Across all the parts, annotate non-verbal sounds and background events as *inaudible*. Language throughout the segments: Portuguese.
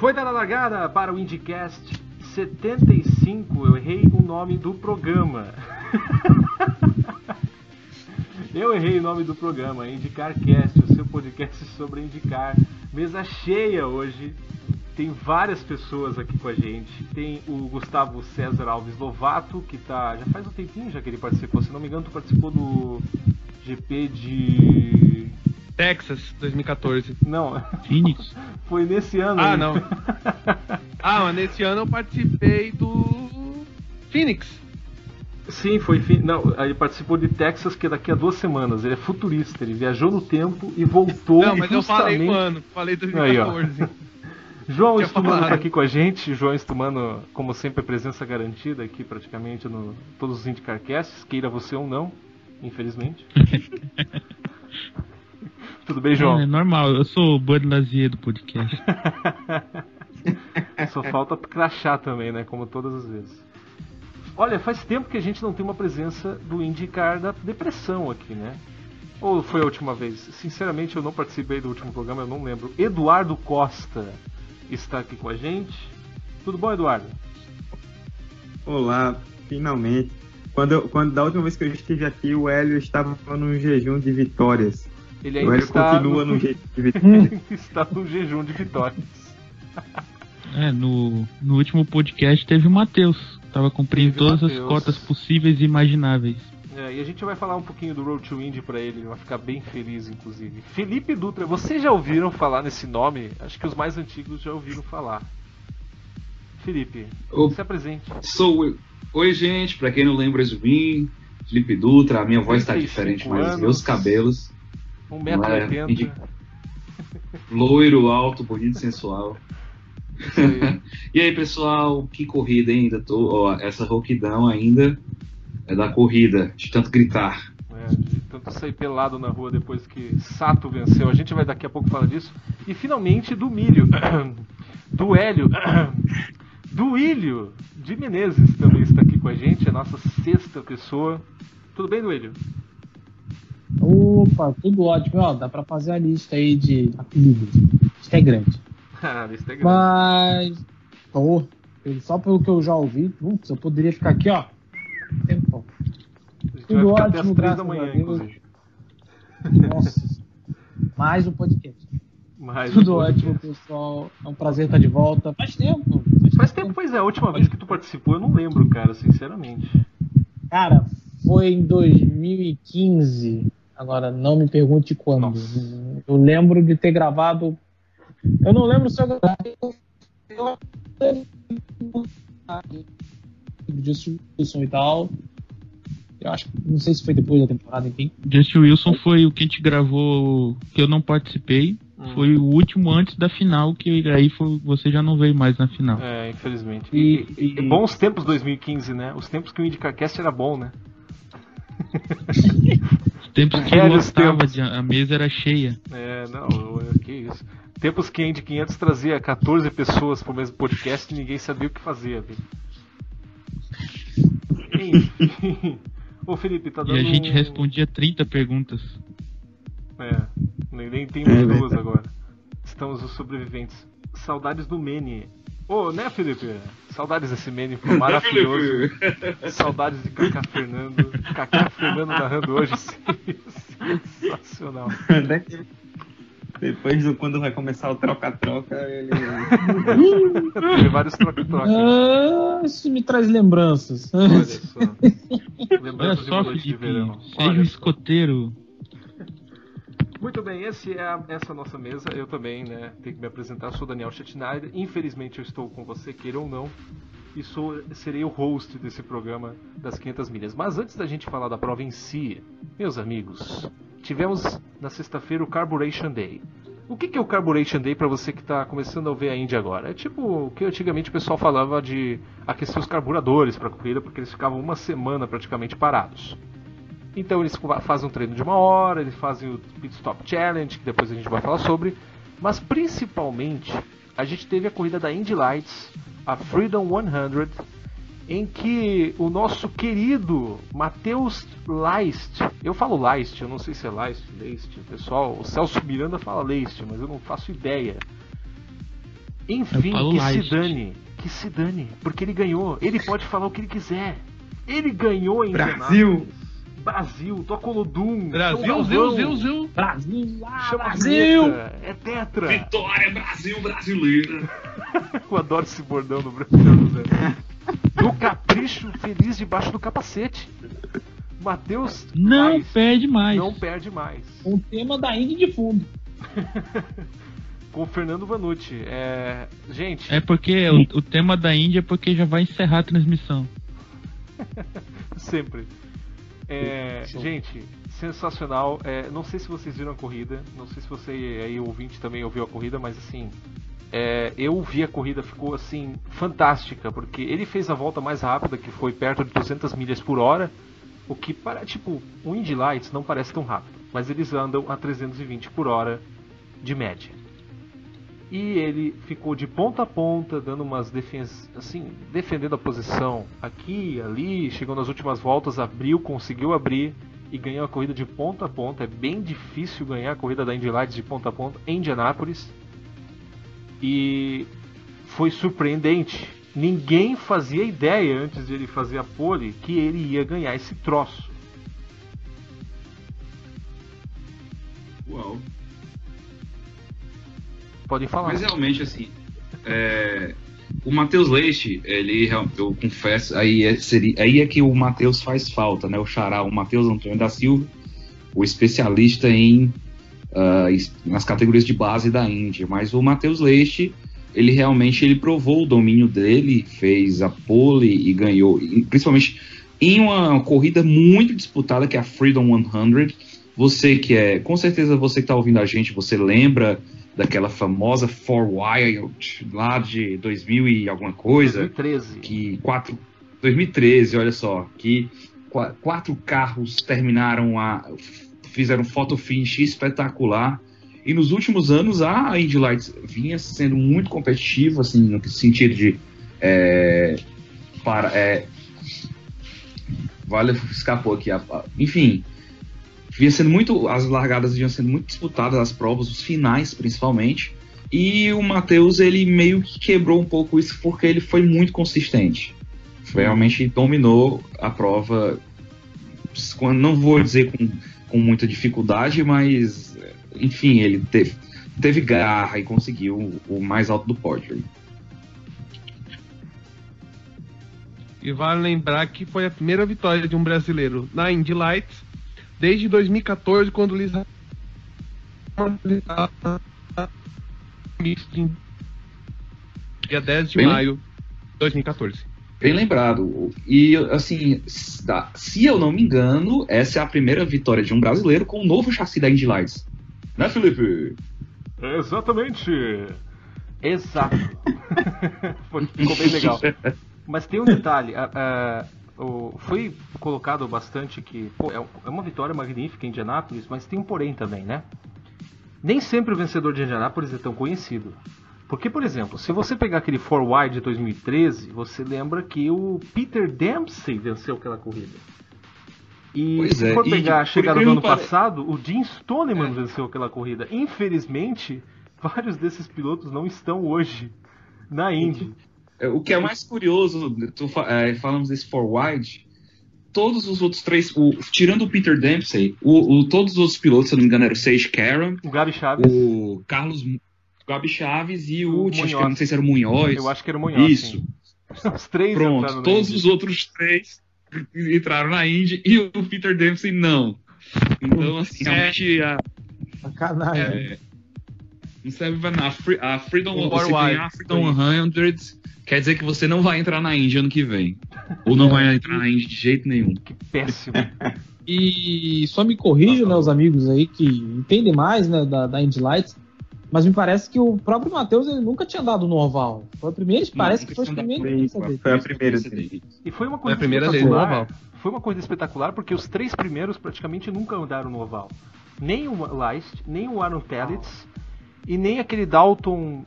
Foi dada a largada para o IndyCast 75. Eu errei o nome do programa. *laughs* Eu errei o nome do programa, IndyCarCast, o seu podcast sobre indicar. Mesa cheia hoje. Tem várias pessoas aqui com a gente. Tem o Gustavo César Alves Lovato, que tá. Já faz um tempinho já que ele participou. Se não me engano, tu participou do GP de. Texas 2014. Não. Phoenix? *laughs* Foi nesse ano. Ah, aí. não. *laughs* Ah, mas nesse ano eu participei do Phoenix. Sim, foi. Não, ele participou de Texas, que é daqui a duas semanas. Ele é futurista. Ele viajou no tempo e voltou. Não, mas eu falei, justamente- mano. Falei Aí, ó. 2014. *laughs* João Tinha Estumano falado. tá aqui com a gente. João Estumano, como sempre, presença garantida aqui praticamente no todos os IndyCarcasts, queira você ou não, infelizmente. Tudo bem, É João? normal, eu sou o Bud Lazier do podcast. *laughs* Só falta crachá também, né? Como todas as vezes. Olha, faz tempo que a gente não tem uma presença do IndyCar da depressão aqui, né? Ou foi a última vez? Sinceramente, eu não participei do último programa, eu não lembro. Eduardo Costa está aqui com a gente. Tudo bom, Eduardo? Olá, finalmente. Quando, eu- quando da última vez que eu estive aqui, o Hélio estava num jejum de vitórias. Ele O ainda Hélio está continua no, num jejum de *laughs* vitórias. está no jejum de vitórias. É, no, no último podcast teve o Matheus. Tava cumprindo Teve o todas as cotas possíveis e imagináveis. É, e a gente vai falar um pouquinho do Road to Indy pra ele, ele vai ficar bem feliz, inclusive. Felipe Dutra, vocês já ouviram falar nesse nome? Acho que os mais antigos já ouviram falar. Felipe, Ô, se apresente. Sou eu. Oi, gente. Pra quem não lembra de mim, Felipe Dutra. A minha voz tá 35 diferente, mas anos. meus cabelos. Não é, 1,80m. indi- Loiro, alto, bonito, sensual. Aí. *laughs* E aí, pessoal? Que corrida, hein? Ainda tô. Ó, essa rouquidão ainda é da corrida, de tanto gritar. É, de tanto sair pelado na rua depois que Sato venceu. A gente vai daqui a pouco falar disso. E finalmente do milho. *coughs* Do Hélio. *coughs* Do Ilho de Menezes também está aqui com a gente, a nossa sexta pessoa. Tudo bem, Duílio? Opa, tudo ótimo. Ó, dá pra fazer a lista aí de apelidos. Lista é grande. Ah, *laughs* a lista é grande. Mas. Tô. Só pelo que eu já ouvi, putz, eu poderia ficar aqui, ó. Gente tudo até ótimo, três da manhã, inclusive. Nossa. *laughs* Mais um podcast. Mas Tudo depois- ótimo, pessoal. É um prazer estar de volta. Faz tempo. Faz tempo, pois é, a última vez que tu participou eu não lembro, cara, sinceramente. Cara, foi em 2015. Agora, não me pergunte quando. Nossa. Eu lembro de ter gravado. Eu não lembro se eu gravei. Eu- De Wilson e tal. Eu acho não sei se foi depois da temporada, enfim. Justin Wilson foi o que a gente gravou que eu não participei. Hum. Foi o último antes da final, que aí foi, você já não veio mais na final. É, infelizmente. E- E, e bons tempos 2015, né? Os tempos que o IndyCarCast era bom, né? *laughs* Os tempos que Velhos tempos. de- a mesa era cheia. É, não, eu- que isso. Tempos que a Indy 500 trazia 14 pessoas pro mesmo podcast e ninguém sabia o que fazer, viu? Enfim. *laughs* Ô Felipe, tá E dando. a gente um- respondia 30 perguntas. É, nem, nem tem É mais duas verdade. agora. Estamos os sobreviventes. Saudades do Mene. Ô, né, Felipe? Saudades desse Mene, foi maravilhoso. Saudades de Kaká Fernando. Kaká Fernando narrando hoje. Sensacional. Depois, do, quando vai começar o troca-troca, ele. Teve vários troca-troca. Ah, isso me traz lembranças. Olha só. Olha Lembranças de uma só, de Felipe, verão. seja um Olha só. Muito bem, é a- essa é a nossa mesa. Eu também, né, tenho que me apresentar. Sou Daniel Schneider. Infelizmente eu estou com você, queira ou não. E sou, serei o host desse programa das 500 milhas. Mas antes da gente falar da prova em si, meus amigos, tivemos na sexta-feira o Carburation Day. O que que é o Carburation Day para você que está começando a ver a Indy agora? É tipo o que antigamente o pessoal falava de aquecer os carburadores para a corrida, porque eles ficavam uma semana praticamente parados. Então eles fa- fazem um treino de uma hora, eles fazem o Pit Stop Challenge, que depois a gente vai falar sobre. Mas principalmente, a gente teve a corrida da Indy Lights, a Freedom 100, em que o nosso querido Matheus Leist, eu falo Leist, eu não sei se é Leist, Leist, pessoal, o Celso Miranda fala Leist, mas eu não faço ideia. Enfim, que light. se dane. Que se dane. Porque ele ganhou. Ele pode falar o que ele quiser. Ele ganhou em Brasil. Indianápolis. Brasil, toca. Brasil, Zil, Zil, Zil. Brasil, ah, Brasil! É tetra. Vitória Brasil brasileira. *laughs* Eu adoro esse bordão do Brasil, Zé. Do capricho feliz debaixo do capacete. Matheus Não Reis perde mais. não perde mais. Com o tema da Indy de fundo. *laughs* Com o Fernando Vanucci. É... Gente, É porque o, o tema da Índia é porque já vai encerrar a transmissão. *laughs* sempre. É, gente, sensacional. É, não sei se vocês viram a corrida, não sei se você aí ouvinte também ouviu a corrida, mas assim, é, eu vi a corrida, ficou assim fantástica, porque ele fez a volta mais rápida, que foi perto de 200 milhas por hora, o que para tipo o Indy Lights não parece tão rápido, mas eles andam a 320 por hora de média. E ele ficou de ponta a ponta, dando umas defensas, assim, defendendo a posição aqui, ali, chegou nas últimas voltas, abriu, conseguiu abrir e ganhou a corrida de ponta a ponta. É bem difícil ganhar a corrida da Indy Lights de ponta a ponta em Indianápolis. E foi surpreendente. Ninguém fazia ideia antes de ele fazer a pole que ele ia ganhar esse troço. Uau. Podem falar. Mas realmente, assim, é, o Matheus Leite, ele, eu confesso, aí é, seria, aí é que o Matheus faz falta, né? O xará, o Matheus Antônio da Silva, o especialista em es- nas categorias de base da Índia. Mas o Matheus Leite, ele realmente ele provou o domínio dele, fez a pole e ganhou, principalmente em uma corrida muito disputada que é a Freedom 100. Você que é, com certeza você que está ouvindo a gente, você lembra daquela famosa For Wild lá de 2000 e alguma coisa, 2013. que quatro 2013, olha só, que qua- quatro carros terminaram a fizeram photo finish espetacular. E nos últimos anos a Indy Lights vinha sendo muito competitiva, assim, no sentido de é, para é, vale escapou aqui, a- a- enfim, vinha sendo muito as largadas vinham sendo muito disputadas, as provas, os finais principalmente. E o Matheus ele meio que quebrou um pouco isso porque ele foi muito consistente. Realmente dominou a prova. Não vou dizer com, com muita dificuldade, mas enfim, ele teve, teve garra e conseguiu o, o mais alto do pódio. E vale lembrar que foi a primeira vitória de um brasileiro na Indy Lights desde 2014, quando o Luiz dia 10 de Bem- maio de 2014. Bem lembrado. E assim, se eu não me engano, essa é a primeira vitória de um brasileiro com o novo chassi da Indy Lights. Né, Felipe? Exatamente. Exato. *laughs* Foi- Ficou bem legal. *laughs* Mas tem um detalhe. a- a- o- foi colocado bastante que pô, é é uma vitória magnífica em Indianápolis, mas tem um porém também, né? Nem sempre o vencedor de Indianápolis é tão conhecido. Porque, por exemplo, se você pegar aquele For Wide de 2013, você lembra que o Peter Dempsey venceu aquela corrida. E Pois se é, for pegar a chegada do ano pare- passado, o Jim Stoneman venceu aquela corrida. Infelizmente, *laughs* vários desses pilotos não estão hoje na Indy. É, O que é mais curioso, tu é, falamos desse for wide, todos os outros três, o- tirando o Peter Dempsey, o, o- todos os outros pilotos, se eu não me engano, era o Sage Caron, O Gabi Chaves, o Carlos Gabi Chaves e o, O acho que não sei se era o Munhoz. eu acho que era o Munhoz. Isso. sim. *laughs* Os três Pronto, todos os outros três entraram na Indy e o Peter Dempsey não. Então, assim, realmente a, Sacanagem. é, não serve pra nada. A, Free- a Freedom, O você ganhar a Freedom 100 quer dizer que você não vai entrar na Indy ano que vem. Ou não vai entrar na Indy de jeito nenhum. Que péssimo. E só me corrijo, né, os amigos aí que entendem mais né, da, da Indy Lights, mas me parece que o próprio Matheus ele nunca tinha dado no oval. Foi a primeira, parece que foi a primeira dele. Foi a primeira. E foi uma Foi coisa a primeira dele no espetacular. oval. Foi uma coisa espetacular porque os três primeiros praticamente nunca andaram no oval. Nem o Leist, nem o Aaron Pellets e nem aquele Dalton.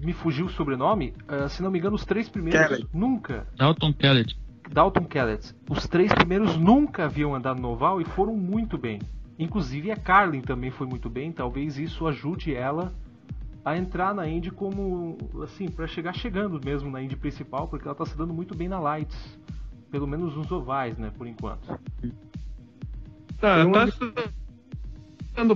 Me fugiu o sobrenome. ah, se não me engano, os três primeiros Kellett. nunca. Dalton Kellett. Dalton Kellett. Os três primeiros nunca haviam andado no oval e foram muito bem. Inclusive a Carlin também foi muito bem. Talvez isso ajude ela a entrar na Indy como assim para chegar chegando mesmo na Indy principal, porque ela está se dando muito bem na Lights, pelo menos nos ovais, né, por enquanto. Tá, tá se dando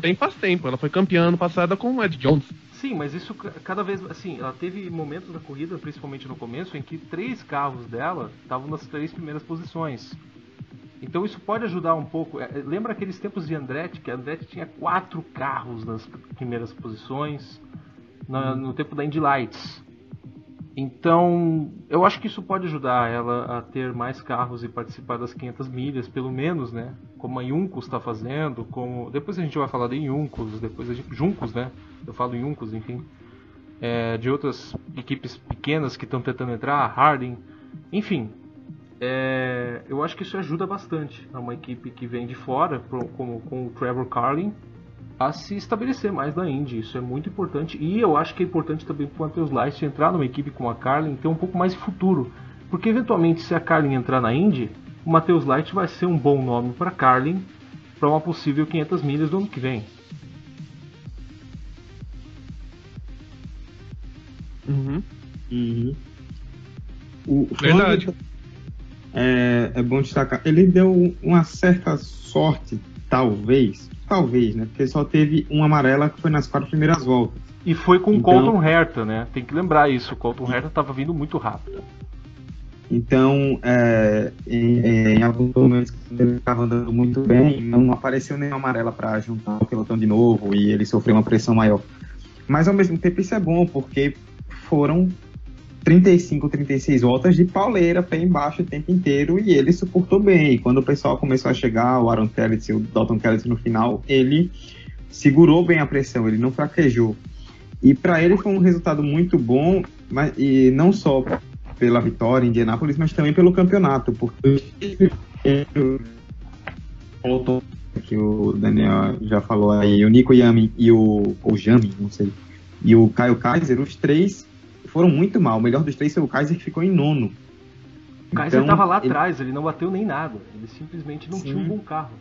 bem faz tempo. Ela foi campeã ano passada com o Ed Jones. Sim, mas isso cada vez assim, ela teve momentos da corrida, principalmente no começo, em que três carros dela estavam nas três primeiras posições. Então isso pode ajudar um pouco. É, lembra aqueles tempos de Andretti, que a Andretti tinha quatro carros nas primeiras posições no, no tempo da Indy Lights. Então, eu acho que isso pode ajudar ela a ter mais carros e participar das 500 milhas, pelo menos, né? Como a Juncos está fazendo, como depois a gente vai falar de Juncos, depois a gente... Juncos, né? Eu falo Juncos, enfim, é, de outras equipes pequenas que estão tentando entrar, Harding, enfim. É, eu acho que isso ajuda bastante a uma equipe que vem de fora, como com o Trevor Carlin, a se estabelecer mais na Indy. Isso é muito importante. E eu acho que é importante também para o Matheus Leist entrar numa equipe como a Carlin ter um pouco mais de futuro. Porque eventualmente, se a Carlin entrar na Indy, o Matheus Light vai ser um bom nome para Carlin para uma possível 500 milhas do ano que vem. Uhum. Uhum. O Verdade. É, é bom destacar. Ele deu uma certa sorte, talvez, Talvez, né? Porque só teve uma amarela que foi nas quatro primeiras voltas. E foi com o então, Colton Herta, né? Tem que lembrar isso. O Colton Herta estava vindo muito rápido. Então, é, em, em, alguns momentos ele estava andando muito bem, não apareceu nenhuma amarela para juntar o pelotão de novo e ele sofreu uma pressão maior. Mas ao mesmo tempo isso é bom, porque foram 35, 36 voltas de pauleira, pé embaixo o tempo inteiro, e ele suportou bem. E quando o pessoal começou a chegar, o Aaron Kellett e o Dalton Kellett no final, ele segurou bem a pressão, ele não fraquejou. E para ele foi um resultado muito bom, mas, e não só pela vitória em Indianápolis, mas também pelo campeonato, porque que o Daniel já falou aí, o Nico Yami e o, o Jami, não sei, e o Caio Kaiser, os três foram muito mal. O melhor dos três foi o Kaiser, que ficou em nono. O Kaiser estava então, lá ele... atrás, ele não bateu nem nada. Ele simplesmente não Sim. tinha um bom carro.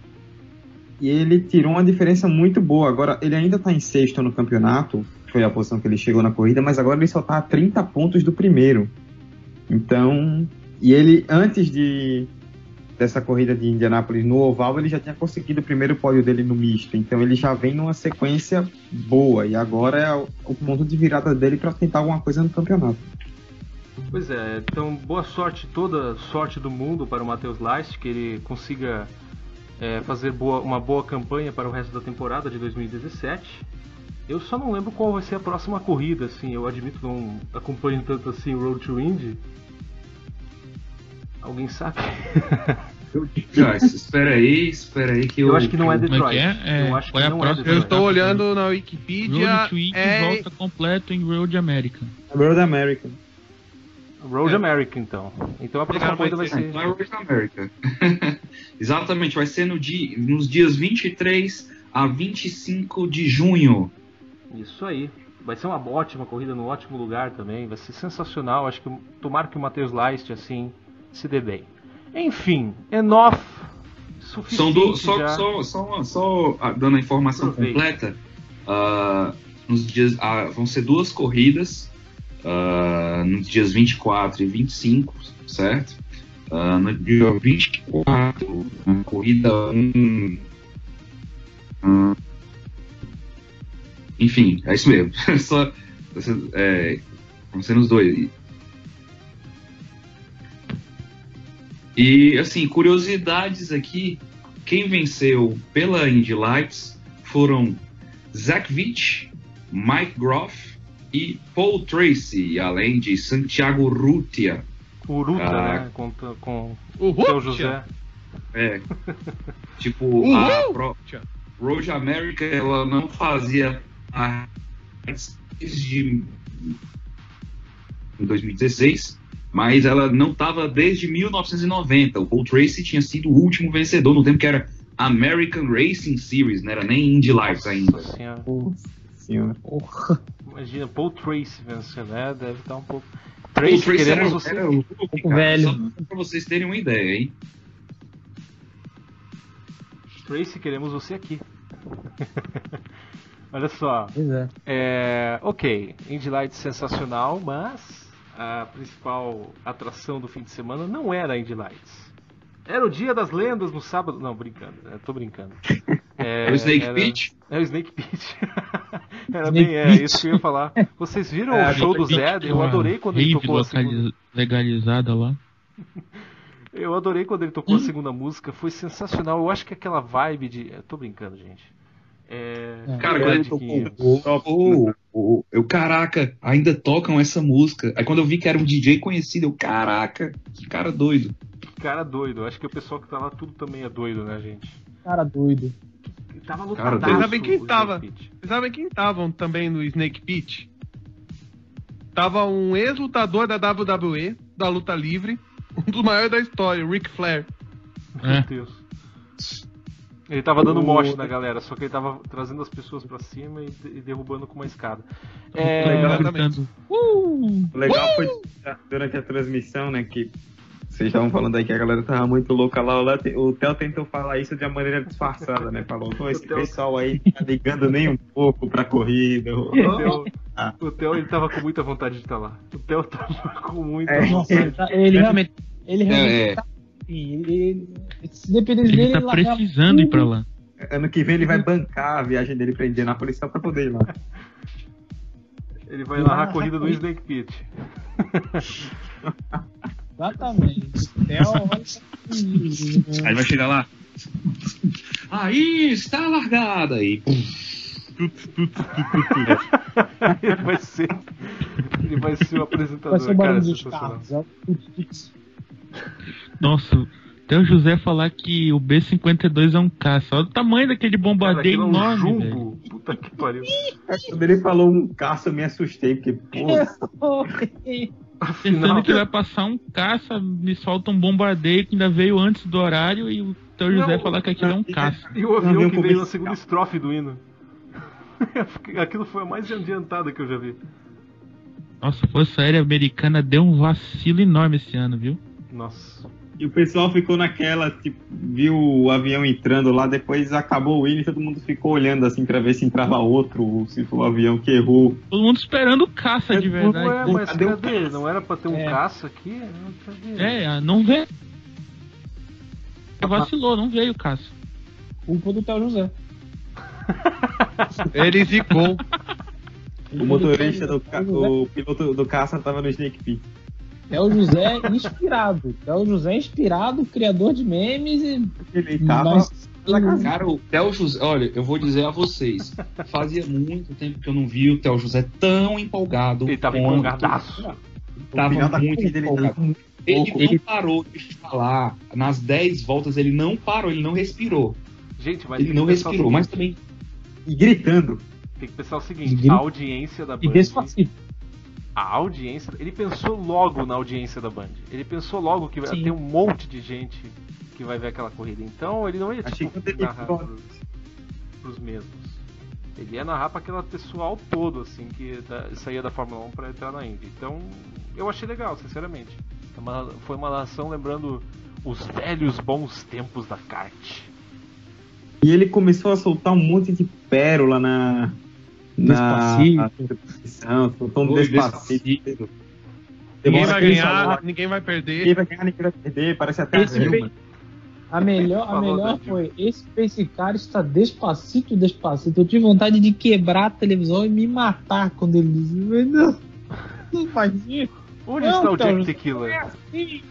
E ele tirou uma diferença muito boa. Agora, ele ainda está em sexto no campeonato, foi a posição que ele chegou na corrida, mas agora ele só está a 30 pontos do primeiro. Então, e ele, antes de, dessa corrida de Indianápolis no oval, ele já tinha conseguido o primeiro pódio dele no misto. Então ele já vem numa sequência boa e agora é o ponto de virada dele para tentar alguma coisa no campeonato. Pois é, então boa sorte, toda sorte do mundo para o Matheus Leist, que ele consiga é, fazer boa, uma boa campanha para o resto da temporada de 2017. Eu só não lembro qual vai ser a próxima corrida, assim, eu admito não acompanho tanto assim o Road to Indy, Alguém sabe? *laughs* Joyce, espera aí, espera aí que eu. Eu acho que não é, é Detroit. É é? Eu acho que não é Detroit. Eu estou olhando na Wikipedia. Road Twin é... volta completo em Road America. Road America. Road é. America, então. Então a próxima corrida vai ser. Não é Road America. *laughs* Exatamente, vai ser no dia, nos dias 23 a 25 de junho. Isso aí. Vai ser uma ótima corrida no ótimo lugar também. Vai ser sensacional. Acho que tomara que o Matheus Leist, assim, se dê bem. Enfim, enough. São do, só, já... só, só, só, ah, dando a informação completa, uh, nos dias, uh, vão ser duas corridas uh, nos dias 24 e 25, certo? Uh, no dia 24, a corrida 1. Um, enfim, é isso mesmo. *laughs* Só, é, vão ser nos dois. E, assim, curiosidades aqui: quem venceu pela Indy Lights foram Zach Veach, Mike Groff e Paul Tracy, além de Santiago Rutia. O Rutia, ah, né? Com, com o seu José. É. *laughs* tipo, a Pro, Road America, ela não fazia a desde 2016 mas ela não estava desde 1990. O Paul Tracy tinha sido o último vencedor no tempo que era American Racing Series, não era nem Indy Lights ainda. Senhora. Imagina, Paul Tracy vencendo, né? Deve estar um pouco. Tracy, Tracy queremos era, você. Era um pouco velho. Só pra vocês terem uma ideia, hein? Tracy, queremos você aqui. *laughs* Olha só. Pois é. É, ok, Indy Lights sensacional, mas a principal atração do fim de semana não era a Indy Lights. Era o dia das lendas no sábado. Não, brincando, é, tô brincando. É, *laughs* É o Snake era- Pit? É o Snake Pit. *laughs* era Snake bem, é isso que eu ia falar. Vocês viram É, o show do Zé? Eu adorei quando ele tocou a segunda. legalizada lá. Eu adorei quando ele tocou a segunda música, foi sensacional. Eu acho que aquela vibe de. Eu tô brincando, gente. É. É. Cara, quando ele tocou que- o oh, oh, eu, caraca, ainda tocam essa música. Aí quando eu vi que era um DJ conhecido, eu, caraca, que cara doido. Cara doido. Acho que o pessoal que tá lá tudo também é doido, né, gente? Cara doido. Tava Cara, lotadaço. vocês sabem quem tava? Sabem quem estavam também no Snake Pit? Tava um ex-lutador da WWE, da luta livre, *laughs* um dos maiores da história, o Ric Flair. Meu É. Deus. Ele tava dando O- moche na galera, só que ele tava trazendo as pessoas pra cima e, e derrubando com uma escada. É, Legal. "Uh!" O legal foi durante a transmissão, né, que vocês estavam falando aí que a galera tava muito louca lá. O Theo tentou falar isso de uma maneira disfarçada, né? Falou, "Pô, esse O Theo- pessoal aí não tá ligando nem um pouco pra corrida. o Theo, Ah. o Theo, ele tava com muita vontade de estar lá. O Theo tava com muita É. Nossa, ele, tá- ele realmente. Ele realmente É, é. tá. Ele, se dependesse Ele dele, tá ele largava precisando ir pra lá. Ano que vem ele vai bancar a viagem dele pra Indianápolis só pra poder ir lá. Ele vai narrar a corrida do Snake Pit. *laughs* Exatamente. Aqui. Aí vai chegar lá. Aí está a largada aí. pum. *laughs* ele vai ser. Ele vai ser o apresentador. Vai ser o cara, dos sensacional. carros. Nossa, até o José falar que o B-52 é um caça. Olha o tamanho daquele Cara, bombardeio aquilo é um enorme, velho. jumbo. Puta que pariu. Quando ele falou um caça, eu me assustei, porque, pô, *laughs* Pensando que vai passar um caça, me solta um bombardeio que ainda veio antes do horário e o teu José Não, falar que aquilo é um caça. E o avião que veio na segunda estrofe do hino. *laughs* Aquilo foi a mais adiantada que eu já vi. Nossa, a Força Aérea Americana deu um vacilo enorme esse ano, viu? Nossa. E o pessoal ficou naquela, tipo, viu o avião entrando lá, depois acabou o hino e todo mundo ficou olhando assim pra ver se entrava outro, ou se foi o avião que errou. Todo mundo esperando o caça de Ué, verdade. mas Cadê cadê? Não era pra ter um É. caça aqui? Não? É, não veio. Vacilou, não veio o caça. Culpa do Theo José. *laughs* Ele zicou. O motorista do ca... o piloto do caça tava no Snake Pit. Theo José inspirado. Theo José inspirado, criador de memes e. Ele tava Mas-. Cara, o Theo José, olha, eu vou dizer a vocês, fazia muito tempo que eu não vi o Theo José tão empolgado. Ele tava empolgadaço. Tava muito empolgado. tava muito Ele não parou de falar. Nas 10 voltas ele não parou, ele não respirou. Gente, mas Ele não respirou, mas também. E gritando. Tem que pensar o seguinte, a audiência da E Band. despacito. A audiência. Ele pensou logo na audiência da Band. Ele pensou logo que vai ter um monte de gente que vai ver aquela corrida. Então ele não ia Achei tipo, que ele narrar pros, pros mesmos. Ele ia narrar para aquele pessoal todo, assim, que da, saía da Fórmula 1 para entrar na Indy. Então, eu achei legal, sinceramente. É foi uma narração lembrando os velhos bons tempos da kart. E ele começou a soltar um monte de pérola na. Na um Oi, despacito. Ninguém vai ganhar, ninguém vai perder. Ninguém vai ganhar, ninguém vai perder, parece até Esse a Dilma. fez- A melhor, a melhor foi: esse esse cara está despacito, despacito. Eu tive vontade de quebrar a televisão e me matar quando ele disse: "Mas Não, não faz isso. Onde Não, está o cara, Jack Tequila? É assim.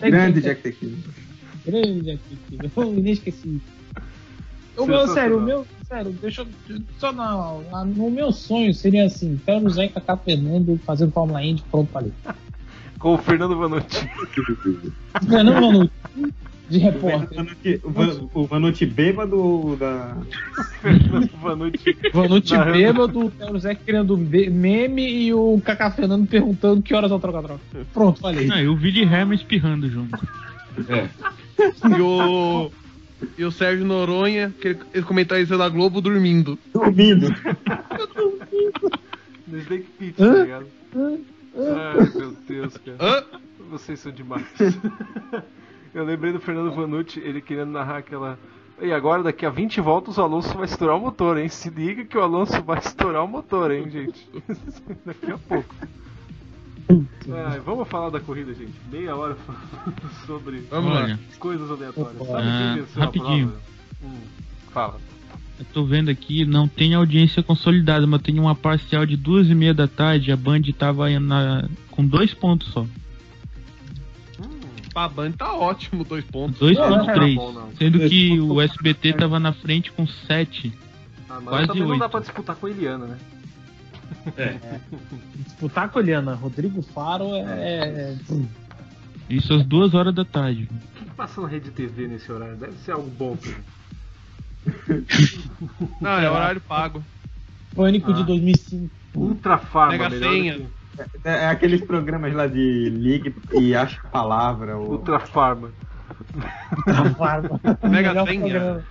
Grande Jack Tequila. Grande Jack Tequila. Eu inesqueci. O meu, sério, o meu, sério, deixa eu. Só não. a- O meu sonho seria assim: Theo José e Cacá Fernando fazendo Fórmula Indy, pronto, falei. *laughs* Com o Fernando Vanucci. Fernando Vanucci, de O repórter. Vanucci- o Van- O Vanucci bêbado da. *laughs* Fernando Vanucci. Vanucci Narrando. bêbado, o Theo José criando meme e o Cacá Fernando perguntando que horas eu troco a troca. Pronto, falei. Ah, e o Willi Herman espirrando junto. É. E o. E o Sérgio Noronha, aquele comentarista da Globo, dormindo. Dormindo. *laughs* No Snake Pit, tá ligado? Ai, meu Deus, cara. Vocês são demais. *laughs* Eu lembrei do Fernando Vanucci, ele querendo narrar aquela E agora, daqui a 20 voltas, o Alonso vai estourar o motor, hein? Se liga que o Alonso vai estourar o motor, hein, gente? *laughs* daqui a pouco. Vamos falar da corrida, gente. Meia hora falando *laughs* sobre Vamos lá. Olha, coisas aleatórias. Opa. Sabe Ah, quem venceu rapidinho. a prova? Hum, fala. eu tô vendo aqui, não tem audiência consolidada, mas tem uma parcial de duas e meia da tarde. A Band tava na, com dois pontos só. Hum, A Band tá ótimo, dois pontos. Dois pontos três. não. Sendo que o SBT tava na frente com sete. ah, mas Quase também não dá pra disputar com a Eliana, né? Disputar com a Eliana, Rodrigo Faro é. é- Isso às duas horas da tarde. O que que passa na rede TV nesse horário? Deve ser algo bom. *laughs* Não, é horário pago. Pânico Ah. de 2005. Ultra Farma, Mega Senha. que É, é aqueles programas lá de ligue e acha a palavra. Ou... Ultra Farma. Mega Melhor Senha. programa.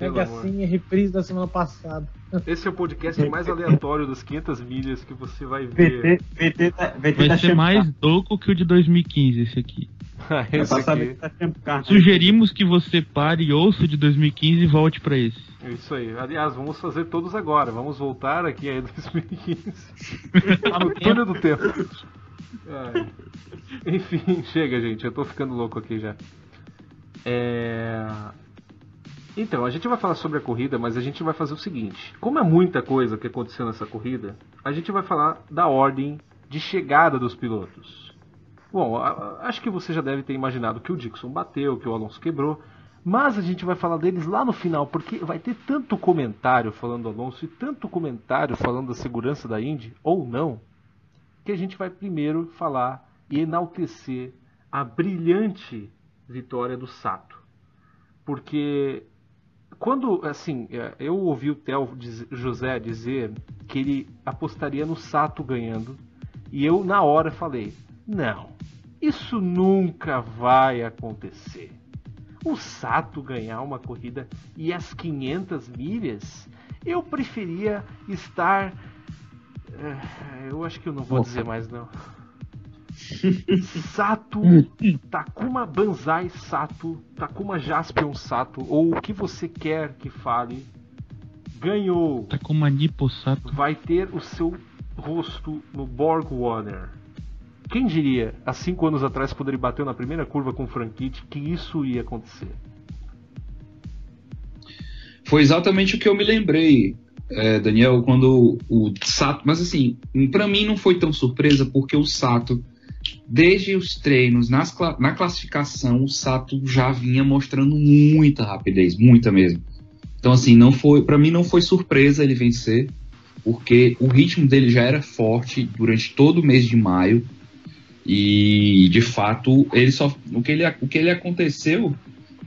Mega amor. Senha, reprise da semana passada. Esse é o podcast mais aleatório das 500 milhas que você vai ver. VT, VT, tá, VT Vai tá ser mais louco que o de 2015 esse aqui. *laughs* Esse. VT tá. Sugerimos que você pare e ouça o de 2015 e volte pra esse. É Isso aí. Aliás, vamos fazer todos agora. Vamos voltar aqui em 2015. Tá no no túnel do tempo. Ai. Enfim, chega, gente. Eu tô ficando louco aqui já. É... Então, a gente vai falar sobre a corrida, mas a gente vai fazer o seguinte: como é muita coisa que aconteceu nessa corrida, a gente vai falar da ordem de chegada dos pilotos. Bom, acho que você já deve ter imaginado que o Dixon bateu, que o Alonso quebrou, mas a gente vai falar deles lá no final, porque vai ter tanto comentário falando do Alonso e tanto comentário falando da segurança da Indy, ou não, que a gente vai primeiro falar e enaltecer a brilhante vitória do Sato. Porque quando, assim, é, eu ouvi o Theo José dizer que ele apostaria no Sato ganhando, e eu na hora falei: não, isso nunca vai acontecer. O Sato ganhar uma corrida e as 500 milhas, eu preferia estar. é, Eu acho que eu não vou dizer mais não. Sato, Takuma Banzai Sato, Takuma Jaspion Sato, ou o que você quer que fale, ganhou. Tá com uma Nipossato. Vai ter o seu rosto no Borg Warner. Quem diria, há cinco anos atrás, quando ele bateu na primeira curva com o Frankit, que isso ia acontecer? Foi exatamente o que eu me lembrei, é, Daniel, quando o Sato. Mas assim, pra mim não foi tão surpresa, porque o Sato, desde os treinos, nas na classificação, o Sato já vinha mostrando muita rapidez, muita mesmo. Então, assim, não foi. para mim não foi surpresa ele vencer, porque o ritmo dele já era forte durante todo o mês de maio. E de fato, ele só. O que ele, o que ele aconteceu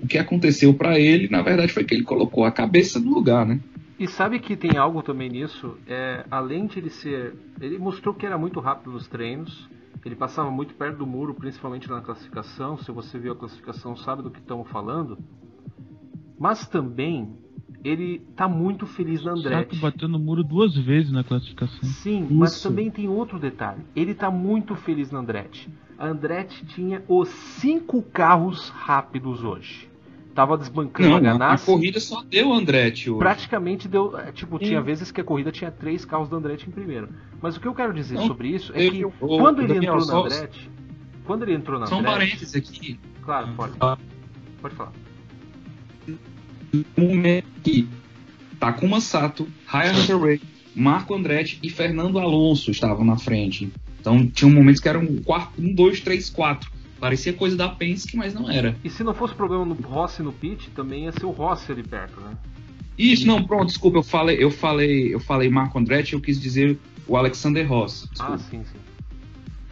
o que aconteceu pra ele, na verdade, foi que ele colocou a cabeça no lugar, né? E sabe que tem algo também nisso? É, além de ele ser. Ele mostrou que era muito rápido nos treinos. Ele passava muito perto do muro, principalmente na classificação. Se você viu a classificação, sabe do que estamos falando. Mas também ele tá muito feliz na Andretti. bateu no muro duas vezes na classificação. Sim, mas Isso. também tem outro detalhe. Ele tá muito feliz na Andretti. A Andretti tinha os cinco carros rápidos hoje. Tava desbancando Não, a a, a Ganassi. corrida só deu Andretti hoje. Praticamente deu. é, Tipo, Sim. tinha vezes que a corrida tinha três carros da Andretti em primeiro. Mas o que eu quero dizer Não, sobre isso é que o- quando o ele entrou na Andretti. Quando ele entrou na um Andretti. parênteses aqui. Claro, pode. Pode falar. Momento que Takuma Sato, Ryan Ray, Marco Andretti e Fernando Alonso estavam na frente. Então tinha momentos que eram um, quarto, um, dois, três, quatro. Parecia coisa da Penske, mas não era. E se não fosse problema no Rossi no pit, também ia ser o Rossi ali perto, né? Isso, não, pronto, desculpa, eu falei, eu falei, eu falei Marco Andretti, eu quis dizer o Alexander Ross. Ah, Desculpa. sim, sim.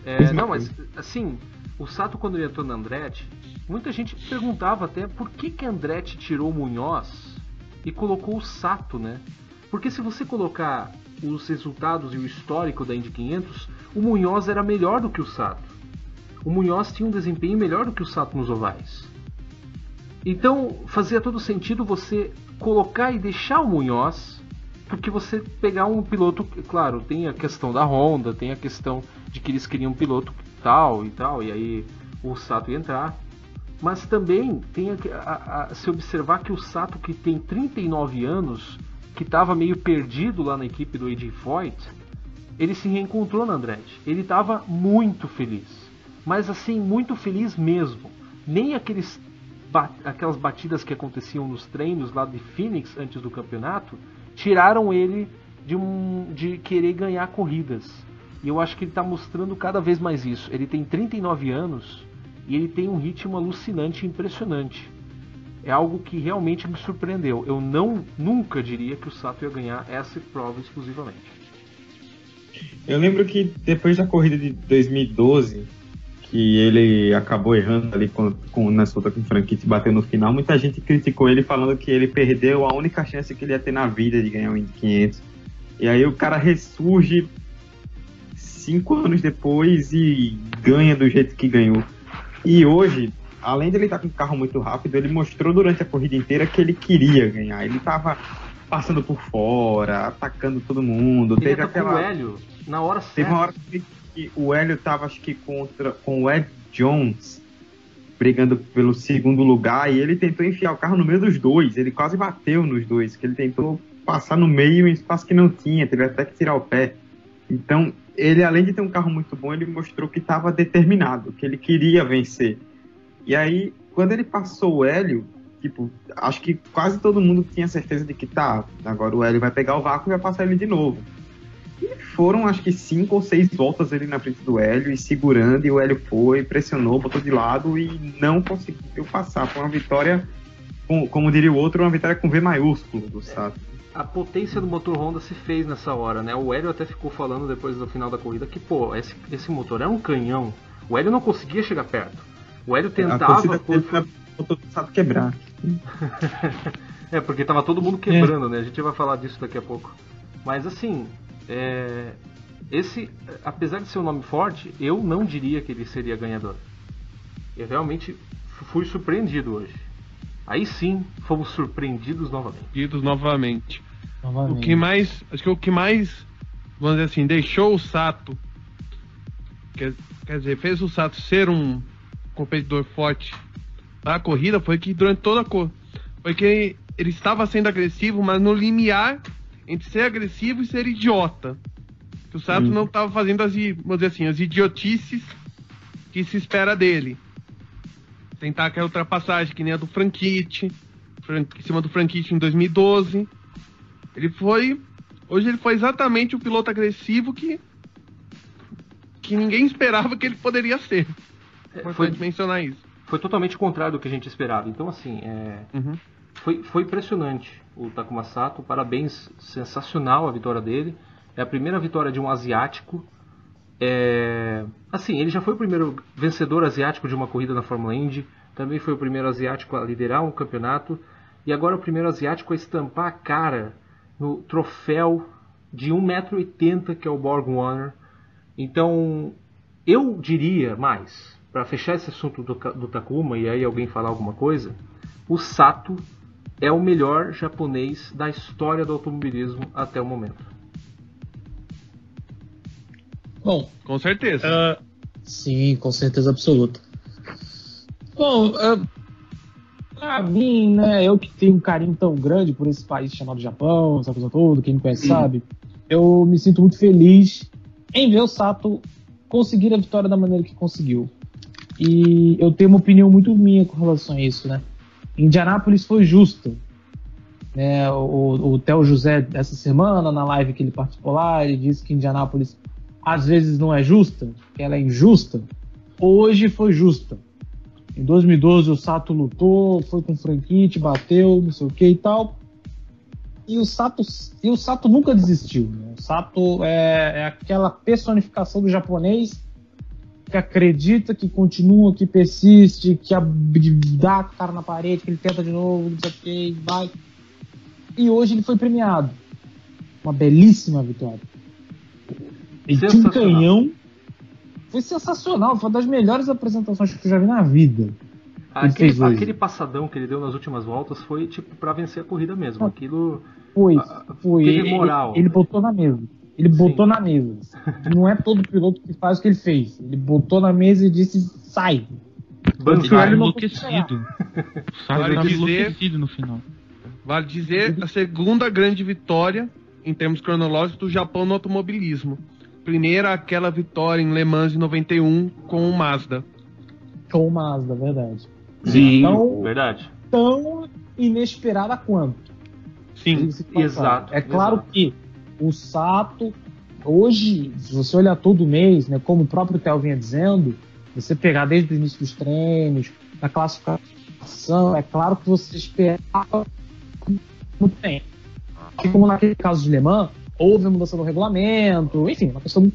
É, não, mas assim, o Sato quando ele entrou na Andretti, muita gente perguntava até por que que a Andretti tirou o Munhoz e colocou o Sato, né? Porque se você colocar os resultados e o histórico da Indy 500, o Munhoz era melhor do que o Sato. O Munhoz tinha um desempenho melhor do que o Sato nos ovais. Então fazia todo sentido você colocar e deixar o Munhoz porque você pegar um piloto, claro, tem a questão da Honda, tem a questão de que eles queriam um piloto tal e tal, e aí o Sato ia entrar. Mas também tem a, a, a, se observar que o Sato, que tem 39 anos, que estava meio perdido lá na equipe do AJ Foyt, ele se reencontrou na Andrade. Ele estava muito feliz. Mas assim, muito feliz mesmo. Nem aqueles aquelas batidas que aconteciam nos treinos lá de Phoenix antes do campeonato tiraram ele de, um, de querer ganhar corridas. E eu acho que ele está mostrando cada vez mais isso. Ele tem 39 anos e ele tem um ritmo alucinante e impressionante. É algo que realmente me surpreendeu. Eu não nunca diria que o Sato ia ganhar essa prova exclusivamente. Eu lembro que depois da corrida de 2012, que ele acabou errando ali com, com, na solta com o e bateu no final, muita gente criticou ele falando que ele perdeu a única chance que ele ia ter na vida de ganhar o Indy 500. E aí o cara ressurge cinco anos depois e ganha do jeito que ganhou. E hoje, além de ele estar com um carro muito rápido, ele mostrou durante a corrida inteira que ele queria ganhar. Ele estava passando por fora, atacando todo mundo. Ele teve aquela. O Hélio na hora certa. Teve uma hora que que o Hélio estava, acho que, contra, com o Ed Jones, brigando pelo segundo lugar, e ele tentou enfiar o carro no meio dos dois. Ele quase bateu nos dois, que ele tentou passar no meio em espaço que não tinha, teve até que tirar o pé. Então, ele, além de ter um carro muito bom, ele mostrou que estava determinado, que ele queria vencer. E aí, quando ele passou o Hélio, tipo, acho que quase todo mundo tinha certeza de que tá, agora o Hélio vai pegar o vácuo e vai passar ele de novo. E foram, acho que, cinco ou seis voltas ali na frente do Hélio e segurando, e o Hélio foi, pressionou, botou de lado e não conseguiu passar. Foi uma vitória, com, como diria o outro, uma vitória com V maiúsculo do Sato. A potência do motor Honda se fez nessa hora, né? O Hélio até ficou falando depois do final da corrida que, pô, esse, esse motor é um canhão. O Hélio não conseguia chegar perto. O Hélio tentava. A motor do Sato quebrar. *laughs* é, porque tava todo mundo quebrando, é. né? A gente vai falar disso daqui a pouco. Mas assim, é, esse, apesar de ser um nome forte, eu não diria que ele seria ganhador. Eu realmente fui surpreendido hoje. Aí sim, fomos surpreendidos novamente. Surpreendidos novamente. novamente. O que mais, acho que o que mais, vamos dizer assim, deixou o Sato, quer, quer dizer, fez o Sato ser um competidor forte da corrida foi que durante toda a corrida, foi que ele estava sendo agressivo, mas no limiar entre ser agressivo e ser idiota. Que o Sato hum. não estava fazendo as, vamos dizer assim, as idiotices que se espera dele. Tentar aquela ultrapassagem que nem a do Franchitti, em cima do Franchitti em 2012. Ele foi, hoje ele foi exatamente o piloto agressivo que que ninguém esperava que ele poderia ser. É, foi mencionar isso. Foi totalmente contrário do que a gente esperava. Então assim, é, uhum. Foi, foi impressionante o Takuma Sato. Parabéns, sensacional a vitória dele. É a primeira vitória de um asiático. É... Assim, ele já foi o primeiro vencedor asiático de uma corrida na Fórmula Indy. Também foi o primeiro asiático a liderar um campeonato. E agora o primeiro asiático a estampar a cara no troféu de 1,80m que é o Borg Warner. Então, eu diria mais, para fechar esse assunto do, do Takuma e aí alguém falar alguma coisa, o Sato é o melhor japonês da história do automobilismo até o momento. Bom, com certeza. Uh, sim, com certeza absoluta. Bom, uh, pra mim, né, eu que tenho um carinho tão grande por esse país chamado Japão, essa coisa toda, quem me conhece hum. sabe, eu me sinto muito feliz em ver o Sato conseguir a vitória da maneira que conseguiu. E eu tenho uma opinião muito minha com relação a isso, né? Indianápolis foi justa. É, o, o Theo José, essa semana, na live que ele participou lá, ele disse que Indianápolis às vezes não é justa, que ela é injusta. Hoje foi justa. Em 2012 o Sato lutou, foi com Franquite, bateu, não sei o que e tal. E o Sato, e o Sato nunca desistiu. Né? O Sato é, é aquela personificação do japonês que acredita, que continua, que persiste, que dá o cara na parede, que ele tenta de novo, não sei o que, vai. E hoje ele foi premiado. Uma belíssima vitória. Ele tinha um canhão. Foi sensacional, foi uma das melhores apresentações que eu já vi na vida. Aquele, aquele passadão que ele deu nas últimas voltas foi tipo para vencer a corrida mesmo. Aquilo foi, foi. Ele, moral. Ele, ele botou na mesa. Ele botou Sim. na mesa. Não é todo piloto que faz o que ele fez. Ele botou na mesa e disse: sai. Ele tava enlouquecido. Sato vale dizer, enlouquecido no final. Vale dizer a segunda grande vitória, em termos cronológicos, do Japão no automobilismo. Primeira, aquela vitória em Le Mans em 91 com o Mazda. Com o Mazda, verdade. Sim, então, verdade. Tão inesperada quanto. Sim, exato. É claro exato. que o Sato, hoje, se você olhar todo mês, né, como o próprio Theo vinha dizendo, você pegar desde o início dos treinos, da classificação, é claro que você esperava muito bem. E como naquele caso de Le Mans, houve a mudança no regulamento, enfim, uma questão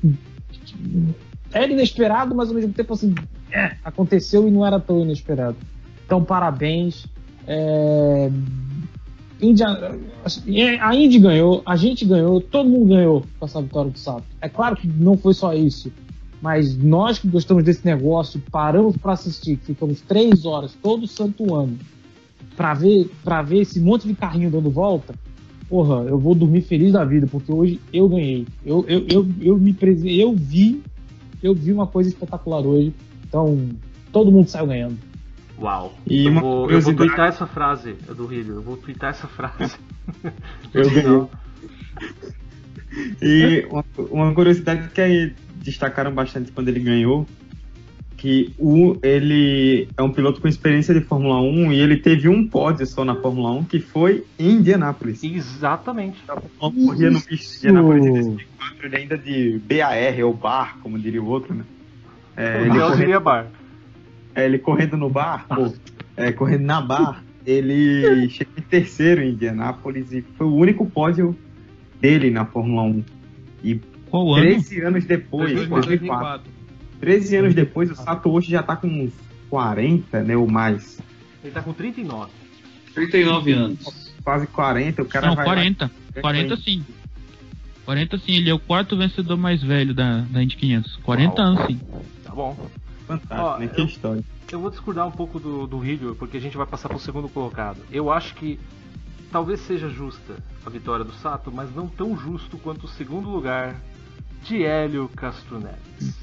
era inesperado, mas ao mesmo tempo assim, é, aconteceu e não era tão inesperado. Então, parabéns. É, Índia, a Indy ganhou, a gente ganhou, todo mundo ganhou com essa vitória do Sato. É claro que não foi só isso, mas nós que gostamos desse negócio, paramos para assistir, ficamos três horas todo santo ano para ver, para ver esse monte de carrinho dando volta. Porra, eu vou dormir feliz da vida, porque hoje eu ganhei. Eu, eu, eu, eu me eu vi, eu vi uma coisa espetacular hoje. Então, todo mundo saiu ganhando. Uau. E eu, vou, eu vou twittar essa frase do *laughs* Rio. Eu vou twittar essa frase. eu ganhei. E uma, uma curiosidade que destacaram bastante quando ele ganhou, que o, ele é um piloto com experiência de Fórmula 1 e ele teve um pódio só na Fórmula 1, que foi em Indianápolis. Exatamente. Uma corria no Indianápolis em 2004, ele ainda de BAR, ou bar, como diria o outro, né? É, ele correndo, bar. É, ele correndo no bar, ou, *laughs* é, correndo na bar, ele chegou em terceiro em Indianápolis e foi o único pódio dele na Fórmula 1. E Qual 13 ano? anos depois, 2004. 2004. 13 anos depois, o Sato hoje já tá com uns 40, né, ou mais. Ele tá com 39. 39 anos. Quase 40, o cara Não, vai 40. Lá... 40 sim. 40 sim, ele é o quarto vencedor mais velho da, da Indy 500. 40 Uau. anos sim. Tá bom. Fantástico, Ó, né? Que eu, história. Eu vou discordar um pouco do, do Rio, porque a gente vai passar pro segundo colocado. Eu acho que talvez seja justa a vitória do Sato, mas não tão justo quanto o segundo lugar de Hélio Castro Neves.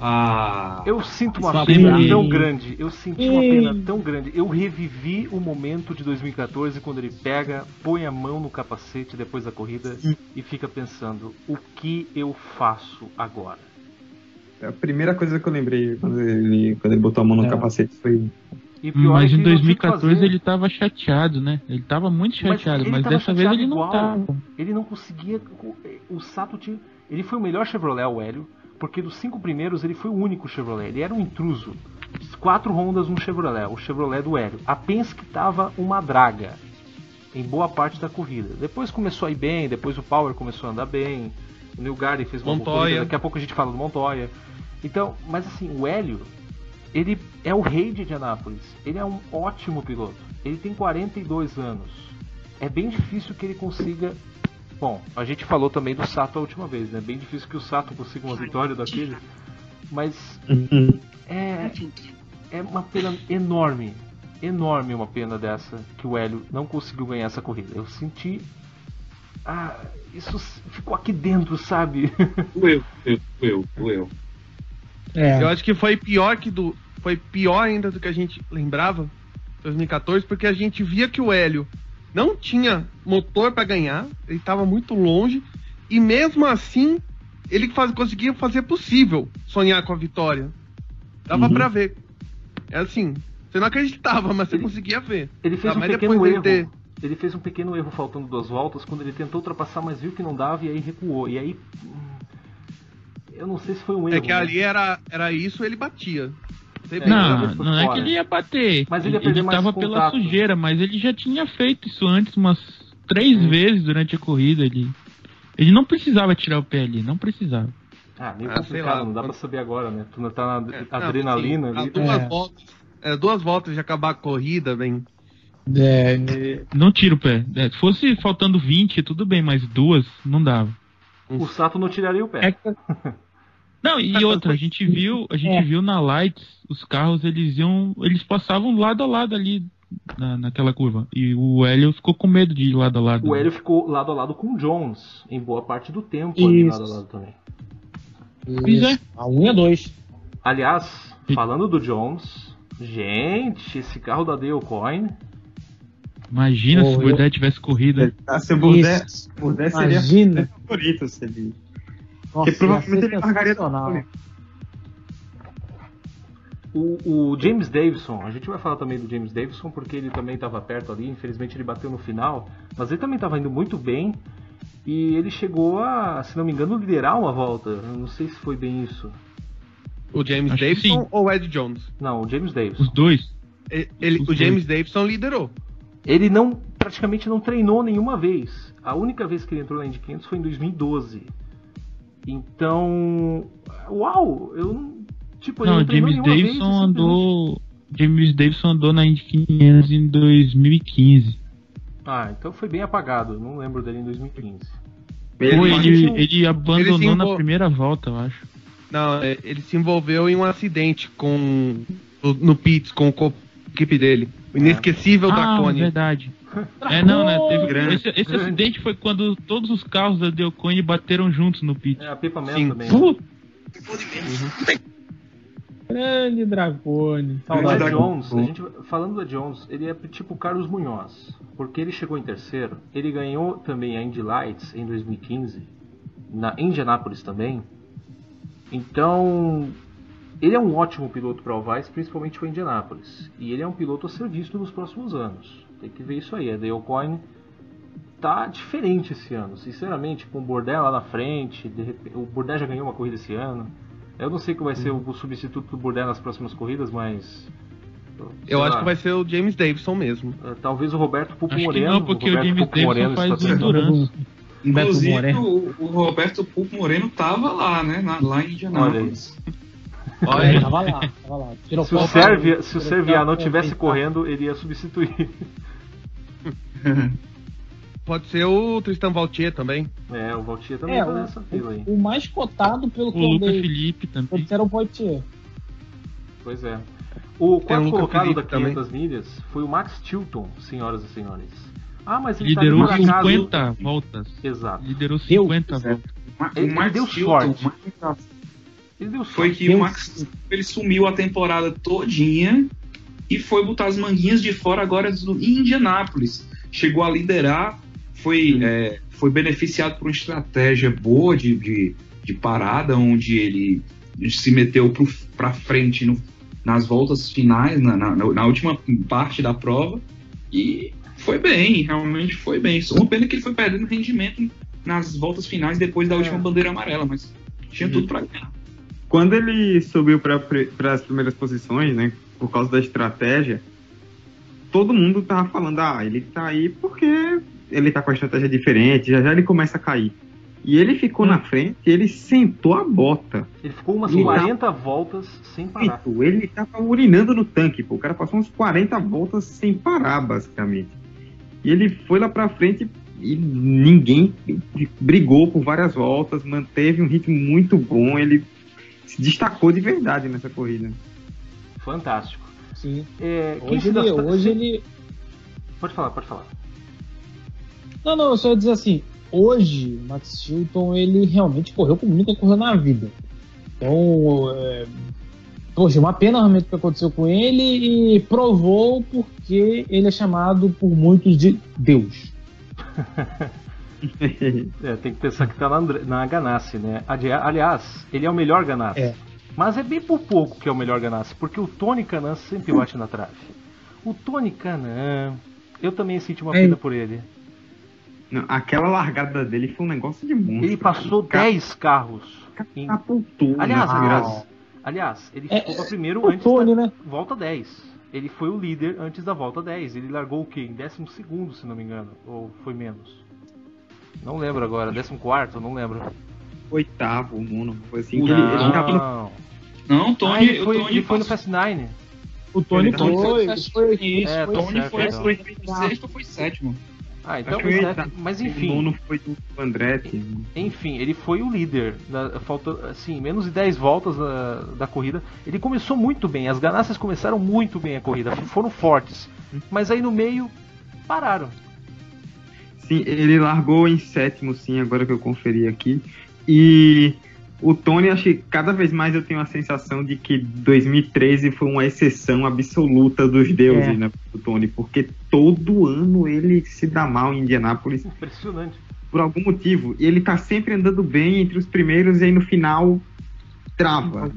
Ah, eu sinto uma pena tão grande. Eu senti uma pena tão grande. Eu revivi o momento de 2014 quando ele pega, põe a mão no capacete depois da corrida e fica pensando: o que eu faço agora? A primeira coisa que eu lembrei quando ele, quando ele botou a mão no é. capacete foi. mas é em 2014 ele tava chateado, né? Ele tava muito chateado, mas, mas dessa vez ele igual. não tava. Ele não conseguia. O Sato tinha. Ele foi o melhor Chevrolet, o Hélio porque dos cinco primeiros ele foi o único Chevrolet. Ele era um intruso. Quatro Hondas, um Chevrolet, o Chevrolet do Hélio. A Penske estava uma draga em boa parte da corrida. Depois começou a ir bem, depois o Power começou a andar bem. O Neil Garden fez uma Montoya. daqui a pouco a gente fala do Montoya. Então, mas assim, o Hélio, ele é o rei de Indianápolis. Ele é um ótimo piloto. Ele tem 42 anos. É bem difícil que ele consiga Bom, a gente falou também do Sato a última vez, né? Bem difícil que o Sato consiga uma vitória daquele. Mas é, é uma pena enorme, enorme uma pena dessa que o Hélio não conseguiu ganhar essa corrida. Eu senti. Ah, isso ficou aqui dentro, sabe? *laughs* Doeu, doeu, doeu. É. Eu acho que foi pior que do. Foi pior ainda do que a gente lembrava 2014, porque a gente via que o Hélio não tinha motor para ganhar, ele estava muito longe, e mesmo assim ele faz, conseguia fazer possível sonhar com a vitória. Dava uhum. para ver. É assim, você não acreditava, mas ele, você conseguia ver. Ele fez tá? um mas pequeno erro. Ter... Ele fez um pequeno erro faltando duas voltas quando ele tentou ultrapassar, mas viu que não dava e aí recuou. E aí. Hum, eu não sei se foi um é erro. É que ali era, era isso ele batia. Não, não é que ele ia bater. Mas ele, ele tava pela sujeira, mas ele já tinha feito isso antes umas três hum. vezes durante a corrida. Ele, ele não precisava tirar o pé ali, não precisava. Ah, meio ah, complicado, não dá pra saber agora, né? Tu não tá na é, adrenalina não, ali. Duas, é. voltas, é, duas voltas de acabar a corrida, bem. É, não tira o pé. É, se fosse faltando 20, tudo bem, mas duas não dava. O Sato não tiraria o pé. É, não, e outra, a gente viu, a gente é. viu na Lights, os carros eles iam, eles passavam lado a lado ali na, naquela curva. E o Hélio ficou com medo de ir lado a lado. O Hélio ficou lado a lado com o Jones em boa parte do tempo Isso. ali lado a lado também. Pois é. A 1 e a 2. Aliás, falando do Jones, Gente, esse carro da Dale Coin. Imagina oh, se o Burdett eu... tivesse corrida. Ah, se o Burdett seria Imagina. favorito se ele. Nossa, Porque provavelmente ele largaria o, o, James Davidson, a gente vai falar também do James Davidson porque ele também estava perto ali, infelizmente ele bateu no final, mas ele também estava indo muito bem e ele chegou a, se não me engano, liderar uma volta. Eu não sei se foi bem isso. O James Acho Davidson ou o Ed Jones? Não, o James Davidson. Os dois. Ele, ele Os o James dois. Davidson liderou. Ele não praticamente não treinou nenhuma vez. A única vez que ele entrou na Indy 500 foi em 2012. Então, uau, eu tipo, não, não James Davidson vez, andou James Davidson andou na Indy 500 em 2015. Ah, então foi bem apagado, não lembro dele em 2015. Ele, ele, ele abandonou ele na primeira volta, eu acho. Não, é, ele se envolveu em um acidente com no pits com a equipe dele. O inesquecível ah, Dracone. verdade. É, não, né? Teve, esse, esse acidente foi quando todos os carros da Delcone bateram juntos no pit. É, a Pipa mesmo também. Uhum. Grande Dracone. O Ed Jones, a gente, falando do Ed Jones, ele é tipo Carlos Munhoz. Porque ele chegou em terceiro. Ele ganhou também a Indy Lights em 2015. Na Indianápolis também. Então, ele é um ótimo piloto para o Vice, principalmente para Indianápolis. E ele é um piloto a ser visto nos próximos anos. Tem que ver isso aí. A Dale Coyne tá diferente esse ano. Sinceramente, com o Bordel lá na frente. Repente, o Bordel já ganhou uma corrida esse ano. Eu não sei qual vai ser o, substituto do Bordel nas próximas corridas, mas. Eu acho que vai ser o James Davidson mesmo. Uh, talvez o Roberto Pupo acho Moreno. Não, porque o, o James Davidson Moreno faz endurance. Inclusive, o, o, Roberto Pulpo Moreno tava lá, né? Na, lá em Indianápolis. Olha, Olha tava lá, tava lá. Tirou se, o Servia, se o Servia não tivesse correndo, ele ia substituir. *laughs* Pode ser o Tristan Valtier também. É, o Valtier também é, tá nessa fila aí. O mais cotado pelo o Lucas Felipe também. Era o Valtier. Pois é. O quarto colocado da 500 também. milhas foi o Max Tilton, senhoras e senhores. Ah, mas ele Liderou tá 50 voltas. Exato. Liderou 50 voltas. Ele, ele deu sorte. Ele deu sorte. Foi que o Max ele sumiu a temporada todinha e foi botar as manguinhas de fora agora em Indianápolis. Chegou a liderar, foi, é, foi beneficiado por uma estratégia boa de, de, de parada, onde ele se meteu para frente no, nas voltas finais, na, na, na, última parte da prova, e foi bem, realmente foi bem. Uma pena que ele foi perdendo rendimento nas voltas finais depois da é. última bandeira amarela, mas tinha uhum. tudo para ganhar. Quando ele subiu para as primeiras posições, né, por causa da estratégia, todo mundo tava falando, ah, ele tá aí porque ele tá com a estratégia diferente, já já ele começa a cair. E ele ficou hum. na frente, ele sentou a bota. Ele ficou umas ele 40 tá... voltas sem parar. Ele tava urinando no tanque, pô. O cara passou uns 40 voltas sem parar, basicamente. E ele foi lá pra frente e ninguém brigou por várias voltas, manteve um ritmo muito bom. Ele se destacou de verdade nessa corrida. Fantástico. Sim. É, hoje, ele, hoje ele. Pode falar, pode falar. Não, não, eu só ia dizer assim, hoje o Max Chilton ele realmente correu como nunca correu na vida. Então, é, poxa, uma pena realmente o que aconteceu com ele e provou porque ele é chamado por muitos de Deus. *laughs* *laughs* é, tem que pensar que tá na, na Ganassi, né? Aliás, ele é o melhor Ganassi. É. Mas é bem por pouco que é o melhor Ganassi, porque o Tony Canan sempre bate na trave. O Tony Canan, eu também senti uma é. pena por ele. Não, aquela largada dele foi um negócio de monstro. Ele passou 10 carros. Em... Aliás, aliás, aliás, ele é, ficou primeiro antes Tony, da né? volta 10. Ele foi o líder antes da volta 10. Ele largou o quê? Em 12 segundo, se não me engano. Ou foi menos? Não lembro agora. 14, não lembro. Oitavo, o Mono. Foi assim não. que ele, ele tava... Não, Tony, ah, ele foi, o Tony ele foi no Fast 9. O Tony foi, foi, foi, isso, é, Tony foi, foi, foi, foi sexto ou foi sétimo. Ah, então, tá, mas enfim. O nono foi do Andretti. Enfim, ele foi o líder. Da, falta, assim, menos de 10 voltas da, da corrida. Ele começou muito bem. As ganâncias começaram muito bem a corrida. Foram fortes. Mas aí no meio, pararam. Sim, ele largou em sétimo, sim, agora que eu conferi aqui. E o Tony, acho que cada vez mais eu tenho a sensação de que 2013 foi uma exceção absoluta dos deuses, é. né, o Tony, porque todo ano ele se dá mal em Indianápolis. Impressionante. Por algum motivo. E ele tá sempre andando bem entre os primeiros e aí no final trava.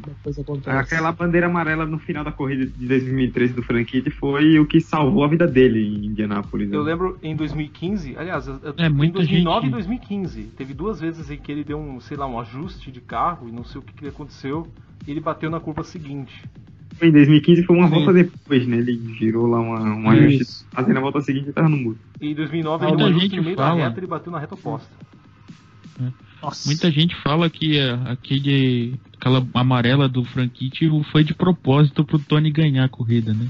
Aquela bandeira amarela no final da corrida de 2013 do Frank foi o que salvou a vida dele em Indianápolis. Né? Eu lembro em 2015, aliás, é, em 2009 gente... e 2015, teve duas vezes em que ele deu um, sei lá, um ajuste de carro e não sei o que, que aconteceu, e ele bateu na curva seguinte. Em 2015 foi uma Sim. volta depois, né? Ele girou lá uma, um ajuste, fazendo a volta seguinte e tava no muro. E em 2009 ele deu um ajuste no meio fala. da reta e ele bateu na reta oposta. É. Nossa. Muita gente fala que aquele, aquela amarela do Franquite foi de propósito pro Tony ganhar a corrida, né?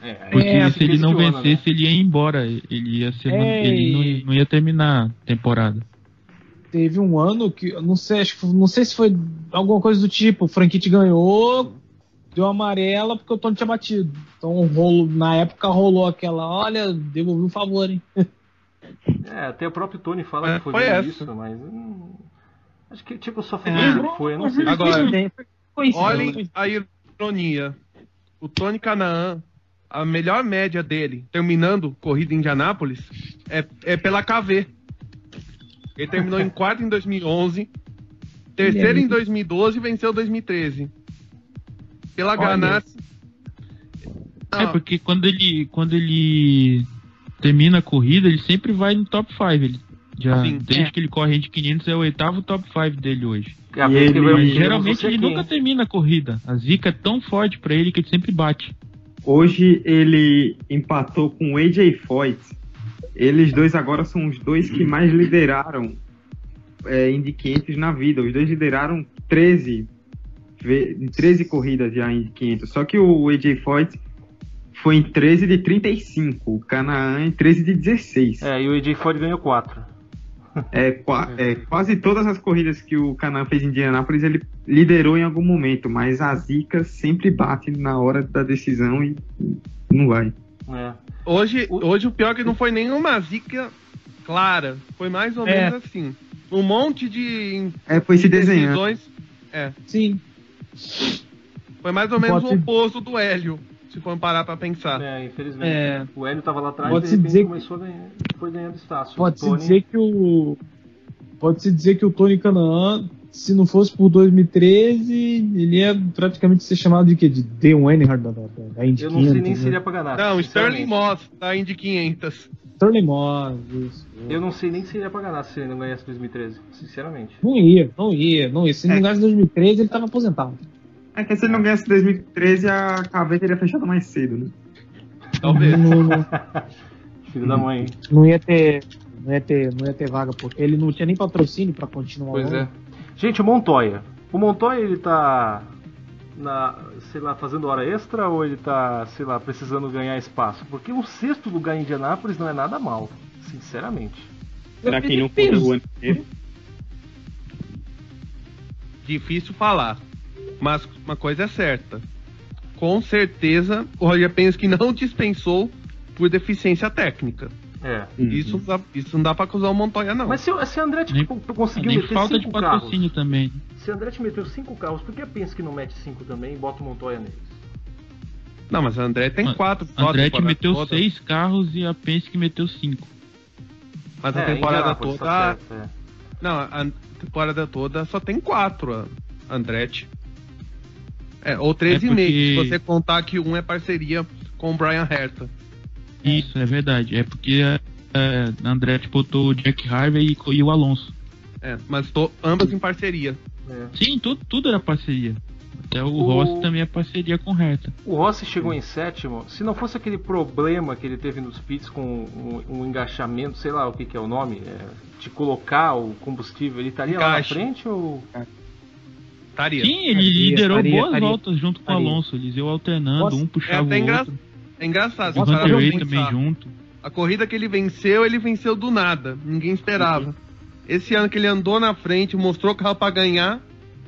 É, Porque é, se ele não vencesse, né? ele ia embora. Ele ia ser. É, ele não, não, ia terminar a temporada. Teve um ano que. Não sei, acho, não sei se foi alguma coisa do tipo. O Franquite ganhou, deu amarela porque o Tony tinha batido. Então rolo, na época rolou aquela, olha, devolvi um favor, hein? *laughs* É, até o próprio Tony fala é, que foi, foi isso, mas. Hum, acho que tipo só foi é, que foi, eu não sei. Agora, olhem a ironia. O Tony Canaan, a melhor média dele, terminando corrida em Indianápolis, é, é pela KV. Ele terminou em quarto em 2011, terceiro em 2012 e venceu 2013. Pela Ganassi. É, porque quando ele, quando ele termina a corrida, ele sempre vai no top 5. Ele já, assim, desde é. que ele corre de 500, é o oitavo top 5 dele hoje. E ele, mas, geralmente ele nunca termina a corrida. A zica é tão forte para ele que ele sempre bate. Hoje ele empatou com o AJ Foyt. Eles dois agora são os dois que mais lideraram é, Indy 500 na vida. Os dois lideraram 13, 13 corridas já em 500. Só que o AJ Foyt foi em 13 de 35, o Canaã em 13 de 16. É, e o AJ Ford ganhou 4. É, qua, é, quase todas as corridas que o Canaã fez em Indianápolis ele liderou em algum momento, mas a zica sempre bate na hora da decisão e não vai. É. Hoje, o... hoje o pior é que não foi nenhuma zica clara, foi mais ou é. menos assim. Um monte de é, foi se decisões. É. Sim. Foi mais ou menos Pode... o oposto do Hélio se for parar pra pensar. É, infelizmente. É... O Hélio tava lá atrás e dizer começou a ganhar, foi ganhando espaço. Pode-se Tony... dizer que o. Pode-se dizer que o Tony Canaan, se não fosse por 2013, ele ia praticamente ser chamado de quê? De The Earnhardt da, da, da Indy Eu não 500, sei nem né? se ele ia pra ganhar. Não, Sterling Moss da Indy 500. Sterling Moss, isso. Eu não sei nem se ele ia pra ganhar se ele não ganhasse 2013, sinceramente. Não ia, não ia, não ia. Se ele é. não ganhasse 2013, ele tava aposentado. É que se ele não ganhasse 2013, a KV teria fechado mais cedo, né? Talvez. Não, não, *laughs* Filho da mãe. Não ia ter. Não ia ter, não ia ter vaga, porque ele não tinha nem patrocínio para continuar. Pois é. Gente, o Montoya. O Montoya, ele tá. Na, sei lá, fazendo hora extra ou ele tá, sei lá, precisando ganhar espaço? Porque o sexto lugar em Indianápolis não é nada mal, sinceramente. Será que não foi o ano inteiro? Difícil falar. Mas uma coisa é certa. Com certeza, o Roger Penske não dispensou por deficiência técnica. É. Isso, uhum. dá, isso não dá pra acusar o Montoya, não. Mas se, se a Andretti nem, conseguiu nem meter falta cinco de patrocínio carros, também. Se a Andretti meteu cinco carros, por que a Penske não mete cinco também e bota o Montoya neles? Não, mas a Andretti tem quatro. A Andretti meteu toda. seis carros e a Penske meteu cinco. Mas é, a temporada toda... Tá certo, é. Não, a temporada toda só tem quatro, a Andretti. É, ou 13,5, é porque... se você contar que um é parceria com o Brian Herta. Isso, é verdade. É porque é, é, Andretti botou o Jack Harvey e, e o Alonso. É, mas tô, ambas em parceria. É. Sim, tudo, tudo era parceria. Até o, o Rossi também é parceria com Herta. O Rossi chegou em sétimo. Se não fosse aquele problema que ele teve nos pits com um, um engaixamento, sei lá o que, que é o nome, é, de colocar o combustível, ele estaria Encaixe. lá na frente ou. Estaria. Sim, ele liderou taria, boas taria, voltas junto com o Alonso. Eles iam alternando, Nossa, um puxava é o engra... outro. É engraçado. O Hunter Ray também junto. A corrida que ele venceu, ele venceu do nada. Ninguém esperava. Uhum. Esse ano que ele andou na frente, mostrou que para ganhar,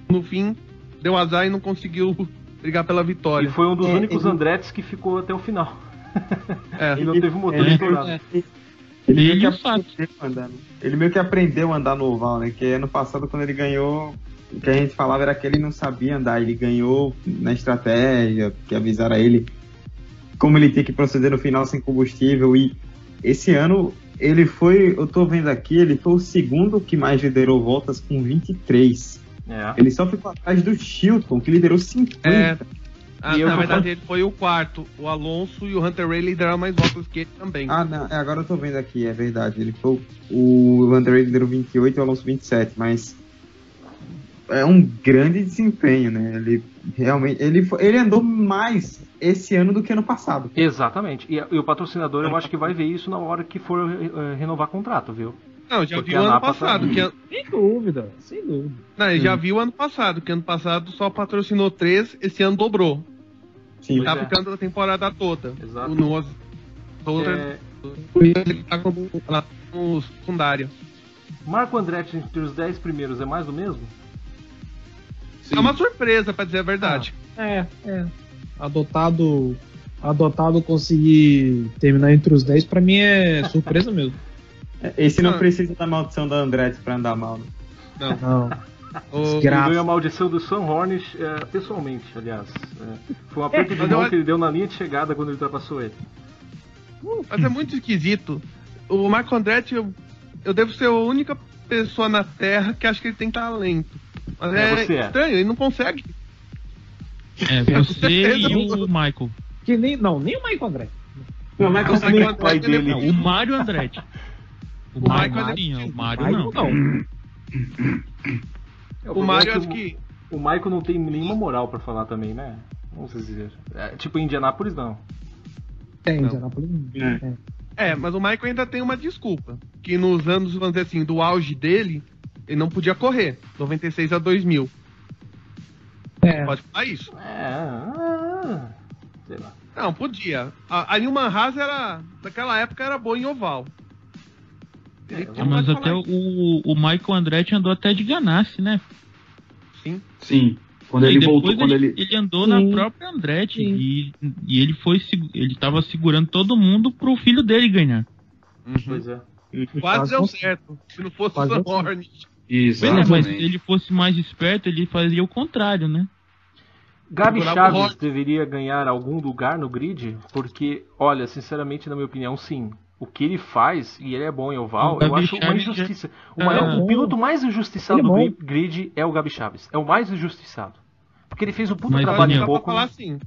no fim, deu azar e não conseguiu *laughs* brigar pela vitória. E foi um dos é, únicos ele... Andretti que ficou até o final. É. *laughs* ele não teve motor é, estourado. É. Ele, meio que aprendeu andar, ele meio que aprendeu a andar no oval, né? Que ano passado, quando ele ganhou, o que a gente falava era que ele não sabia andar, ele ganhou na estratégia, que avisaram a ele como ele tinha que proceder no final sem combustível. E esse ano ele foi, eu tô vendo aqui, ele foi o segundo que mais liderou voltas com 23. É. Ele só ficou atrás do Chilton, que liderou 50. É. Ah, na verdade, ele foi o quarto. O Alonso e o Hunter Ray lideraram mais voltas que ele também. Ah, não, é, agora eu tô vendo aqui, é verdade. Ele foi o, o Hunter Ray liderou 28 e o Alonso 27, mas é um grande desempenho, né? Ele realmente ele, ele andou mais esse ano do que ano passado. Exatamente. E, e o patrocinador eu acho que vai ver isso na hora que for uh, renovar contrato, viu? Não, já Porque viu ano passado. Tá... Que... Sem dúvida, sem dúvida. Não, ele já viu ano passado, que ano passado só patrocinou três, esse ano dobrou. Sim. Tá é. ficando a temporada toda. Exato. O Noas. É... Ele tá como secundária. Marco Andretti entre os 10 primeiros é mais do mesmo? Sim. É uma surpresa, pra dizer a verdade. Ah, é, é. Adotado. Adotado conseguir terminar entre os 10, pra mim é surpresa mesmo. Esse não, não, precisa da maldição da Andretti pra andar mal. Né? Não. não. *laughs* O... ganhou a maldição do Sam Hornish é, pessoalmente, aliás. É, foi um aperto de mão que ele deu na linha de chegada quando ele ultrapassou ele. Mas é muito esquisito. O Marco Andretti, eu, eu devo ser a única pessoa na Terra que acha que ele tem talento. Mas é, é estranho, ele não consegue. É, você *laughs* e o Michael. Que nem, não, nem o Michael Andretti. Não, o Michael Andretti, o, pai dele. Não, o Mário Andretti. *laughs* O, o Michael Andretti. O Mário não. não. É, *coughs* o, o Mário, acho que. O Michael não tem nenhuma moral pra falar também, né? Vamos dizer. É, tipo, Indianápolis não. É, Indianápolis não. É. é. mas o Michael ainda tem uma desculpa. Que nos anos, vamos dizer assim, do auge dele, ele não podia correr. 96 a 2000. É. Pode falar isso. É. Ah, sei lá. Não, podia. A, a Newman Haas era. Naquela época era boa em oval. É, mas até o, o Michael Andretti andou até de Ganassi, né? Sim. Sim. Quando ele voltou, quando ele, ele... ele andou Sim. na própria Andretti e, e ele foi ele tava segurando todo mundo pro filho dele ganhar. Uhum. Pois é. Quase deu certo. Se não fosse Quase o Sam. Exatamente. Mas se ele fosse mais esperto, ele fazia o contrário, né? Gabi Chaves deveria ganhar algum lugar no grid? Porque, olha, sinceramente, na minha opinião, sim. O que ele faz, e ele é bom em oval, eu acho uma injustiça. O, maior, o piloto mais injustiçado é do grid é o Gabi Chaves. É o mais injustiçado. Porque ele fez o puto Mas, trabalho em pouco. Falar assim.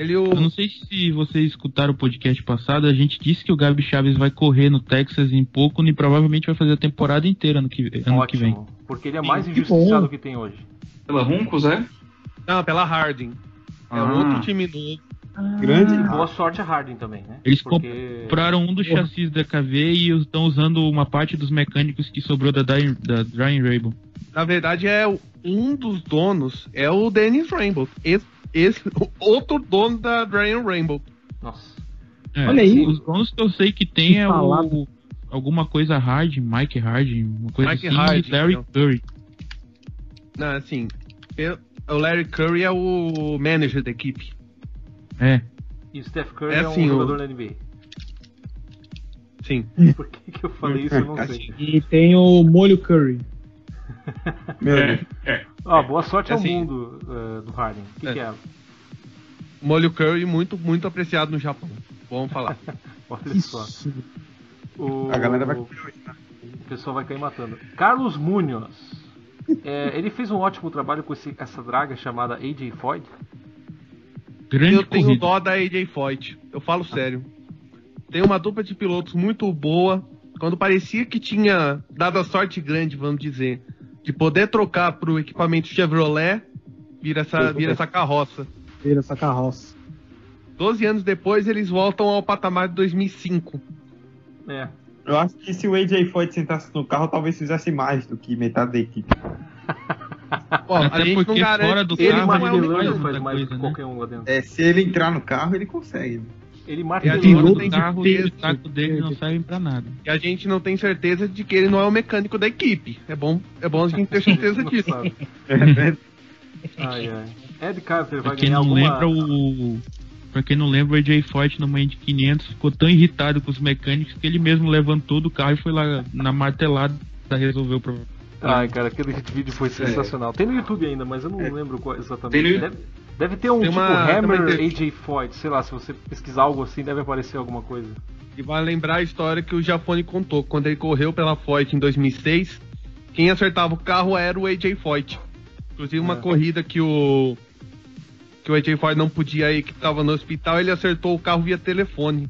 Ele, o... Eu não sei se vocês escutaram o podcast passado, a gente disse que o Gabi Chaves vai correr no Texas em pouco e provavelmente vai fazer a temporada inteira ano que, ano Ótimo, que vem. Porque ele é mais Sim, injustiçado que, que tem hoje. Pela Runcos, é? Não, pela Harding. É ah. outro time novo. Ah. Grande. E boa sorte a Harding também, né? Eles Porque... compraram um dos chassis da KV e estão usando uma parte dos mecânicos que sobrou da, Drying, da Drying Rainbow. Na verdade, é um dos donos é o Dennis Rainbow. Esse esse outro dono da Brian Rainbow. Nossa. É, Olha aí. Os donos que eu sei que tem que é o, alguma coisa Hard, Mike Hard, uma coisa Mike assim, Hard, e Larry não. Curry. Não, assim, eu, o Larry Curry é o manager da equipe. É. E o Steph Curry é, é assim, um jogador o... da NBA. Sim. Por que, que eu falei isso, eu não sei. E tem o Molho Curry. *laughs* Meu Deus. É, é. Ah, boa sorte é ao assim, mundo uh, do Harden. O que é? Que é? Molho curry muito, muito apreciado no Japão. Vamos falar. *laughs* Olha só. O... A galera vai O pessoal vai cair matando. Carlos Munhoz. É, ele fez um ótimo trabalho com esse, essa draga chamada AJ Foyt. Grande eu tenho corrida. dó da AJ Foyt. Eu falo ah. sério. Tem uma dupla de pilotos muito boa. Quando parecia que tinha dado a sorte grande, vamos dizer, de poder trocar para o equipamento Chevrolet, vira essa, vira essa carroça. Vira essa carroça. Doze anos depois, eles voltam ao patamar de 2005. É. Eu acho que se o AJ Foyt sentasse no carro, talvez fizesse mais do que metade da equipe. *laughs* Pô, a gente não garante. Fora do ele carro, ele faz mais do que né? qualquer um lá dentro. É, se ele entrar no carro, ele consegue. Ele martelou o carro e o saco dele não serve pra nada. E a gente não tem certeza de que ele não é o mecânico da equipe. É bom, é bom a gente ter certeza disso. *laughs* é, ai, ai. Ed Carter vai ganhar não alguma... lembra o Pra quem não lembra, o AJ Forte no Indy 500 ficou tão irritado com os mecânicos que ele mesmo levantou do carro e foi lá na martelada pra resolver o problema. Ai, cara, aquele vídeo foi sensacional. É. Tem no YouTube ainda, mas eu não é. lembro qual exatamente. Deve, deve, ter um Tem tipo uma, Hammer AJ Foyt, sei lá, se você pesquisar algo assim, deve aparecer alguma coisa. E vai lembrar a história que o Jafone contou. Quando ele correu pela Foyt em 2006, quem acertava o carro era o AJ Foyt. Inclusive uma é. corrida que o que o AJ Foyt não podia ir, que estava no hospital, ele acertou o carro via telefone.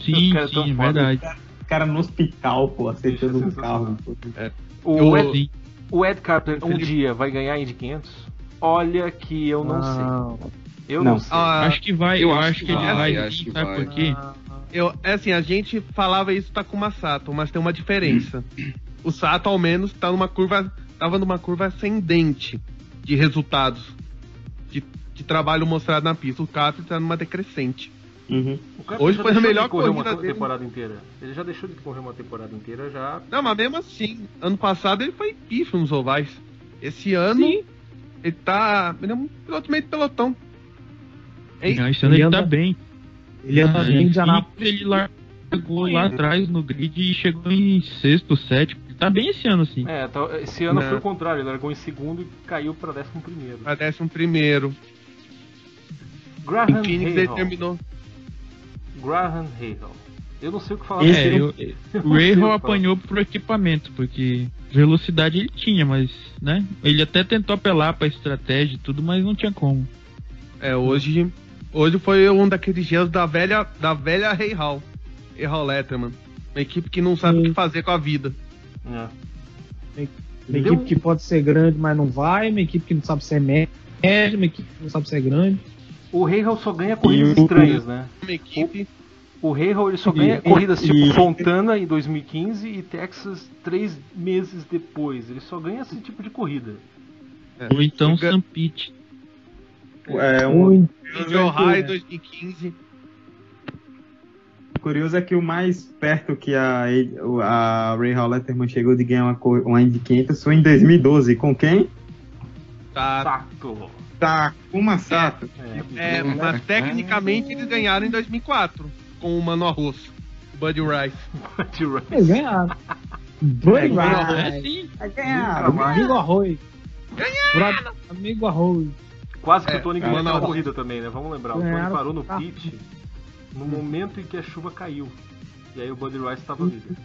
sim, *laughs* sim, verdade. O cara no hospital, pô, acertando o carro. É. O, Ed, o Ed Carpenter um dia vai ganhar Indy 500? Olha que eu não, não. sei. Eu não, não sei. Ah, acho que vai, eu, acho, que, ele vai, acho que sabe vai. por quê? Eu, é assim, a gente falava isso tá com o Masato, mas tem uma diferença. *clears throat* o Sato, ao menos, tá numa curva. Tava numa curva ascendente de resultados. De, de trabalho mostrado na pista. O Cato tá numa decrescente. Uhum. Hoje foi a melhor corrida uma dele. temporada inteira. Ele já deixou de correr uma temporada inteira já. Não, mas mesmo assim, ano passado ele foi pífio nos ovais. Esse ano Sim. Ele tá. Ele é um piloto meio pelotão. Ei, Não, esse ano ele, ele anda, tá bem. Ele anda ah, bem de Ele largou lá atrás no grid e chegou em sexto, sétimo. Tá bem esse ano, assim. É, tá, esse ano Não. foi o contrário. Ele largou em segundo e caiu pra décimo primeiro. Pra décimo primeiro. Graham Phoenix ele terminou. Graham Rahal. Eu não sei o que falar. É, eu, o Rahal apanhou pro equipamento, porque velocidade ele tinha, mas, né? Ele até tentou apelar pra estratégia e tudo, mas não tinha como. É, hoje, hoje foi um daqueles dias da velha, da velha Rahal. Rahal Letterman. Uma equipe que não sabe Sim. o que fazer com a vida. É. Uma equipe que pode ser grande, mas não vai. Uma equipe que não sabe ser média. Uma equipe que não sabe ser grande. O Rahal só ganha corridas estranhas, né? Uma equipe. O, o Rahal ele só ganha e, corridas tipo e, Fontana em 2015 e Texas três meses depois. Ele só ganha esse tipo de corrida. É. Ou então Sam Pitt. É, um. De Ohio 2015. O curioso é que o mais perto que a, a Ray Hall Letterman chegou de ganhar uma, uma Indy 500 foi em 2012. Com quem? Tato. Takuma Sato. É, é, mas tecnicamente eles ganharam em 2004 com o Mano Arroz, Buddy Rice. *laughs* Buddy Rice. Ganharam. Buddy Rice. É, sim. Ganharam. Amigo Arroz. Ganharam. Amigo Arroz. Quase que é, o Tony ganhou na corrida também, né? Vamos lembrar. O Tony parou no pit no momento em que a chuva caiu. E aí o Buddy Rice estava líder.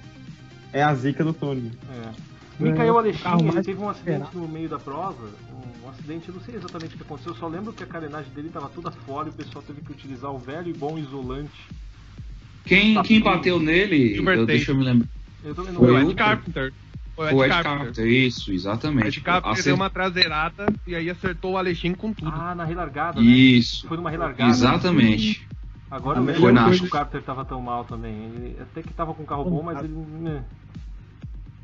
É a zica do Tony. É. Micael Alexandre ele teve um acidente no meio da prova, um, um acidente, eu não sei exatamente o que aconteceu, eu só lembro que a carenagem dele estava toda fora e o pessoal teve que utilizar o velho e bom isolante. Quem, quem bateu nele, eu, deixa eu me lembrar. Eu Foi o Ed Carpenter. Foi o Ed, Carpenter. Carpenter. Isso, exatamente. O Ed Carpenter Acert... deu uma traseirada e aí acertou o Alexandre com tudo. Ah, na relargada, né? Isso. Foi numa relargada. Exatamente. Agora eu lembro que o Carpenter estava tão mal também. Ele, até que estava com um carro bom, mas ele. Né.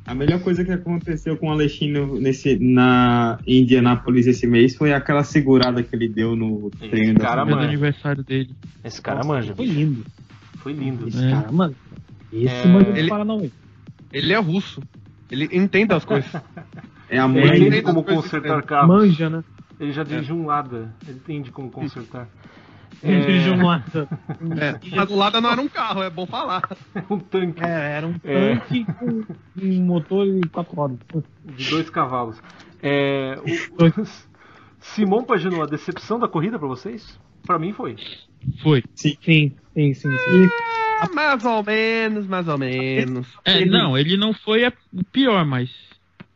A melhor coisa que aconteceu com o Alexandre nesse, na Indianápolis esse mês foi aquela segurada que ele deu no esse treino cara da aniversário dele. Esse cara Nossa, manja. Foi lindo. Foi lindo. Esse é. cara, mano. Esse é... manja ele, fala não. Ele é russo. Ele entende as coisas. É a mãe. Ele entende como consertar carros. Manja, né? Ele já dirige é. um Lada. Ele entende como consertar. *laughs* É... Dirige um Lada. É, mas o Lada não era um carro, é bom falar. *laughs* um tanque. É, era um é. tanque é. com um motor e quatro rodas. De dois cavalos. É, o... *laughs* Simão Pagino, a decepção da corrida para vocês? Para mim foi. Foi. Sim, sim, sim. sim, sim. É, mais ou menos, mais ou menos. É, não, ele não foi o pior, mas.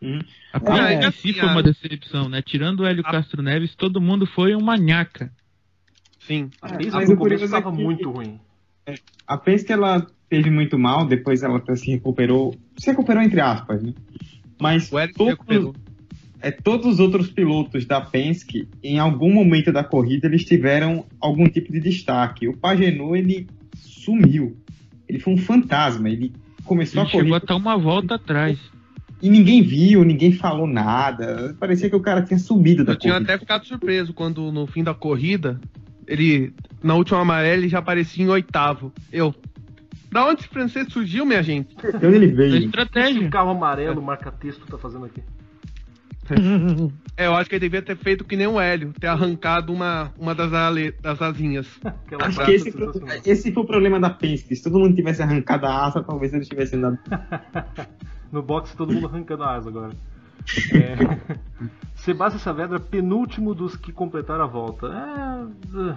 Hum. A corrida é, em si foi uma decepção, né? Tirando o Hélio a... Castro Neves, todo mundo foi um manhaca. Sim. A Penske mas no começo estava é que... muito ruim. É, a Penske ela teve muito mal, depois ela se recuperou. Se recuperou entre aspas, né? Mas todos, é, todos os outros pilotos da Penske, em algum momento da corrida, eles tiveram algum tipo de destaque. O Pagenot, ele sumiu. Ele foi um fantasma. Ele começou ele a corrida. Chegou até uma volta atrás. E ninguém viu, ninguém falou nada. Parecia que o cara tinha subido da Eu corrida. tinha até ficado surpreso quando no fim da corrida ele, na última amarela, ele já aparecia em oitavo. Eu. Da onde esse francês surgiu, minha gente? De onde ele veio? estratégia. O carro amarelo, marca-texto, tá fazendo aqui? *laughs* É, eu acho que ele devia ter feito que nem o Hélio, ter arrancado uma, uma das, ale, das asinhas. *laughs* acho que esse foi, esse foi o problema da Penske. Se todo mundo tivesse arrancado a asa, talvez ele tivesse andado. *laughs* No boxe todo mundo arrancando a asa agora. É... Sebastião Saavedra, penúltimo dos que completaram a volta. É...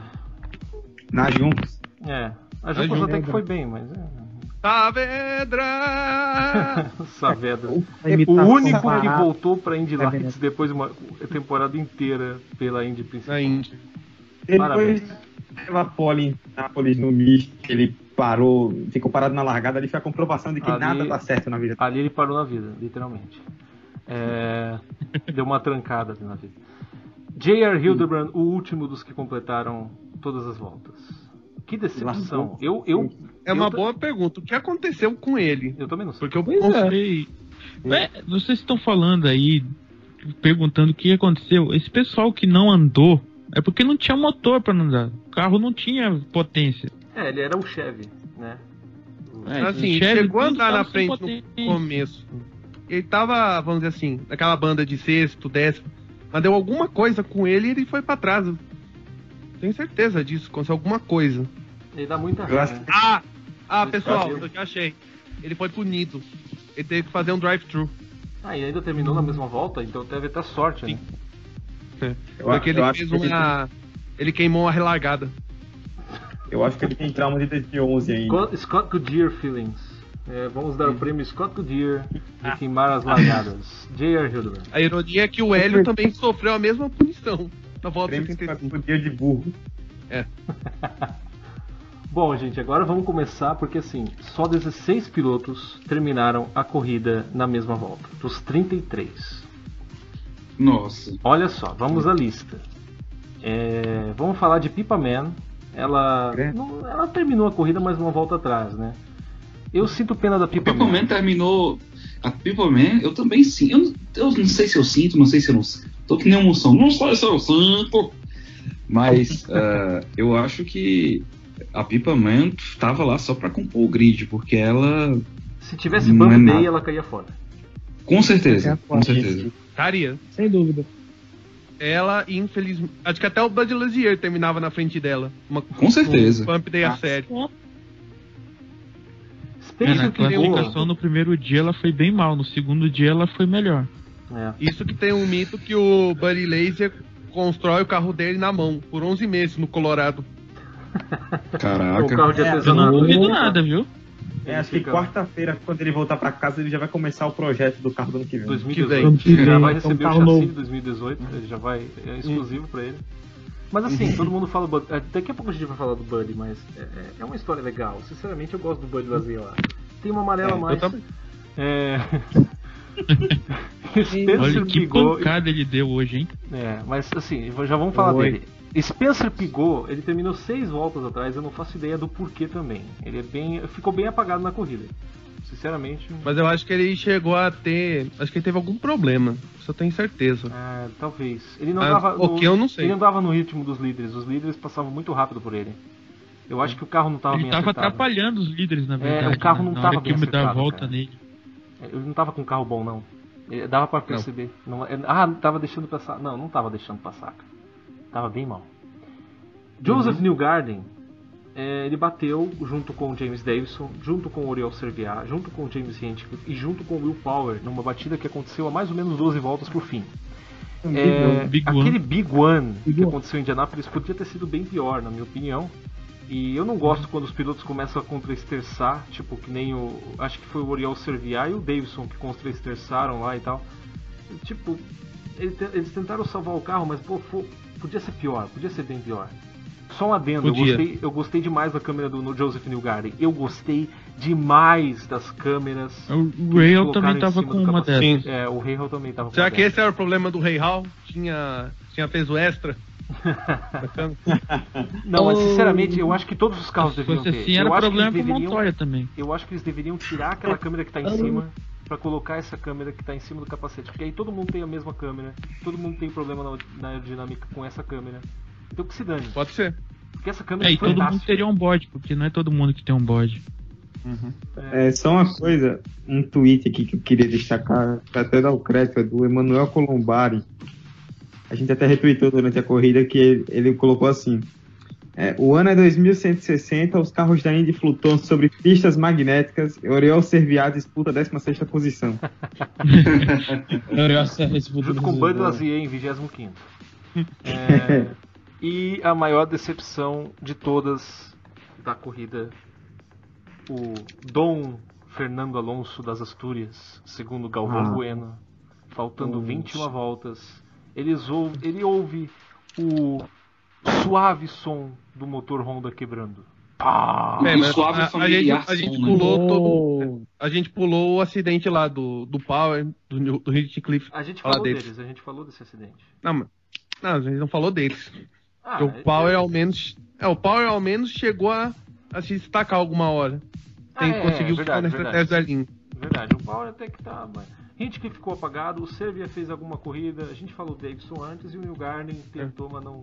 Na Juncos. É. A Juncos até que foi bem, mas. É... Saavedra! *laughs* Saavedra. O único que voltou para Indy Lights depois de uma temporada inteira pela Indy principal. Na Indy. Depois teve a pole em Nápoles no misto, que ele parou, ficou parado na largada, ali foi a comprovação de que ali, nada dá certo na vida. Ali ele parou na vida, literalmente. É, *laughs* deu uma trancada na vida. J.R. Hildebrand, o último dos que completaram todas as voltas. Que decepção. Eu, eu, é uma eu boa pergunta. O que aconteceu com ele? Eu também não sei. Porque eu comprei. É. É, vocês estão falando aí, perguntando o que aconteceu. Esse pessoal que não andou é porque não tinha motor para andar. O carro não tinha potência. É, ele era um Chevy, né? É, assim, Chevy, chegou a andar na frente no começo. Ele tava, vamos dizer assim, naquela banda de sexto, décimo. Mas deu alguma coisa com ele e ele foi para trás. Tenho certeza disso, aconteceu alguma coisa. Ele dá muita raiva. Ah! Ah, pessoal, eu já achei. Ele foi punido. Ele teve que fazer um drive-thru. Ah, e ainda terminou na mesma volta, então teve até sorte, Sim. né? É. Porque ele fez uma. Ele... ele queimou uma relargada. Eu acho que ele tem trauma de 2011 ainda. Scott, Scott Goodyear Feelings. É, vamos dar o prêmio Scott Goodyear de ah. queimar as largadas. *laughs* J.R. Hildebrand. A ironia é que o Hélio também sofreu a mesma punição na volta prêmio 75. Goodyear de burro. É. *laughs* Bom, gente, agora vamos começar porque assim, só 16 pilotos terminaram a corrida na mesma volta, dos 33. Nossa. Olha só, vamos à lista. É, vamos falar de Pipa Man. Ela, não, ela terminou a corrida, mas uma volta atrás, né? Eu sinto pena da Pipa, Pipa Man. Man terminou. A Pipa Man, eu também sinto. Eu, eu, não sei se eu sinto, não sei se eu não. Tô que nem emoção. Não sei se eu sinto. Mas uh, *laughs* eu acho que a Pipa Man estava lá só para compor o grid, porque ela. Se tivesse Bump é ela caía fora. Com certeza, com certeza. Caria. Sem dúvida. Ela, infelizmente. Acho que até o Bud Lazier terminava na frente dela. Uma, com certeza. Um Bump Day a sério. É, na classificação no primeiro dia ela foi bem mal, no segundo dia ela foi melhor. É. Isso que tem um mito que o Buddy Laser constrói o carro dele na mão, por 11 meses no Colorado. Caraca. O carro de artesanato. É, eu não duvido nada, viu? É, acho que quarta-feira, quando ele voltar pra casa, ele já vai começar o projeto do carro do ano que vem. 2018. Que vem. Já vai receber então, o chassi de 2018, ele já vai. É exclusivo pra ele. Mas assim, todo mundo fala do Bud. Daqui a pouco a gente vai falar do Buddy, mas é, é, é uma história legal. Sinceramente, eu gosto do Buddy Lazier lá. Tem uma amarela é, mais. É. *laughs* Olha que Pigot... pancada ele deu hoje, hein? É, mas assim, já vamos falar Oi. dele. Spencer Pigot, ele terminou seis voltas atrás, eu não faço ideia do porquê também. Ele é bem, ficou bem apagado na corrida. Sinceramente. Mas eu acho que ele chegou a ter. Acho que ele teve algum problema. Eu tenho certeza. É, talvez. Ele não ah, O que eu não sei. Ele andava no ritmo dos líderes. Os líderes passavam muito rápido por ele. Eu acho que o carro não estava bem Ele estava atrapalhando os líderes, na verdade. É, o carro não estava né? bem acertado. a volta cara. nele. Ele não estava com um carro bom, não. Dava para perceber. Não. Não, ah, tava deixando passar. Não, não tava deixando passar. Tava bem mal. Joseph uhum. Newgarden, é, ele bateu junto com o James Davison, junto com o Oriol Servia, junto com o James Hinchcliffe e junto com o Will Power, numa batida que aconteceu a mais ou menos 12 voltas por fim. É, big aquele Big One big que one. aconteceu em Indianapolis podia ter sido bem pior, na minha opinião. E eu não gosto quando os pilotos começam a contra-esterçar, tipo que nem o. Acho que foi o Oriol Servia e o Davidson que contra-esterçaram lá e tal. Tipo, eles tentaram salvar o carro, mas pô, podia ser pior, podia ser bem pior. Só um adendo, eu gostei, eu gostei demais da câmera do Joseph Newgarden. Eu gostei demais das câmeras. O Rahal também tava com uma dessas. É, o Rahal também tava com Será que esse era o problema do Rahal? Tinha, tinha peso extra? *laughs* não, mas sinceramente, eu acho que todos os carros deveriam ter. Assim, era eu problema com Montoya também. Eu acho que eles deveriam tirar aquela câmera que está em cima para colocar essa câmera que está em cima do capacete, porque aí todo mundo tem a mesma câmera, todo mundo tem problema na, na aerodinâmica com essa câmera. Então que se dane. Pode ser. Porque essa câmera é, é e todo mundo teria um bode, porque não é todo mundo que tem um bode. Uhum. É, só uma coisa, um tweet aqui que eu queria destacar, pra até dar o crédito, é do Emanuel Colombari. A gente até retweetou durante a corrida que ele, ele colocou assim: É, o ano é 2160, os carros da Indy flutuam sobre pistas magnéticas. E Oriol Serviá disputa a 16 posição. *laughs* Oriol Junto com Bud Lazier em 25 é, *laughs* E a maior decepção de todas da corrida, o Dom Fernando Alonso das Astúrias, segundo Galvão ah. Bueno, faltando 21 voltas, eles ou, ele ouve o suave som do motor Honda quebrando. Pá! É, suave a, a, gente, a gente né? pulou né? todo, a gente pulou o acidente lá do, do Power, do, do Hinchcliffe. A gente falou deles. deles. a gente falou desse acidente. Não, não a gente não falou deles. Ah, o é, Power é, ao menos, é, o Power ao menos chegou a, a se destacar alguma hora. Tem, ah, é, conseguiu é, ficar na estratégia da linha. Verdade, o Power até que tá, mas Hint ficou apagado, o Servia fez alguma corrida, a gente falou do Davidson antes e o Will Garden tentou, mas não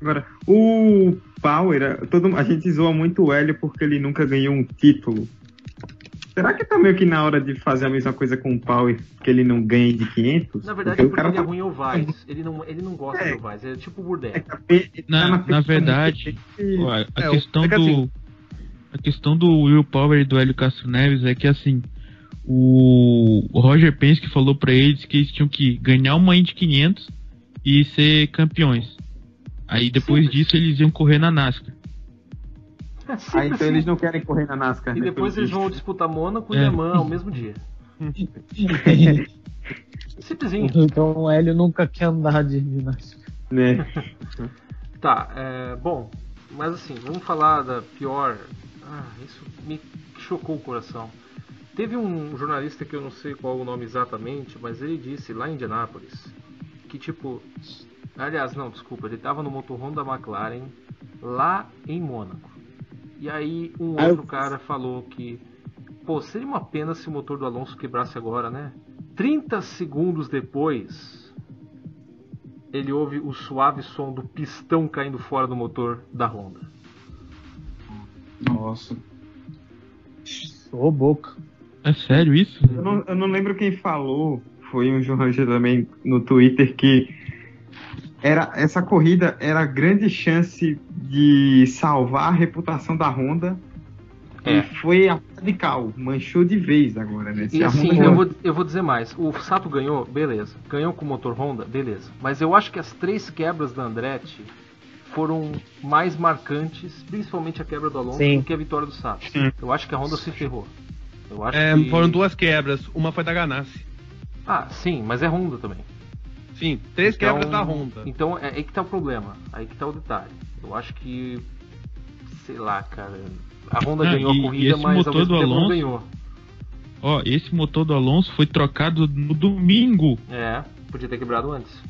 Agora, o Power, todo, a gente zoa muito o Hélio porque ele nunca ganhou um título. Será que tá meio que na hora de fazer a mesma coisa com o Power, que ele não ganhe de 500? Na verdade, porque, porque ele é tá... ruim ao Vaz. Ele não, ele não gosta é, do Vaz, é tipo o Burdel. É, tá, na, na, na verdade, a, é, questão é do... Assim, a questão do Will Power e do Hélio Castro Neves é que assim, o, o Roger Penske falou para eles que eles tinham que ganhar uma Indy 500 e ser campeões. Aí depois Sim. disso eles iam correr na NASCAR. ah, então eles não querem correr na NASCAR. E depois eles vão disputar Mônaco e é. Le Mans ao mesmo dia. *laughs* Simplesinho. Então o Hélio nunca quer andar de NASCAR. Né? *laughs* tá, é, bom, mas assim, vamos falar da pior. Ah, isso me chocou o coração. Teve um jornalista que eu não sei qual o nome exatamente, mas ele disse lá em Indianápolis que tipo Aliás, não, desculpa, ele estava no motorhome da McLaren lá em Mônaco. E aí um outro cara falou que, pô, seria uma pena se o motor do Alonso quebrasse agora, né? 30 segundos depois, ele ouve o suave som do pistão caindo fora do motor da Honda. Nossa. Ô, boca. É sério isso? Eu não, eu não lembro quem falou. Foi um jornalista também no Twitter que era essa corrida era a grande chance de salvar a reputação da Honda é. e foi radical, manchou de vez agora, né? Se e assim, eu, vou, eu vou dizer mais. O Sato ganhou, beleza. Ganhou com o motor Honda, beleza. Mas eu acho que as três quebras da Andretti foram mais marcantes, principalmente a quebra do Alonso, Sim. do que a vitória do Sato. Sim. Eu acho que a Honda se ferrou. Eu acho é, que... Foram duas quebras. Uma foi da Ganassi. Ah, sim, mas é Honda também. Sim, três então, quebras da Honda. Então é aí que tá o problema, aí que tá o detalhe. Eu acho que, sei lá, cara, a Honda ah, ganhou a corrida, mas motor ao mesmo do tempo Alonso, não ganhou. Ó, esse motor do Alonso foi trocado no domingo. É, podia ter quebrado antes.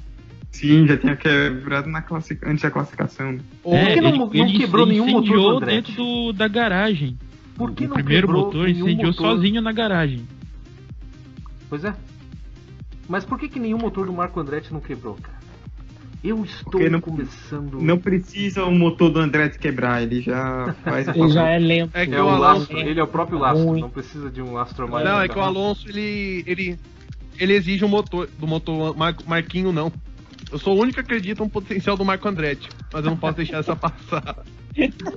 Sim, já tinha quebrado na classic... antes da classificação. Né? É, Por que não, ele, não quebrou ele nenhum motor do dentro do, da garagem. Por que o não primeiro motor incendiou motor... sozinho na garagem. Pois é. Mas por que, que nenhum motor do Marco Andretti não quebrou, cara? Eu estou não, começando. Não precisa o motor do Andretti quebrar, ele já faz. ele já é lento. É, é o, o lastro, é ele é o próprio lastro, muito. não precisa de um lastro mais. Não, é que o Alonso ele, ele, ele exige um motor do motor Mar Marquinho não. Eu sou o único que acredita no potencial do Marco Andretti, mas eu não posso deixar essa passar.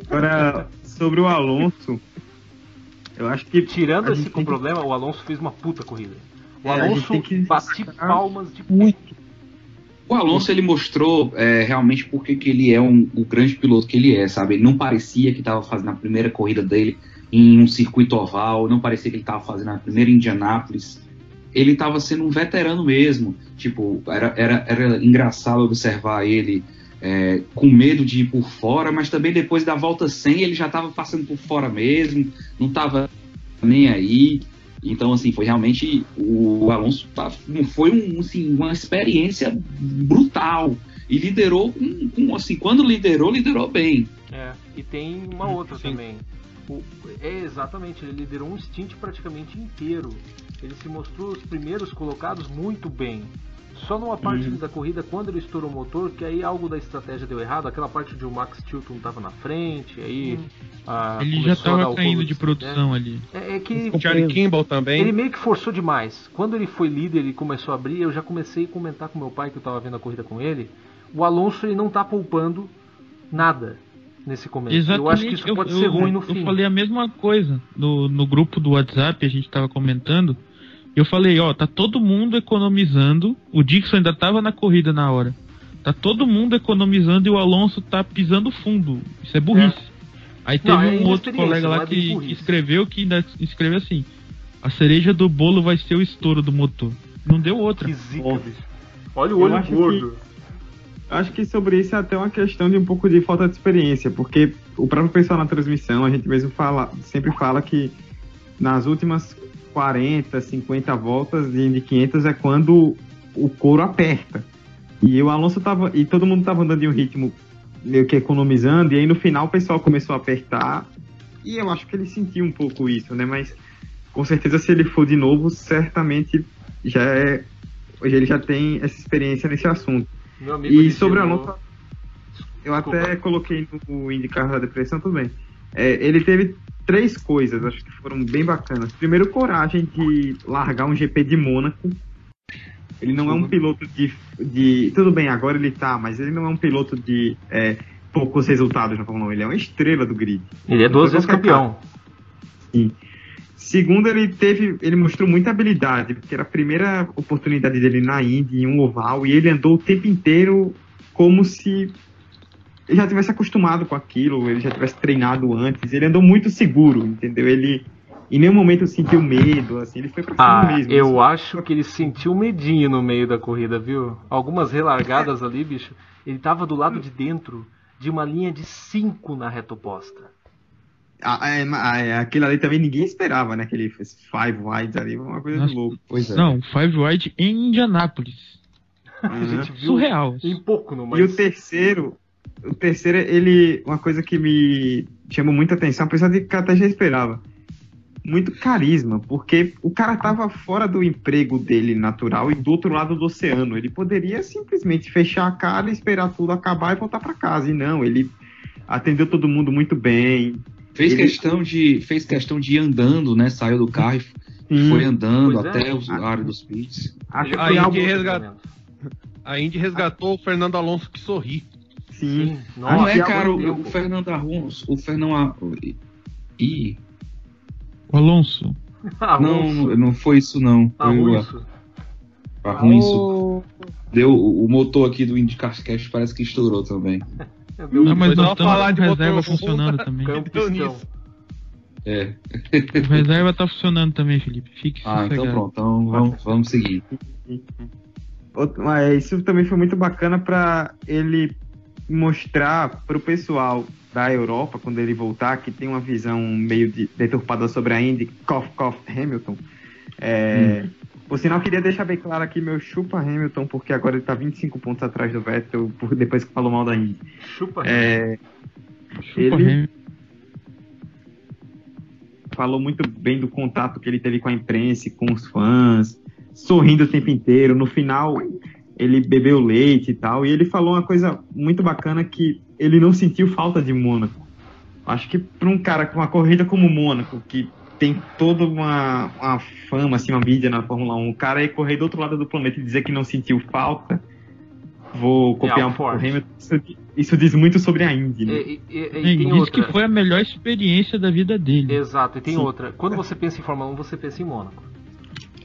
Agora, sobre o Alonso, eu acho que. Tirando esse com problema, o Alonso fez uma puta corrida. O é, Alonso é, bate palmas de muito. O Alonso ele mostrou é, realmente porque que ele é um, o grande piloto que ele é, sabe? Ele não parecia que estava fazendo a primeira corrida dele em um circuito oval, não parecia que ele estava fazendo a primeira Indianápolis. Ele estava sendo um veterano mesmo. Tipo, era, era, era engraçado observar ele é, com medo de ir por fora, mas também depois da volta 100 ele já estava passando por fora mesmo, não estava nem aí. Então, assim, foi realmente. O Alonso tá, foi um, assim, uma experiência brutal. E liderou com, com, assim, quando liderou, liderou bem. É, e tem uma outra Sim. também. O, é exatamente, ele liderou um stint praticamente inteiro. Ele se mostrou os primeiros colocados muito bem. Só numa parte uhum. da corrida, quando ele estourou o motor, que aí algo da estratégia deu errado, aquela parte onde o Max Tilton estava na frente, aí. Uhum. Ah, ele já estava caindo de produção né? ali. É, é que. O Charlie Kimball também. Ele meio que forçou demais. Quando ele foi líder e começou a abrir, eu já comecei a comentar com meu pai, que eu estava vendo a corrida com ele. O Alonso ele não está poupando nada. nesse começo. Exatamente. Eu acho que isso eu, pode eu, ser ruim no fim. Eu falei a mesma coisa no, no grupo do WhatsApp, a gente tava comentando. Eu falei, ó, tá todo mundo economizando. O Dixon ainda tava na corrida na hora. Tá todo mundo economizando e o Alonso tá pisando fundo. Isso é burrice. É. Aí teve Não, é um outro colega lá que, que, escreveu que ainda escreveu assim: a cereja do bolo vai ser o estouro do motor. Não deu outra. Que zica, Olha o olho gordo. Que, acho que sobre isso é até uma questão de um pouco de falta de experiência, porque o próprio pessoal na transmissão, a gente mesmo fala, sempre fala que nas últimas 40, 50 voltas de Indy 500 é quando o couro aperta. E o Alonso tava. E todo mundo tava andando em um ritmo meio que economizando, e aí no final o pessoal começou a apertar. E eu acho que ele sentiu um pouco isso, né? Mas com certeza se ele for de novo, certamente já é. Hoje ele já tem essa experiência nesse assunto. e sobre o Alonso, eu Desculpa. até coloquei no indicar da depressão também. É, ele teve três coisas, acho que foram bem bacanas. Primeiro, coragem de largar um GP de Mônaco ele não é um piloto de, de. Tudo bem, agora ele tá, mas ele não é um piloto de é, poucos resultados na Fórmula 1. Ele é uma estrela do grid. Ele é 12 vezes campeão. Sim. Segundo, ele teve. Ele mostrou muita habilidade, porque era a primeira oportunidade dele na Indy, em um oval, e ele andou o tempo inteiro como se ele já tivesse acostumado com aquilo, ele já tivesse treinado antes, ele andou muito seguro, entendeu? Ele em nenhum momento sentiu medo, assim, ele foi pra cima ah, mesmo. Eu assim. acho que ele sentiu medinho no meio da corrida, viu? Algumas relargadas *laughs* ali, bicho, ele tava do lado de dentro de uma linha de 5 na reta oposta. Ah, é, ah, é, aquilo ali também ninguém esperava, né? Aquele five wide ali, uma coisa Nossa, louca. Pois é. Não, five wide em Indianápolis. Uhum. Surreal. Em pouco, não, mas... E o terceiro, o terceiro, ele, uma coisa que me chamou muita atenção, apesar de que eu até já esperava muito carisma, porque o cara tava fora do emprego dele natural e do outro lado do oceano. Ele poderia simplesmente fechar a cara, esperar tudo acabar e voltar para casa. E não, ele atendeu todo mundo muito bem. Fez ele... questão de fez questão de ir andando, né? Saiu do carro e foi andando pois até é. o área dos pits. Acho que a Indy, resgat... a Indy resgatou o Fernando Alonso que sorri. Sim. Nossa, não é, cara, o, o Fernando Alonso, o Fernando e o Alonso. Não, não foi isso não. Alonso. Arruinço. Deu o motor aqui do IndyCar Cash parece que estourou também. Não, mas nós falar de reserva funcionando *laughs* também. É. O reserva tá funcionando também, Felipe. Fique Ah, então pronto. Então vamos, vamos seguir. Mas isso também foi muito bacana para ele mostrar para o pessoal da Europa, quando ele voltar, que tem uma visão meio de, deturpada sobre a Indy, Cough, Cough, Hamilton. É, hum. Por sinal, queria deixar bem claro aqui meu chupa Hamilton, porque agora ele tá 25 pontos atrás do Vettel, por, depois que falou mal da Indy. Chupa é, chupa ele Hamilton. falou muito bem do contato que ele teve com a imprensa e com os fãs, sorrindo o tempo inteiro. No final, ele bebeu leite e tal, e ele falou uma coisa muito bacana que ele não sentiu falta de Mônaco. Acho que para um cara com uma corrida como Mônaco, que tem toda uma, uma fama, assim, uma mídia na Fórmula 1, o cara ir correr do outro lado do planeta e dizer que não sentiu falta, vou copiar é um pouco o Hamilton, isso, isso, diz muito sobre a Indy, né? E, e, e, e diz que foi a melhor experiência da vida dele. Exato, e tem Sim. outra. Quando você pensa em Fórmula 1, você pensa em Mônaco.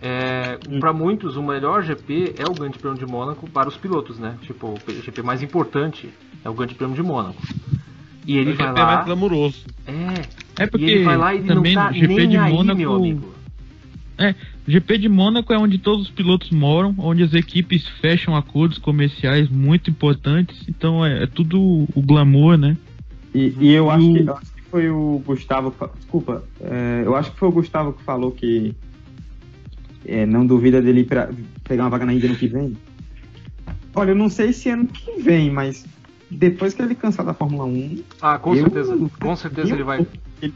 É, para muitos, o melhor GP é o Grande Prêmio de Mônaco para os pilotos, né? Tipo, o GP mais importante é o Grande Prêmio de Mônaco. E ele o vai GP lá. É mais glamuroso. É. É porque e ele vai lá e ele também não tá GP nem de aí, Mônaco, meu amigo. É, GP de Mônaco é onde todos os pilotos moram, onde as equipes fecham acordos comerciais muito importantes, então é, é tudo o glamour, né? E, e eu, acho que, eu, acho que, foi o Gustavo, desculpa, é, eu acho que foi o Gustavo que falou que é, não duvida dele para pegar uma vaga na Índia no que vem? Olha, eu não sei se ano que vem, mas depois que ele cansar da Fórmula 1. Ah, com certeza. Com certeza ele vai. Ele,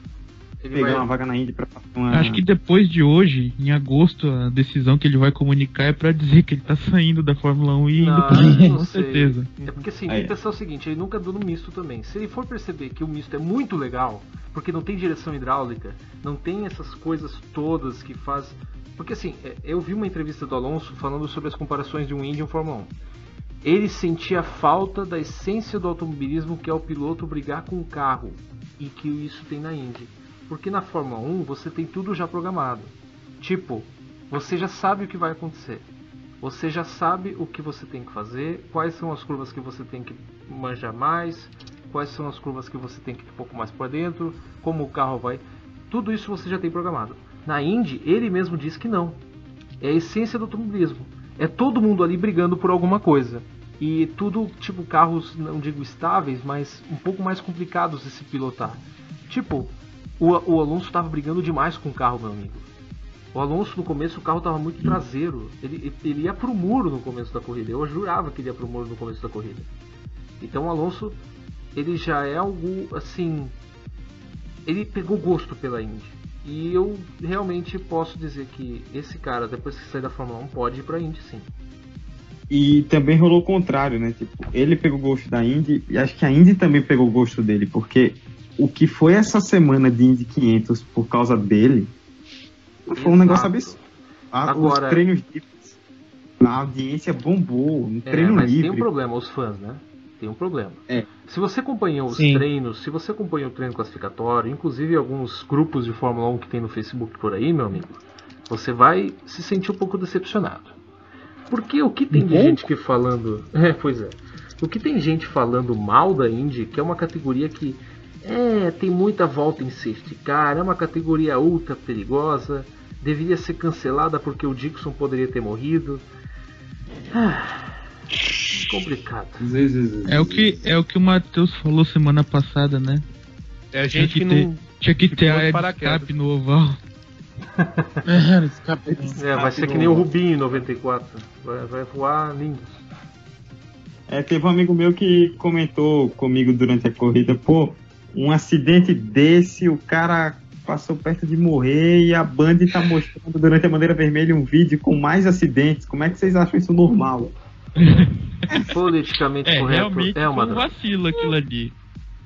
ele pegar vai... uma vaga na Indy pra uma... Acho que depois de hoje, em agosto, a decisão que ele vai comunicar é para dizer que ele tá saindo da Fórmula 1 e indo não, pra Indy, com sei. certeza. É porque assim, tem que pensar o seguinte, ele nunca andou no misto também. Se ele for perceber que o misto é muito legal, porque não tem direção hidráulica, não tem essas coisas todas que faz porque assim, é, eu vi uma entrevista do Alonso falando sobre as comparações de um Indy e um Fórmula 1. ele sentia falta da essência do automobilismo, que é o piloto brigar com o carro, e que isso tem na Indy. Porque na Fórmula 1 você tem tudo já programado. Tipo, você já sabe o que vai acontecer. Você já sabe o que você tem que fazer, quais são as curvas que você tem que manjar mais, quais são as curvas que você tem que ir um pouco mais para dentro, como o carro vai. Tudo isso você já tem programado. Na Indy, ele mesmo diz que não. É a essência do automobilismo. É todo mundo ali brigando por alguma coisa. E tudo, tipo, carros, não digo estáveis, mas um pouco mais complicados de se pilotar. Tipo, o, o Alonso estava brigando demais com o carro, meu amigo. O Alonso no começo o carro estava muito traseiro. Ele, ele ia pro muro no começo da corrida. Eu jurava que ele ia pro muro no começo da corrida. Então o Alonso ele já é algo assim. Ele pegou gosto pela Indy. E eu realmente posso dizer que esse cara, depois que sair da Fórmula 1, pode ir pra Indy sim. E também rolou o contrário, né? Tipo, ele pegou gosto da Indy e acho que a Indy também pegou gosto dele, porque o que foi essa semana de Indy 500 por causa dele foi um negócio absurdo. Agora, os treinos livres, a audiência bombou, um é, treino mas livre. tem um problema, os fãs, né? Tem um problema. É. Se você acompanhou os Sim. treinos, se você acompanhou o treino classificatório, inclusive alguns grupos de Fórmula 1 que tem no Facebook por aí, meu amigo, você vai se sentir um pouco decepcionado. Porque o que tem um de pouco? gente que falando. *laughs* É, pois é. O que tem gente falando mal da Indy, que é uma categoria que é, tem muita volta em safety car, é uma categoria ultra perigosa, deveria ser cancelada porque o Dixon poderia ter morrido. Ah, complicado. É o que é o que o Matheus falou semana passada, né? É a gente tinha que, ter, não, tinha que ter a escape no oval. *laughs* é, é, vai ser que nem o Rubinho em 94. Vai, vai voar lindo. É, teve um amigo meu que comentou comigo durante a corrida, pô, um acidente desse, o cara passou perto de morrer e a Band está mostrando durante a bandeira vermelha um vídeo com mais acidentes. Como é que vocês acham isso normal? Politicamente é, correto realmente é uma um vacilo aquilo ali.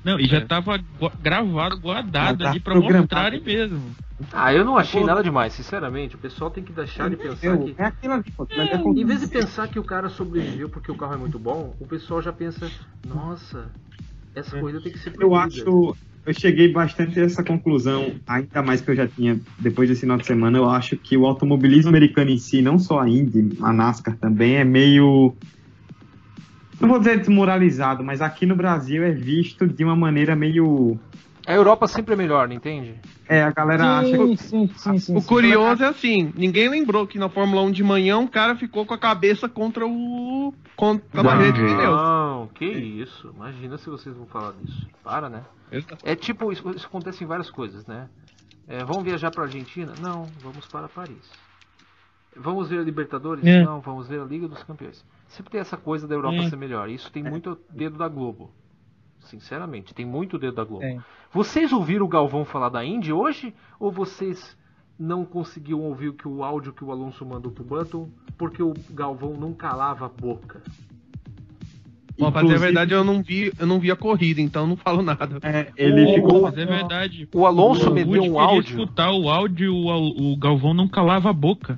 Não, e é. já estava gravado, guardado tá ali para mostrarem mesmo. Ah, eu não achei nada demais, sinceramente. O pessoal tem que deixar de pensar eu, que. É aquilo ali, é, em vez de pensar que o cara sobreviveu porque o carro é muito bom, o pessoal já pensa: nossa, essa corrida tem que ser proibida. Eu acho. Eu cheguei bastante a essa conclusão, ainda mais que eu já tinha, depois desse final de semana, eu acho que o automobilismo americano em si, não só a Indy, a NASCAR também, é meio. Não vou dizer desmoralizado, mas aqui no Brasil é visto de uma maneira meio a Europa sempre é melhor, não entende? É, a galera sim, acha que. Sim, sim, sim, o curioso é assim: ninguém lembrou que na Fórmula 1 de manhã um cara ficou com a cabeça contra o. contra a barreira de pneus. Não, que isso. Imagina se vocês vão falar disso. Para, né? É tipo, isso, isso acontece em várias coisas, né? É, vamos viajar para Argentina? Não, vamos para Paris. Vamos ver a Libertadores? É. Não, vamos ver a Liga dos Campeões. Sempre tem essa coisa da Europa é. ser melhor. Isso tem muito dedo da Globo. Sinceramente, tem muito dedo da Globo. Vocês ouviram o Galvão falar da Indy hoje? Ou vocês não conseguiam ouvir que o áudio que o Alonso mandou pro Button porque o Galvão não calava a boca? Bom, pra dizer a verdade, eu não vi, eu não vi a corrida, então não falo nada. É, ele o, ficou. Mas é verdade. O Alonso me deu um áudio. escutar o áudio, o, o Galvão não calava a boca.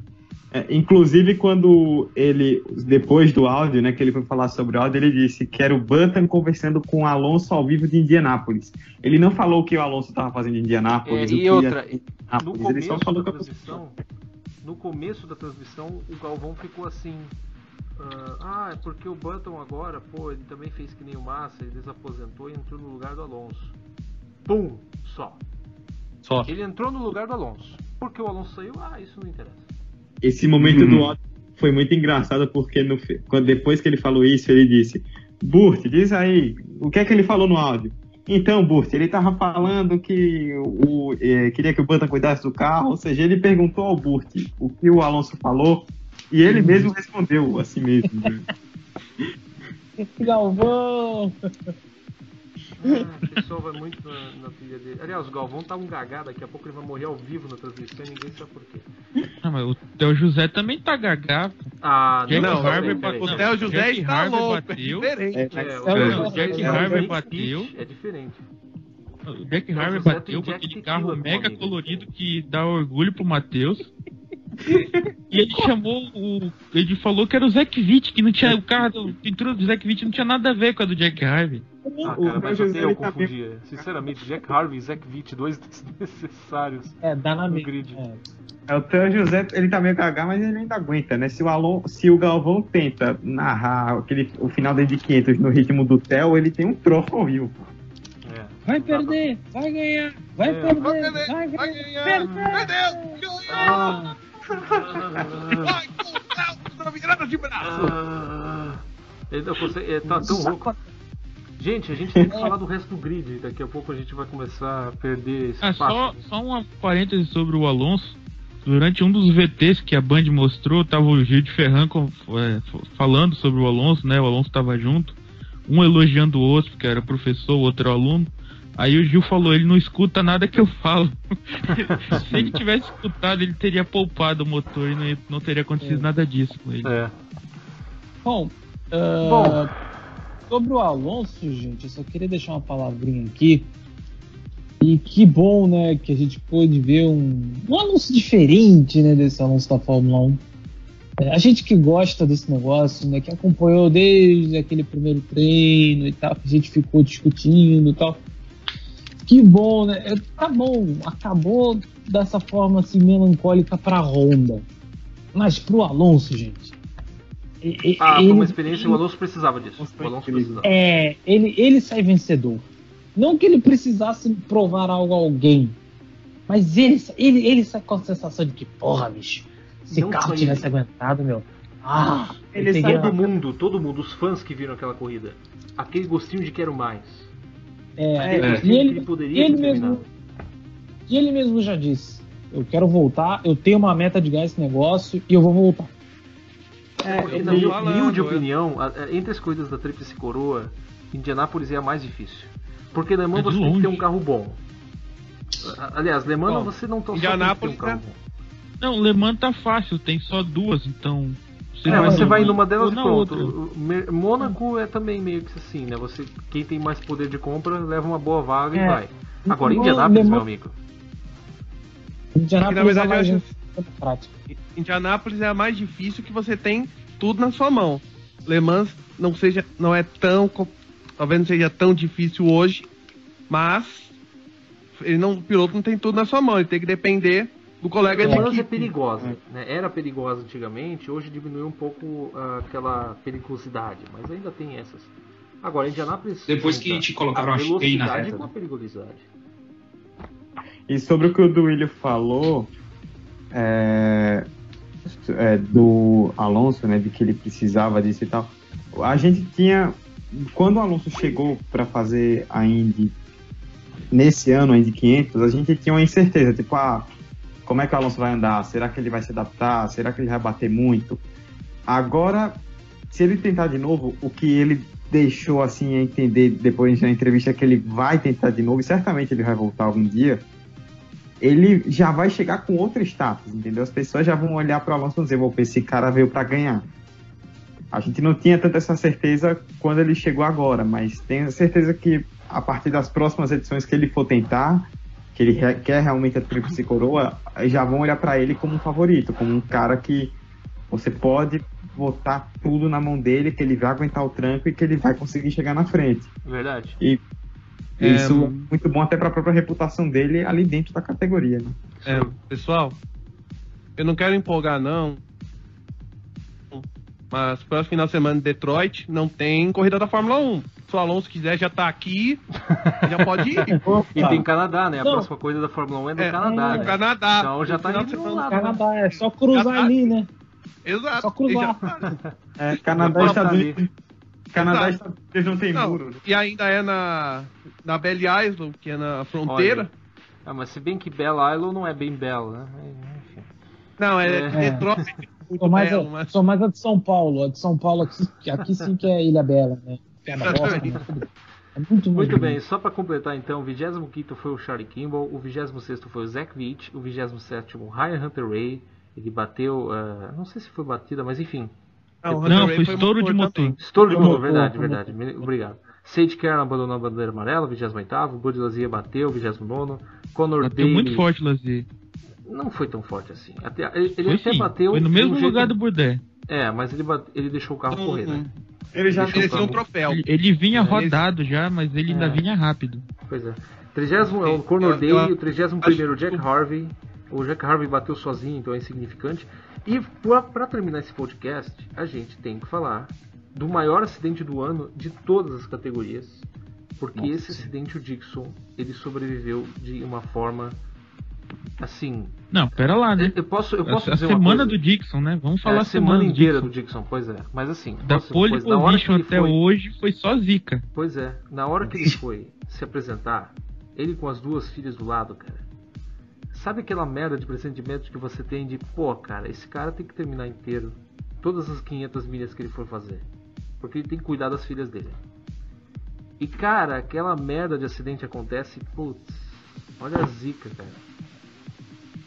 É, inclusive, quando ele, depois do áudio, né, que ele foi falar sobre o áudio, ele disse que era o Button conversando com o Alonso ao vivo de Indianápolis. Ele não falou o que o Alonso estava fazendo em Indianápolis. É, e outra, no começo, da transmissão, no começo da transmissão, o Galvão ficou assim. Uh, ah, é porque o Button agora, pô, ele também fez que nem o Massa, ele desaposentou e entrou no lugar do Alonso. Pum! Só. Só. Ele entrou no lugar do Alonso. Porque o Alonso saiu, ah, isso não interessa. Esse momento uhum. do áudio foi muito engraçado porque no, quando, depois que ele falou isso, ele disse: Burt, diz aí, o que é que ele falou no áudio? Então, Burt, ele estava falando que o, é, queria que o Banta cuidasse do carro, ou seja, ele perguntou ao Burt o que o Alonso falou e ele uhum. mesmo respondeu assim mesmo. Né? *laughs* Galvão! Ah, o pessoal vai muito na, na trilha dele. Aliás, o Galvão tá um gagá, daqui a pouco ele vai morrer ao vivo na transmissão e ninguém sabe por quê. Ah, mas o Theo José também tá gagá. Ah, Jack não, Harvey bateu. O Theo José Jack está Harvey louco, bateu. É diferente. É, é, o Jack Harvey bateu. É diferente. O Jack Harvey bateu com aquele carro mega colorido que dá orgulho pro Matheus. E ele chamou o. Ele falou que era o Zack Witt, que não tinha. O carro do pintura do Zack Witt não tinha nada a ver com a do Jack Harvey. Ah, cara, mas até eu confundia. Sinceramente, Jack Harvey e Zack Witt, dois *laughs* desnecessários. É, dá na grid. É. é. o Teo José, ele tá meio cagado, mas ele ainda aguenta, né? Se o, Alon, se o Galvão tenta narrar aquele, o final de 500 no ritmo do Theo, ele tem um troço ao vivo. É. Vai perder, vai ganhar, vai, é. perder, vai perder, vai ganhar, vai ganhar, perdeu, ganhou! Ah. Vai com o virada de braço! Ah. Ele, ele tá tão louco. Gente, a gente tem que falar do resto do grid. Daqui a pouco a gente vai começar a perder espaço. Ah, só, só uma parêntese sobre o Alonso. Durante um dos VTs que a Band mostrou, tava o Gil de Ferran é, falando sobre o Alonso, né? O Alonso tava junto. Um elogiando o outro, porque era professor, o outro era aluno. Aí o Gil falou, ele não escuta nada que eu falo. *laughs* Se ele tivesse escutado, ele teria poupado o motor e não, não teria acontecido é. nada disso com ele. É. Bom, uh, Bom, sobre o Alonso, gente, eu só queria deixar uma palavrinha aqui. E que bom, né, que a gente pôde ver um, um anúncio diferente, né, desse anúncio da Fórmula 1. É, a gente que gosta desse negócio, né, que acompanhou desde aquele primeiro treino e tal, que a gente ficou discutindo e tal. Que bom, né? É, tá bom, acabou dessa forma assim melancólica para Honda. Mas pro Alonso, gente. Ah, ele, foi uma experiência, o Alonso precisava disso. O Alonso precisava. É, ele, ele sai vencedor. Não que ele precisasse provar algo a alguém, mas ele, ele, ele sai com a sensação de que, porra, bicho, se o carro tivesse ele. aguentado, meu. Ah, ele sai todo mundo, todo mundo, os fãs que viram aquela corrida. Aquele gostinho de quero mais. É, é. E ele, ele poderia ele mesmo, E ele mesmo já disse: Eu quero voltar, eu tenho uma meta de ganhar esse negócio e eu vou voltar. É, na minha humilde opinião, entre as coisas da Tríplice Coroa, Indianápolis é a mais difícil. Porque Le Mans é você tem que ter um carro bom. Aliás, Le Mans você não tem que ter um carro bom. Não, Le Mans tá fácil, tem só duas, então você é, você vai numa delas pronto. Mônaco é também meio que assim, né? Você, quem tem mais poder de compra leva uma boa vaga é. e vai. Agora, Indianápolis, meu amigo. Indianápolis, na verdade, é mais... Indianápolis é a mais difícil que você tem tudo na sua mão. Le Mans não seja, não é tão, talvez não seja tão difícil hoje, mas ele não, o piloto não tem tudo na sua mão, ele tem que depender do colega de equipe. é perigosa, né? Era perigosa antigamente, hoje diminuiu um pouco uh, aquela periculosidade, mas ainda tem essas. Agora, Indianápolis. Depois que te colocaram a velocidade na reta. com a periculosidade. E sobre o que o Duílio falou é, é, do Alonso, né, de que ele precisava disso e tal. A gente tinha, quando o Alonso chegou para fazer a Indy nesse ano, a Indy 500, a gente tinha uma incerteza, tipo, ah, como é que o Alonso vai andar? Será que ele vai se adaptar? Será que ele vai bater muito? Agora, se ele tentar de novo, o que ele deixou assim a entender depois da entrevista é que ele vai tentar de novo e certamente ele vai voltar algum dia. Ele já vai chegar com outro status, entendeu? As pessoas já vão olhar para o Alonso e dizer: "Vou, esse cara veio para ganhar". A gente não tinha tanta essa certeza quando ele chegou agora, mas tenho certeza que a partir das próximas edições que ele for tentar, que ele quer realmente a tríplice coroa, já vão olhar para ele como um favorito, como um cara que você pode botar tudo na mão dele, que ele vai aguentar o tranco e que ele vai conseguir chegar na frente. Verdade. E é... isso é muito bom até para a própria reputação dele ali dentro da categoria. Né? É, pessoal, eu não quero empolgar não, mas próximo final de semana em Detroit não tem corrida da Fórmula 1 se o Alonso quiser, já tá aqui, *laughs* já pode ir. e tem Canadá, né? A Não. próxima coisa da Fórmula 1 é do é, Canadá. É, né? Canadá. Então já tá indo lá. Né? Canadá, é só cruzar tá ali, né? Exato. Só cruzar. Tá. *laughs* É, Canadá e Estados Unidos. Canadá e Estados Unidos não tem não, muro. E ainda é na, na Belle Isle, que é na fronteira. Olha. Ah, mas se bem que Belle Isle não é bem bela, né? Enfim. Não, é, é. Detroit. Sou mais, belo, a, mas... sou mais a de São Paulo. A de São Paulo aqui, aqui sim que é Ilha Bela, né? É muito, muito bem, só para completar então, o 25 foi o Charlie Kimball, o 26 foi o Zach Witt, o 27 o Ryan Hunter Ray, ele bateu, uh, não sei se foi batida, mas enfim. Não, não foi estouro de motor. Estouro de motor, verdade, verdade. Obrigado. Sage Kern abandonou a bandeira amarela, 28 Bud Lazier bateu, 29 Conor bateu muito forte, Lazier. Não foi tão forte assim. Até, ele, ele até sim. bateu. Foi no mesmo um lugar jeito... do Burdé. É, mas ele, bate... ele deixou o carro então, correr, né? Ele já mereceu um troféu. Ele, ele vinha é, rodado ele... já, mas ele é. ainda vinha rápido. Pois é. 30 é o Conor Day, o 31 primeiro Jack Harvey. O Jack Harvey bateu sozinho, então é insignificante. E para terminar esse podcast, a gente tem que falar do maior acidente do ano de todas as categorias, porque Nossa. esse acidente o Dixon ele sobreviveu de uma forma assim. Não, pera lá, né? Eu posso, eu posso a, dizer a semana do Dixon, né? Vamos falar é, a semana, semana inteira do Dixon. do Dixon, pois é. Mas assim, da pole position até foi... hoje foi só zica. Pois é, na hora que ele foi se apresentar, ele com as duas filhas do lado, cara. Sabe aquela merda de pressentimento que você tem de, pô, cara, esse cara tem que terminar inteiro todas as 500 milhas que ele for fazer. Porque ele tem que cuidar das filhas dele. E cara, aquela merda de acidente acontece, putz, olha a zica, cara.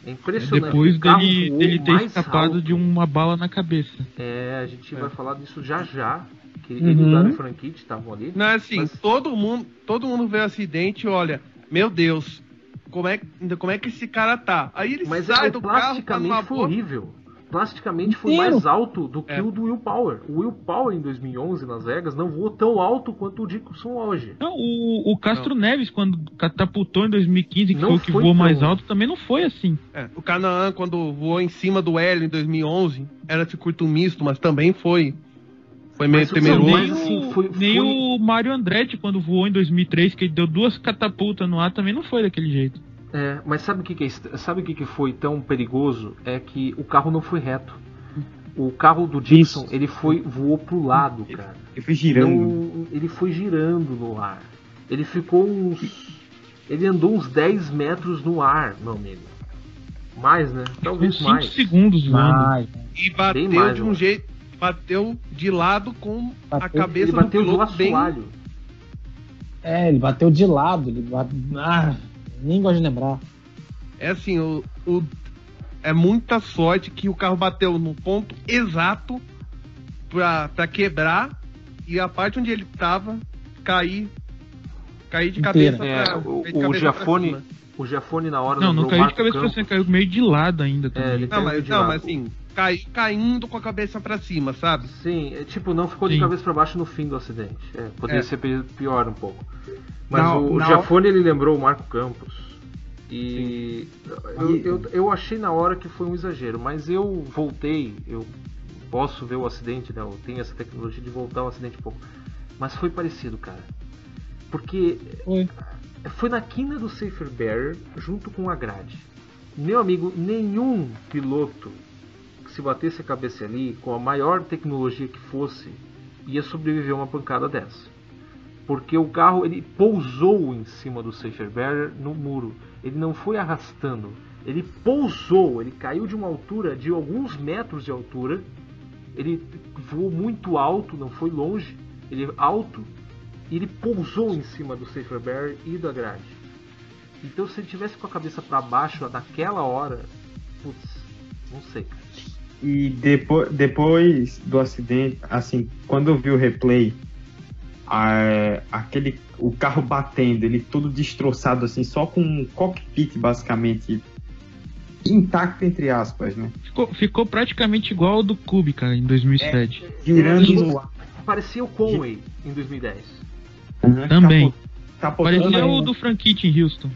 É impressionante. Depois dele, dele ter escapado alto. de uma bala na cabeça. É, a gente é. vai falar disso já já. Que uhum. ele e o Davi Franchitti estavam ali. Não, assim, mas... todo mundo, todo mundo vê o acidente e olha, meu Deus, como é, como é que esse cara tá? Aí ele mas sai é, do carro, tá foi horrível plasticamente foi mais alto do que é. o do Will Power. O Will Power em 2011 nas Vegas não voou tão alto quanto o Dickinson hoje. Não, o, o Castro não. Neves quando catapultou em 2015, que não foi o que voou mais alto, também não foi assim. É, o Canaan quando voou em cima do L em 2011 era circuito misto, mas também foi foi meio temeroso. Nem, assim, foi, nem foi... o Mário Andretti quando voou em 2003, que ele deu duas catapultas no ar, também não foi daquele jeito. É, mas sabe o que, que é, sabe o que, que foi tão perigoso? É que o carro não foi reto. O carro do Dixon, ele foi voou pro lado, cara. Ele foi girando. ele foi girando no ar. Ele ficou uns ele andou uns 10 metros no ar, meu amigo. Mais, né? Talvez cinco mais. segundos mais. E bateu mais, de um jeito, bateu de lado com bateu, a cabeça ele bateu do piloto bem... É, ele bateu de lado, ele bateu... Ah. Nem gosto de lembrar. É assim, o, o, é muita sorte que o carro bateu no ponto exato pra, pra quebrar e a parte onde ele tava cair cair de Inteira. cabeça é, pra, o, de o Giafone o Giafone na hora não não caiu de cabeça pra cima caiu meio de lado ainda também. É, não mas não mas assim cai, caindo com a cabeça para cima sabe sim é, tipo não ficou sim. de cabeça para baixo no fim do acidente é, poderia é. ser pior um pouco mas não, o, o Giafone ele lembrou o Marco Campos. E eu, eu, eu, achei na hora que foi um exagero, mas eu voltei, eu posso ver o acidente, né? Eu tenho essa tecnologia de voltar o acidente um pouco. Mas foi parecido, cara. Porque foi, foi na quina do Safer Barrier junto com a grade. Meu amigo, nenhum piloto se batesse a cabeça ali, com a maior tecnologia que fosse, ia sobreviver a uma pancada dessa porque o carro ele pousou em cima do barrier no muro. Ele não foi arrastando, ele pousou, ele caiu de uma altura de alguns metros de altura. Ele voou muito alto, não foi longe, ele alto e ele pousou em cima do barrier e da grade. Então se ele tivesse com a cabeça para baixo naquela hora, putz, não sei. E depois, depois do acidente, assim, quando eu vi o replay, a, aquele o carro batendo, ele todo destroçado assim, só com um cockpit basicamente intacto entre aspas, né? Ficou, ficou praticamente igual ao do Kubica em 2007. É, girando no ar. Parecia o Conway em 2010. Uhum, Também. Capot, Parecia o do Franchitti em Houston.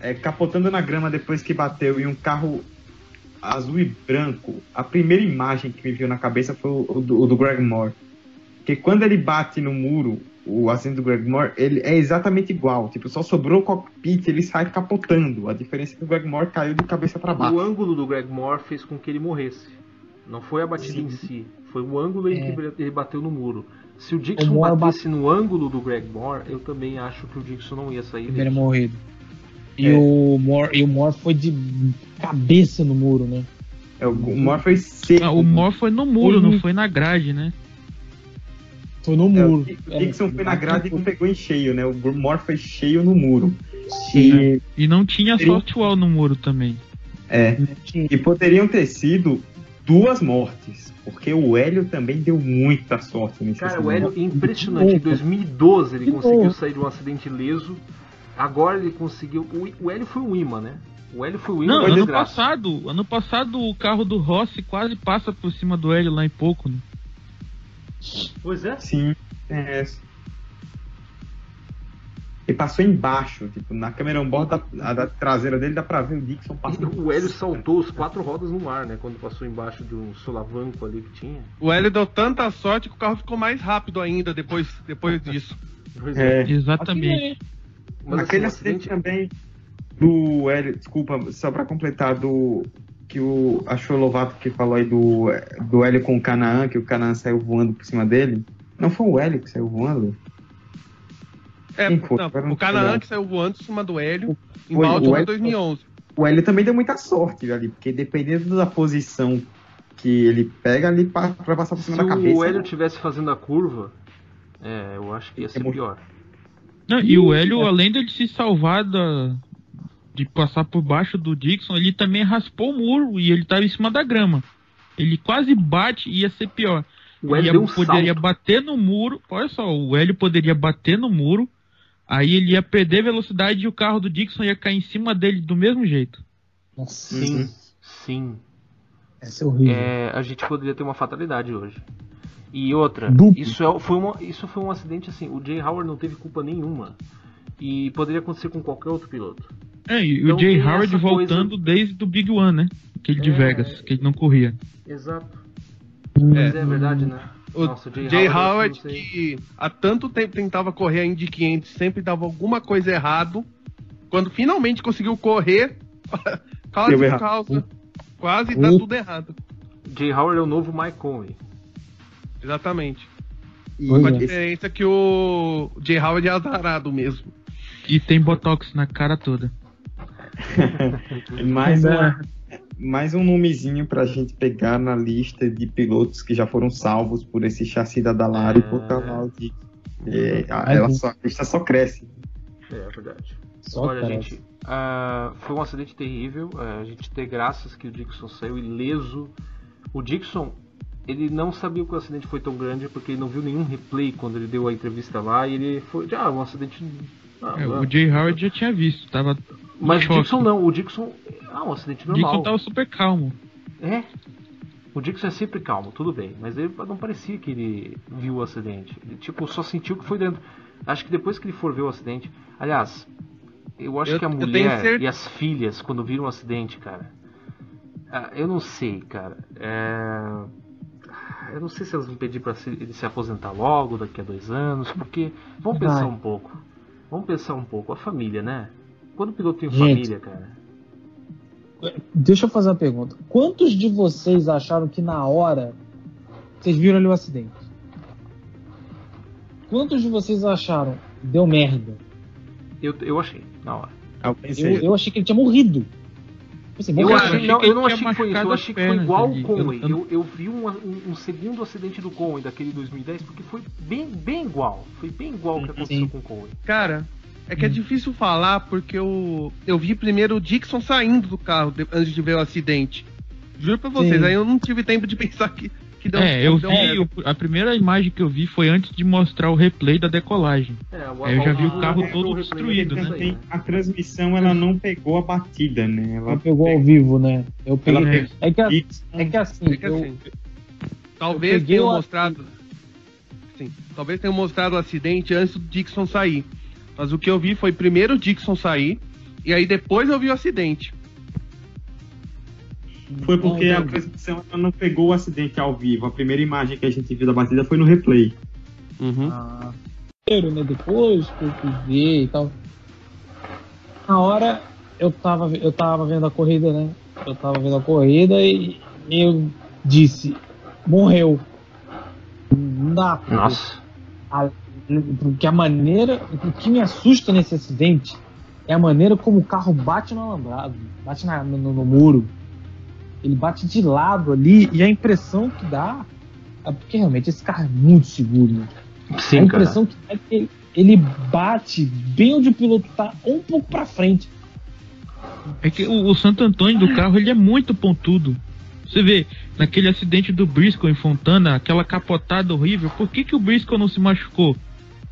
É, capotando na grama depois que bateu e um carro azul e branco. A primeira imagem que me veio na cabeça foi o, o, do, o do Greg Moore que quando ele bate no muro, o assento do Greg Moore, ele é exatamente igual. Tipo, só sobrou o cockpit, ele sai capotando. A diferença é que o Greg Moore caiu de cabeça para baixo. O ângulo do Greg Moore fez com que ele morresse. Não foi a batida Sim. em si, foi o ângulo em é. que ele bateu no muro. Se o Dixon o batesse no ângulo do Greg Moore, eu também acho que o Dixon não ia sair. Ele teria morrido. E, é. o Moore, e o Moore foi de cabeça no muro, né? É, o Moore foi seco. Ah, o Moore foi no muro, não foi na grade, né? Foi no é, muro. o Dixon foi na grade e não pegou em cheio, né? O Moore foi cheio no muro. E, e não tinha softwall no muro também. É. E poderiam ter sido duas mortes. Porque o Hélio também deu muita sorte nesse Cara, o Hélio, impressionante. Em 2012 ele conseguiu sair de um acidente leso. Agora ele conseguiu. O, Hélio foi um imã, né? O Hélio foi o Não, ano passado, ano passado o carro do Rossi quase passa por cima do Hélio lá em pouco, né? Pois é. Sim, é. Ele passou embaixo, tipo, na câmera on da, da, traseira dele dá pra ver o Dixon passando. O Hélio saltou os quatro rodas no ar, né? Quando passou embaixo de um solavanco ali que tinha. O Hélio deu tanta sorte que o carro ficou mais rápido ainda depois, depois disso. É. é. Exatamente. Mas Naquele assim, acidente também do Hélio, desculpa, só pra completar, do que o achou Lovato que falou aí do, do Hélio com o Canaã, que o Canaã saiu voando por cima dele. Não foi o Hélio que saiu voando? É, não, o Canaã que saiu voando em cima do Hélio em Baltimore em 2011. O Hélio também deu muita sorte ali, porque dependendo da posição que ele pega ali pra passar por cima Se da cabeça. Se o Hélio tivesse fazendo a curva, é, eu acho que ia ser pior. Não, e o Hélio, além de se salvar da, de passar por baixo do Dixon, ele também raspou o muro e ele estava em cima da grama. Ele quase bate e ia ser pior. O Hélio um poderia salto. bater no muro. Olha só, o Hélio poderia bater no muro Aí ele ia perder velocidade e o carro do Dixon ia cair em cima dele do mesmo jeito. Sim, uhum. sim. Essa é horrível. É, a gente poderia ter uma fatalidade hoje. E outra, isso, é, foi uma, isso foi um acidente assim. O Jay Howard não teve culpa nenhuma. E poderia acontecer com qualquer outro piloto. É, e então, o Jay Howard voltando coisa... desde o Big One, né? Aquele é... de Vegas, que ele não corria. Exato. Mas é, é verdade, né? O Nossa, Jay, Jay Howard, Howard que há tanto tempo tentava correr a Indy 500, sempre dava alguma coisa errado. Quando finalmente conseguiu correr, *laughs* causa de causa, quase dá tudo errado. Jay Howard é o novo Mike Conley. Exatamente. E Com a diferença que o Jay Howard é azarado mesmo. E tem botox na cara toda. *laughs* Mais uma, mais um nomezinho pra gente pegar na lista de pilotos que já foram salvos por esse chassi da Dallara e por cavalo de. É, ela só, a lista só cresce. É, é verdade. Só Olha, cresce. gente, uh, foi um acidente terrível. Uh, a gente tem graças que o Dixon saiu ileso. O Dixon, ele não sabia que o acidente foi tão grande porque ele não viu nenhum replay quando ele deu a entrevista lá e ele foi. Ah, um acidente. Ah, é, o Jay Howard já tinha visto, tava. Mas o Dixon não, o Dixon ah, um acidente normal. O Dixon tava super calmo. É. O Dixon é sempre calmo, tudo bem. Mas ele não parecia que ele viu o acidente. Ele, tipo, só sentiu que foi dentro. Acho que depois que ele for ver o acidente. Aliás, eu acho eu, que a mulher e as filhas, quando viram o acidente, cara. Ah, eu não sei, cara. É... Eu não sei se elas vão pedir para ele se aposentar logo, daqui a dois anos, porque. Vamos pensar um pouco. Vamos pensar um pouco. A família, né? Quando o piloto tem Gente, família, cara. Deixa eu fazer uma pergunta. Quantos de vocês acharam que na hora vocês viram ali o acidente? Quantos de vocês acharam deu merda? Eu, eu achei, na hora. Eu, eu, eu achei que ele tinha morrido. Assim, eu, achei, não, eu não achei que foi isso, eu achei que foi igual o Conway. Eu, eu, eu vi um, um, um, segundo acidente do Conway daquele 2010, porque foi bem, bem igual. Foi bem igual o que aconteceu com o Conway. Cara, é que é hum. difícil falar porque eu, eu vi primeiro o Dixon saindo do carro de, antes de ver o acidente. Juro pra vocês, Sim. aí eu não tive tempo de *laughs* pensar que, que deu É, eu deu vi, a primeira imagem que eu vi foi antes de mostrar o replay da decolagem. É, o, aí eu já vi o carro todo destruído, né? A transmissão ela não pegou a batida, né? Ela pegou ao vivo, né? Eu peguei. É, que, é que assim, é que assim eu, talvez tenham mostrado. Sim, talvez tenham mostrado o acidente antes do Dixon sair. Mas o que eu vi foi primeiro o Dixon sair, e aí depois eu vi o acidente. Foi porque a transmissão não pegou o acidente ao vivo. A primeira imagem que a gente viu da batida foi no replay. Uhum. Ah, né, depois que eu fui ver e tal. Na hora eu tava, eu tava vendo a corrida, né? Eu tava vendo a corrida e eu disse, morreu. Não dá. Nossa. A, porque a maneira. O que me assusta nesse acidente é a maneira como o carro bate no alambrado, bate na, no, no, muro. Ele bate de lado ali e a impressão que dá. É porque realmente esse carro é muito seguro. Né? Sim, a impressão cara. que dá é que ele, ele bate bem onde o piloto tá, ou um pouco para frente. É que o, o Santo Antônio do carro ele é muito pontudo. Você vê, naquele acidente do Briscoe em Fontana, aquela capotada horrível, por que, que o Briscoe não se machucou?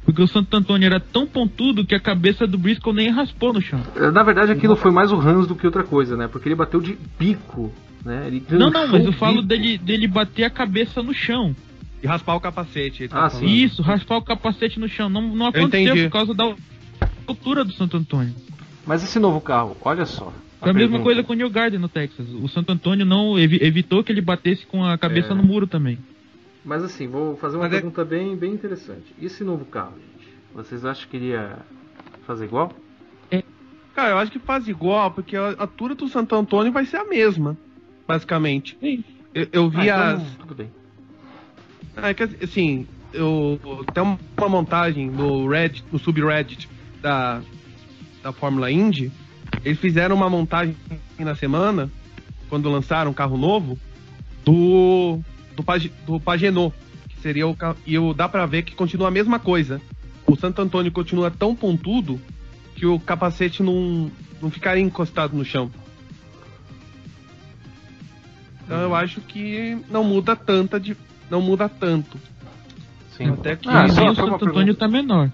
Porque o Santo Antônio era tão pontudo que a cabeça do Briscoe nem raspou no chão. Na verdade, aquilo foi mais o Hans do que outra coisa, né? Porque ele bateu de bico, né? Ele não, não, mas eu falo dele, dele bater a cabeça no chão. E raspar o capacete. Tá ah, sim. Isso, raspar o capacete no chão. Não, não aconteceu por causa da altura do Santo Antônio. Mas esse novo carro, olha só. Foi a, a mesma coisa com o New Garden no Texas. O Santo Antônio não ev evitou que ele batesse com a cabeça é... no muro também. Mas assim, vou fazer uma Mas é- pergunta é... bem, bem interessante. E esse novo carro, gente? Vocês acham que iria fazer igual? É. Cara, eu acho que faz igual, porque a altura do Santo Antônio vai ser a mesma, basicamente. Sim. Eu, eu vi ah, então, as. Tudo bem. É que assim, eu tem uma montagem no Reddit, no subreddit da, da Fórmula Indy. Eles fizeram uma montagem na semana, quando lançaram um carro novo, do do, Pag, do Pagenot, que seria o e o, dá para ver que continua a mesma coisa. O Santo Antônio continua tão pontudo que o capacete não, não ficaria encostado no chão. Então eu acho que não muda tanta de não muda tanto. Sim. Até que ah, o Santo Antônio tá menor.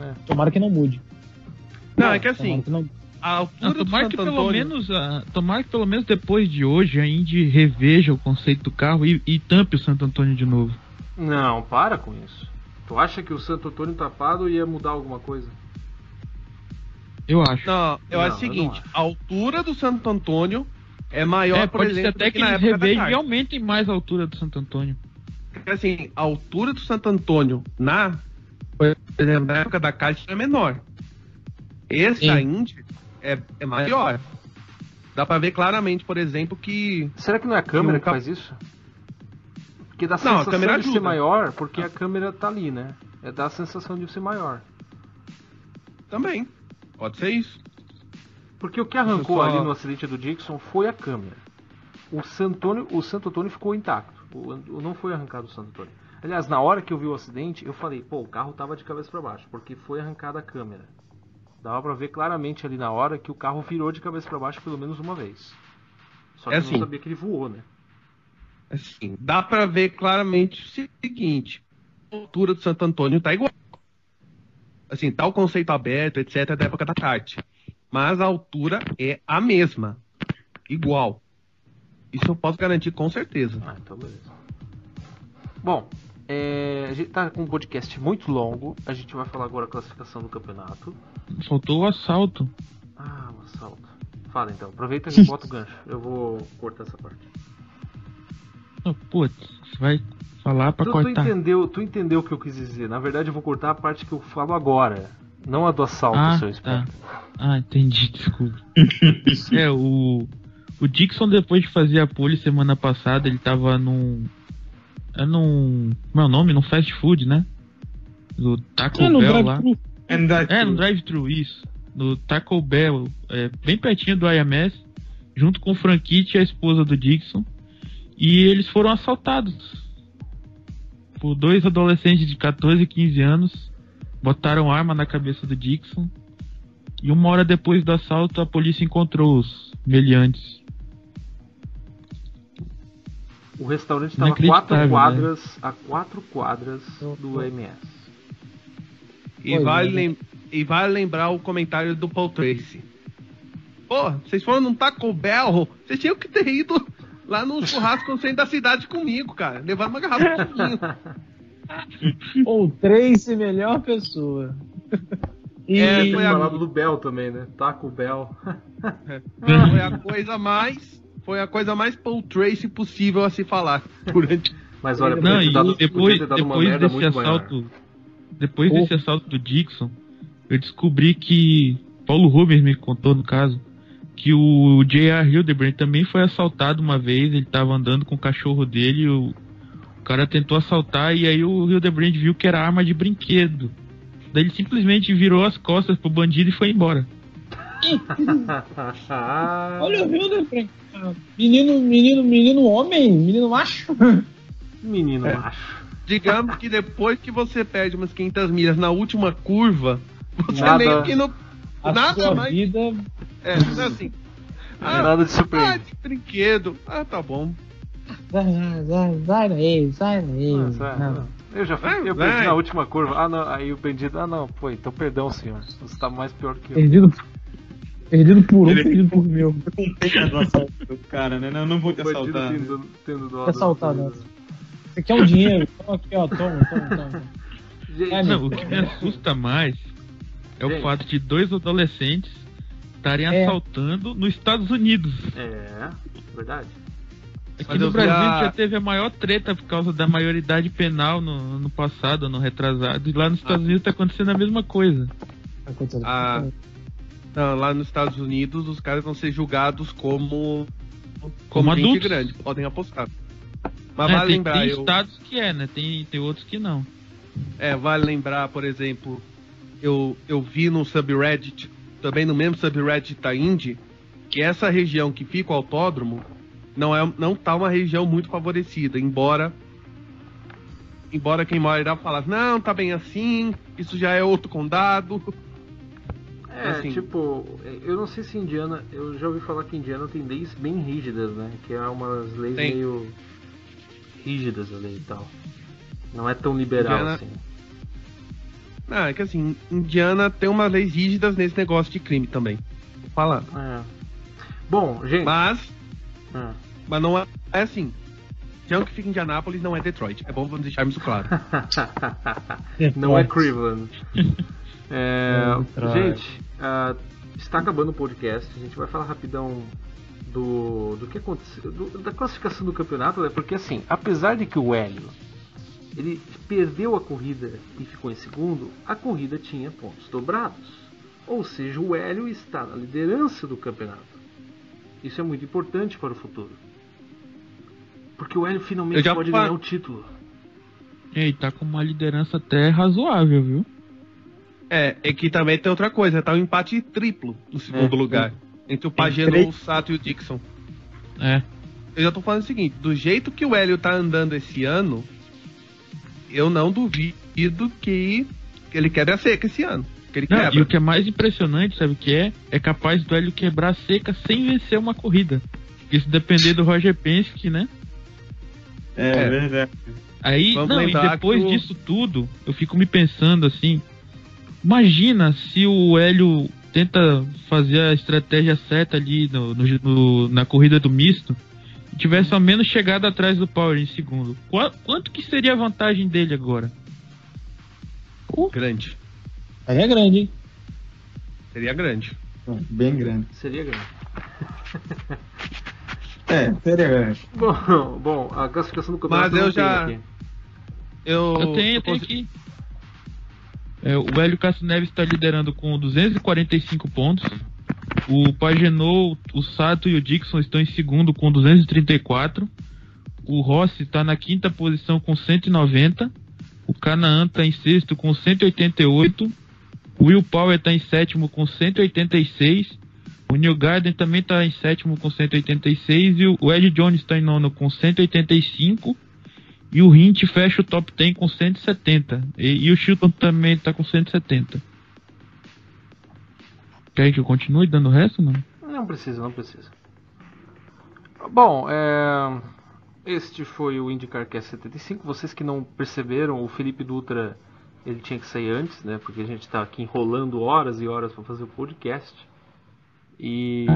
É. Tomara que não mude. Não, é que assim, a altura não, tomara que pelo menos uh, tomara que pelo menos depois de hoje a Indy reveja o conceito do carro e, e tampe o Santo Antônio de novo. Não, para com isso. Tu acha que o Santo Antônio tapado ia mudar alguma coisa? Eu acho. Não, eu não, acho o seguinte, a altura do Santo Antônio é maior, é, por pode exemplo, ser até que, que eles revejem e aumentem mais a altura do Santo Antônio. Assim, a altura do Santo Antônio na, por exemplo, na época da Caixa é menor. Esse Sim. a Indy é, é maior. Dá pra ver claramente, por exemplo, que. Será que não é a câmera que, que faz isso? Porque dá a sensação não, a câmera de ser maior, porque a câmera tá ali, né? É dá a sensação de ser maior. Também. Pode ser isso. Porque o que arrancou só... ali no acidente do Dixon foi a câmera. O Santônio, o Santo Antônio ficou intacto. O, não foi arrancado o Santo Antônio. Aliás, na hora que eu vi o acidente, eu falei, pô, o carro tava de cabeça para baixo, porque foi arrancada a câmera. Dava pra ver claramente ali na hora que o carro virou de cabeça para baixo pelo menos uma vez. Só que é assim, eu não sabia que ele voou, né? Assim, dá para ver claramente o seguinte: a altura do Santo Antônio tá igual. Assim, tá o conceito aberto, etc, da época da kart. Mas a altura é a mesma. Igual. Isso eu posso garantir com certeza. Ah, então beleza. Bom, é, a gente tá com um podcast muito longo. A gente vai falar agora a classificação do campeonato. Faltou o assalto. Ah, o assalto. Fala então, aproveita e bota o gancho. Eu vou cortar essa parte. Oh, putz, você vai falar pra tu, cortar. Tu entendeu, tu entendeu o que eu quis dizer. Na verdade, eu vou cortar a parte que eu falo agora. Não a do assalto, ah, seu esperto. Tá. Ah, entendi, desculpa. *laughs* é, o. O Dixon, depois de fazer a pole semana passada, ele tava num é num. Como é o nome? Num fast food, né? Do Taco é, Bell lá. É, no drive-thru, isso. No Taco Bell, é, bem pertinho do IMS, junto com o Franquite e a esposa do Dixon. E eles foram assaltados por dois adolescentes de 14 e 15 anos. Botaram arma na cabeça do Dixon. E uma hora depois do assalto, a polícia encontrou os meliantes o restaurante estava quatro né? quadras né? a quatro quadras do MS. E vale, lem e vale lembrar o comentário do Paul Tracy. Pô, vocês foram num Taco Bell, vocês tinham que ter ido lá no churrasco no centro da cidade comigo, cara. Levar uma garrafa de vinho. *laughs* *laughs* Paul Tracy, melhor pessoa. E... É, foi a... do Bell também, né? Taco Bell. é. Foi a coisa mais foi a coisa mais Paul Tracy possível a se falar *laughs* durante. Mas olha, não, e dado, depois, depois desse assalto, maior. depois oh. desse assalto do Dixon, eu descobri que Paulo Rubens me contou no caso que o J.R. Hildebrand também foi assaltado uma vez. Ele estava andando com o cachorro dele, o, o cara tentou assaltar e aí o Hildebrand viu que era arma de brinquedo. Daí ele simplesmente virou as costas pro bandido e foi embora. *laughs* Olha o Hildebrand. Menino, menino, menino homem? Menino macho? Menino é. macho. Digamos que depois que você perde umas 500 milhas na última curva, você nada, meio que não. A nada sua mais. Vida... É, *laughs* é assim. Ah, nada de surpresa. Ah, de brinquedo. Ah, tá bom. Sai, sai, sai daí, sai daí. Ah, sai, Eu já fui, é, eu perdi na última curva. Ah, não, aí o perdido, ah não, pô, então perdão, senhor. Você tá mais pior que eu. Perdido, perdido por um, Ele... perdido por mil. Assalto do cara, né? Não, não vou te assaltar. Tendo, tendo dó assaltar, não. Você quer um dinheiro? Toma aqui, ó, toma, toma, toma. Gente, não, o que me assusta mais é Gente. o fato de dois adolescentes estarem é. assaltando nos Estados Unidos. É, verdade. Aqui no Brasil a... já teve a maior treta por causa da maioridade penal no, no passado, no retrasado. E lá nos Estados ah. Unidos está acontecendo a mesma coisa. Ah, não, lá nos Estados Unidos os caras vão ser julgados como como adultos. grande, podem apostar. Mas é, vale tem, lembrar, tem eu... estados que é, né? Tem, tem outros que não. É, vale lembrar, por exemplo, eu, eu vi no subreddit, também no mesmo subreddit da Indy, que essa região que fica o autódromo não é não tá uma região muito favorecida, embora embora quem mora irá falar, não, tá bem assim, isso já é outro condado. É, assim, tipo, eu não sei se Indiana, eu já ouvi falar que Indiana tem leis bem rígidas, né? Que é umas leis tem. meio rígidas ali e tal. Não é tão liberal Indiana... assim. Ah, é que assim, Indiana tem umas leis rígidas nesse negócio de crime também. Vou falar. É. Bom, gente. Mas. Ah. Mas não é, é assim. Região que fica em Indianápolis não é Detroit. É bom deixarmos isso claro. *laughs* não é Cleveland. É, gente, uh, está acabando o podcast. A gente vai falar rapidão do, do que aconteceu, do, da classificação do campeonato, né? porque assim, apesar de que o Hélio ele perdeu a corrida e ficou em segundo, a corrida tinha pontos dobrados. Ou seja, o Hélio está na liderança do campeonato. Isso é muito importante para o futuro. Porque o Hélio finalmente pode ganhar o título. E tá com uma liderança até razoável, viu? É, é que também tem outra coisa, tá um empate triplo no segundo é, lugar. É. Entre o Pagano, o Sato e o Dixon. É. Eu já tô falando o seguinte, do jeito que o Hélio tá andando esse ano, eu não duvido que ele quebre a seca esse ano. Que ele não, e o que é mais impressionante, sabe o que é? É capaz do Hélio quebrar a seca sem vencer uma corrida. Isso depender do Roger Penske, né? É, é. verdade. Aí, Vamos não, e depois disso tudo, eu fico me pensando assim, imagina se o Hélio tenta fazer a estratégia certa ali no, no, no na corrida do misto e tivesse ao menos chegado atrás do Power em segundo. Qu quanto que seria a vantagem dele agora? Uh. Grande. Aí é grande, hein? Seria grande. Bem grande. Seria grande. *laughs* É, interessante. Bom, bom, a classificação do campeonato. Mas eu já. Eu, eu tenho, eu tenho aqui. É, o Hélio Castro Neves está liderando com 245 pontos. O Pagenot, o Sato e o Dixon estão em segundo com 234. O Rossi está na quinta posição com 190. O Canaan está em sexto com 188. O Will Power está em sétimo com 186. O New Garden também está em sétimo com 186 e o Ed Jones está em nono com 185 e o Hint fecha o top 10 com 170 e, e o Chilton também está com 170. Quer que eu continue dando o resto, mano? Não precisa, não precisa. Bom, é... este foi o IndyCar Cast 75. Vocês que não perceberam, o Felipe Dutra ele tinha que sair antes, né? Porque a gente está aqui enrolando horas e horas para fazer o podcast. E.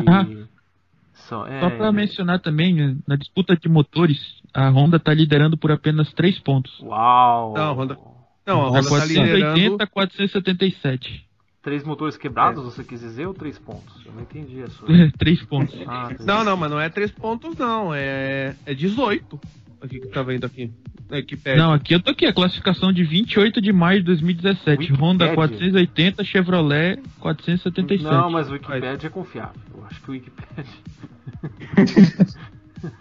Só, é, Só para mencionar também, na disputa de motores, a Honda está liderando por apenas 3 pontos. Uau! Não, a Honda. Não, a Honda 480 tá liderando... 477. Três motores quebrados, é. você quis dizer, ou três pontos? Eu não entendi a sua. *laughs* três pontos. Ah, não, não, mas não é três pontos, não. É, é 18. Aqui que tá vendo aqui. Wikipedia. Não, aqui eu tô aqui, a classificação de 28 de maio de 2017. Wikipedia. Honda 480, Chevrolet 477. Não, mas o Wikipedia é confiável. Eu acho que o Wikipedia.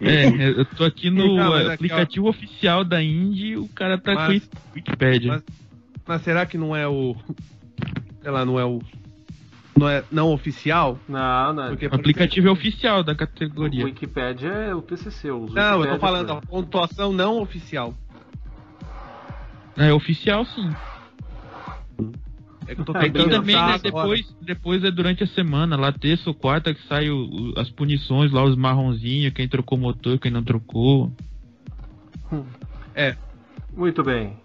*laughs* é, eu tô aqui no não, aplicativo aqui, oficial da Indy o cara tá mas, com Wikipedia. Mas, mas será que não é o. Sei lá, não é o não é não oficial? Não, não. Porque o aplicativo é oficial da categoria. O Wikipedia é o TCC. não, Wikipedia eu tô falando, a pontuação não oficial. É oficial, sim. É que eu tô tentando também, né, depois, depois é durante a semana, lá terça ou quarta, que sai o, o, as punições lá, os marronzinhos, quem trocou motor, quem não trocou. É. Muito bem.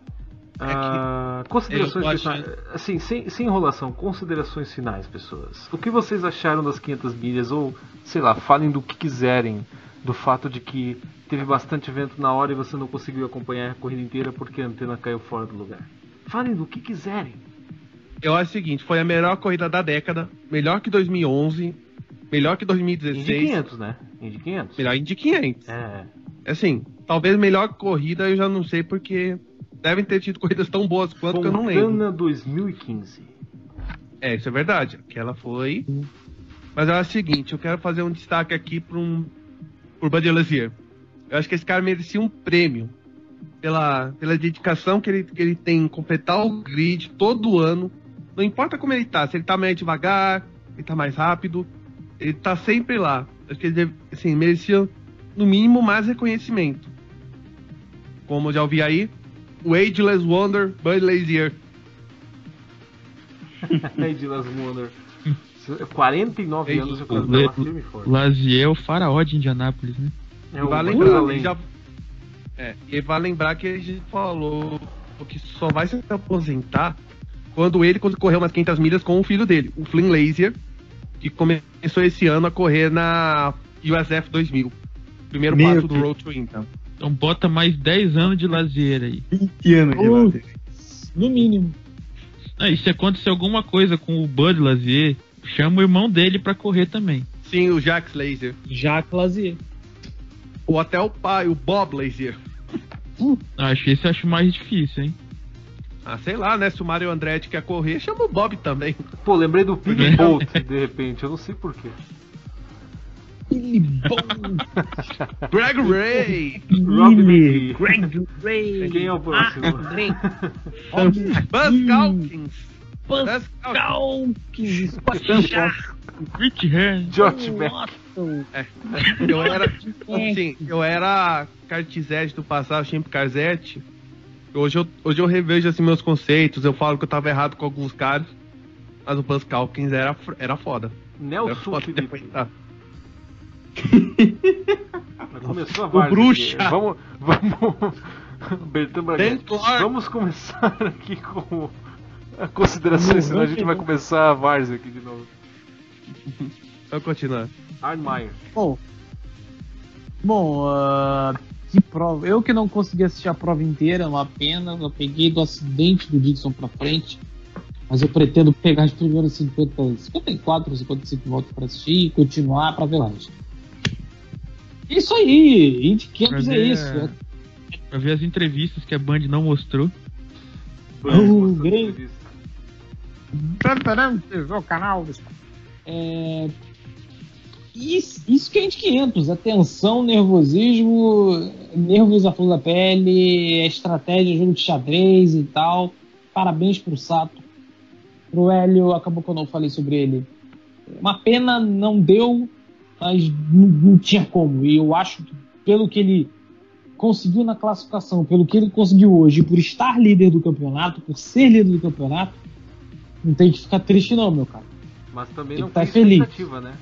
Ah, considerações finais, assim, sem, sem enrolação, considerações finais, pessoas. O que vocês acharam das 500 milhas? Ou, sei lá, falem do que quiserem do fato de que teve bastante vento na hora e você não conseguiu acompanhar a corrida inteira porque a antena caiu fora do lugar. Falem do que quiserem. Eu acho o seguinte, foi a melhor corrida da década, melhor que 2011, melhor que 2016. Indy 500, né? Indy 500. Melhor Indy 500. É. Assim, talvez melhor corrida eu já não sei porque devem ter tido corridas tão boas quanto Fontana que eu não lembro. Fontana 2015. É, isso é verdade. Aquela foi. Mas é o seguinte, eu quero fazer um destaque aqui para um por Buddy Lazier. Eu acho que esse cara merecia um prêmio pela, pela dedicação que ele, que ele tem em completar o grid todo ano. Não importa como ele tá, se ele tá mais devagar, ele tá mais rápido, ele tá sempre lá. Acho que ele assim, merecia, no mínimo, mais reconhecimento. Como eu já ouvi aí, Ageless Wonder, Bud Lazier. *laughs* Ageless Wonder. 49 anos o cara tá firme e forte. Lazier é o faraó de Indianápolis, né? É o vale lembrar, já, é, e vale lembrar que ele falou que só vai se aposentar quando ele correu umas 500 milhas com o filho dele, o Flynn Lazier, que começou esse ano a correr na USF 2000. Primeiro Meu passo do Road to Inter. Então bota mais 10 anos de Lazier aí. 20 anos de Lazier. No mínimo. Ah, e se acontecer alguma coisa com o Bud Lazier, chama o irmão dele para correr também. Sim, o Jacques Lazier. Jacques Lazier. Ou até o pai, o Bob Lazier. Acho que esse eu acho mais difícil, hein? Ah, sei lá, né? Se o Mario Andretti quer correr, chama o Bob também. Pô, lembrei do *laughs* Pig Bolt, de repente, eu não sei porquê. Billy Bolt. *laughs* Greg Ray. Rob Greg Ray. Quem é o próximo? Ah, *laughs* Buzz Calkins. Buzz Calkins. Rich Hand. George Beck. É. Eu era, assim, eu era Cartizete do passado, Chimp Carzete. Hoje eu, hoje eu revejo assim, meus conceitos, eu falo que eu tava errado com alguns caras, mas o Buzz Calkins era, era foda. Nelson era foda Felipe. *laughs* Começou a O bruxa. Aqui. Vamos, vamos, *laughs* Bertão Vamos começar *laughs* aqui com a consideração, senão a gente vai começar a várzea aqui de novo. Vamos continuar. Arnmeyer. Bom, bom uh, que prova. Eu que não consegui assistir a prova inteira, é uma pena. Eu peguei do acidente do Dixon pra frente. Mas eu pretendo pegar as primeiras 50, 54, 55 voltas para assistir e continuar para ver lá. Isso aí, Indy 500 é isso. É. Pra ver as entrevistas que a Band não mostrou. O grande. O canal. É, isso, isso que é de 500, atenção, nervosismo, nervos à flor da pele, estratégia, jogo de xadrez e tal. Parabéns pro Sato. Pro Hélio, acabou que eu não falei sobre ele. Uma pena, não deu, mas não, não tinha como. E eu acho que, pelo que ele conseguiu na classificação, pelo que ele conseguiu hoje, por estar líder do campeonato, por ser líder do campeonato, não tem que ficar triste não, meu cara. Mas também tem não tá feliz. expectativa, né?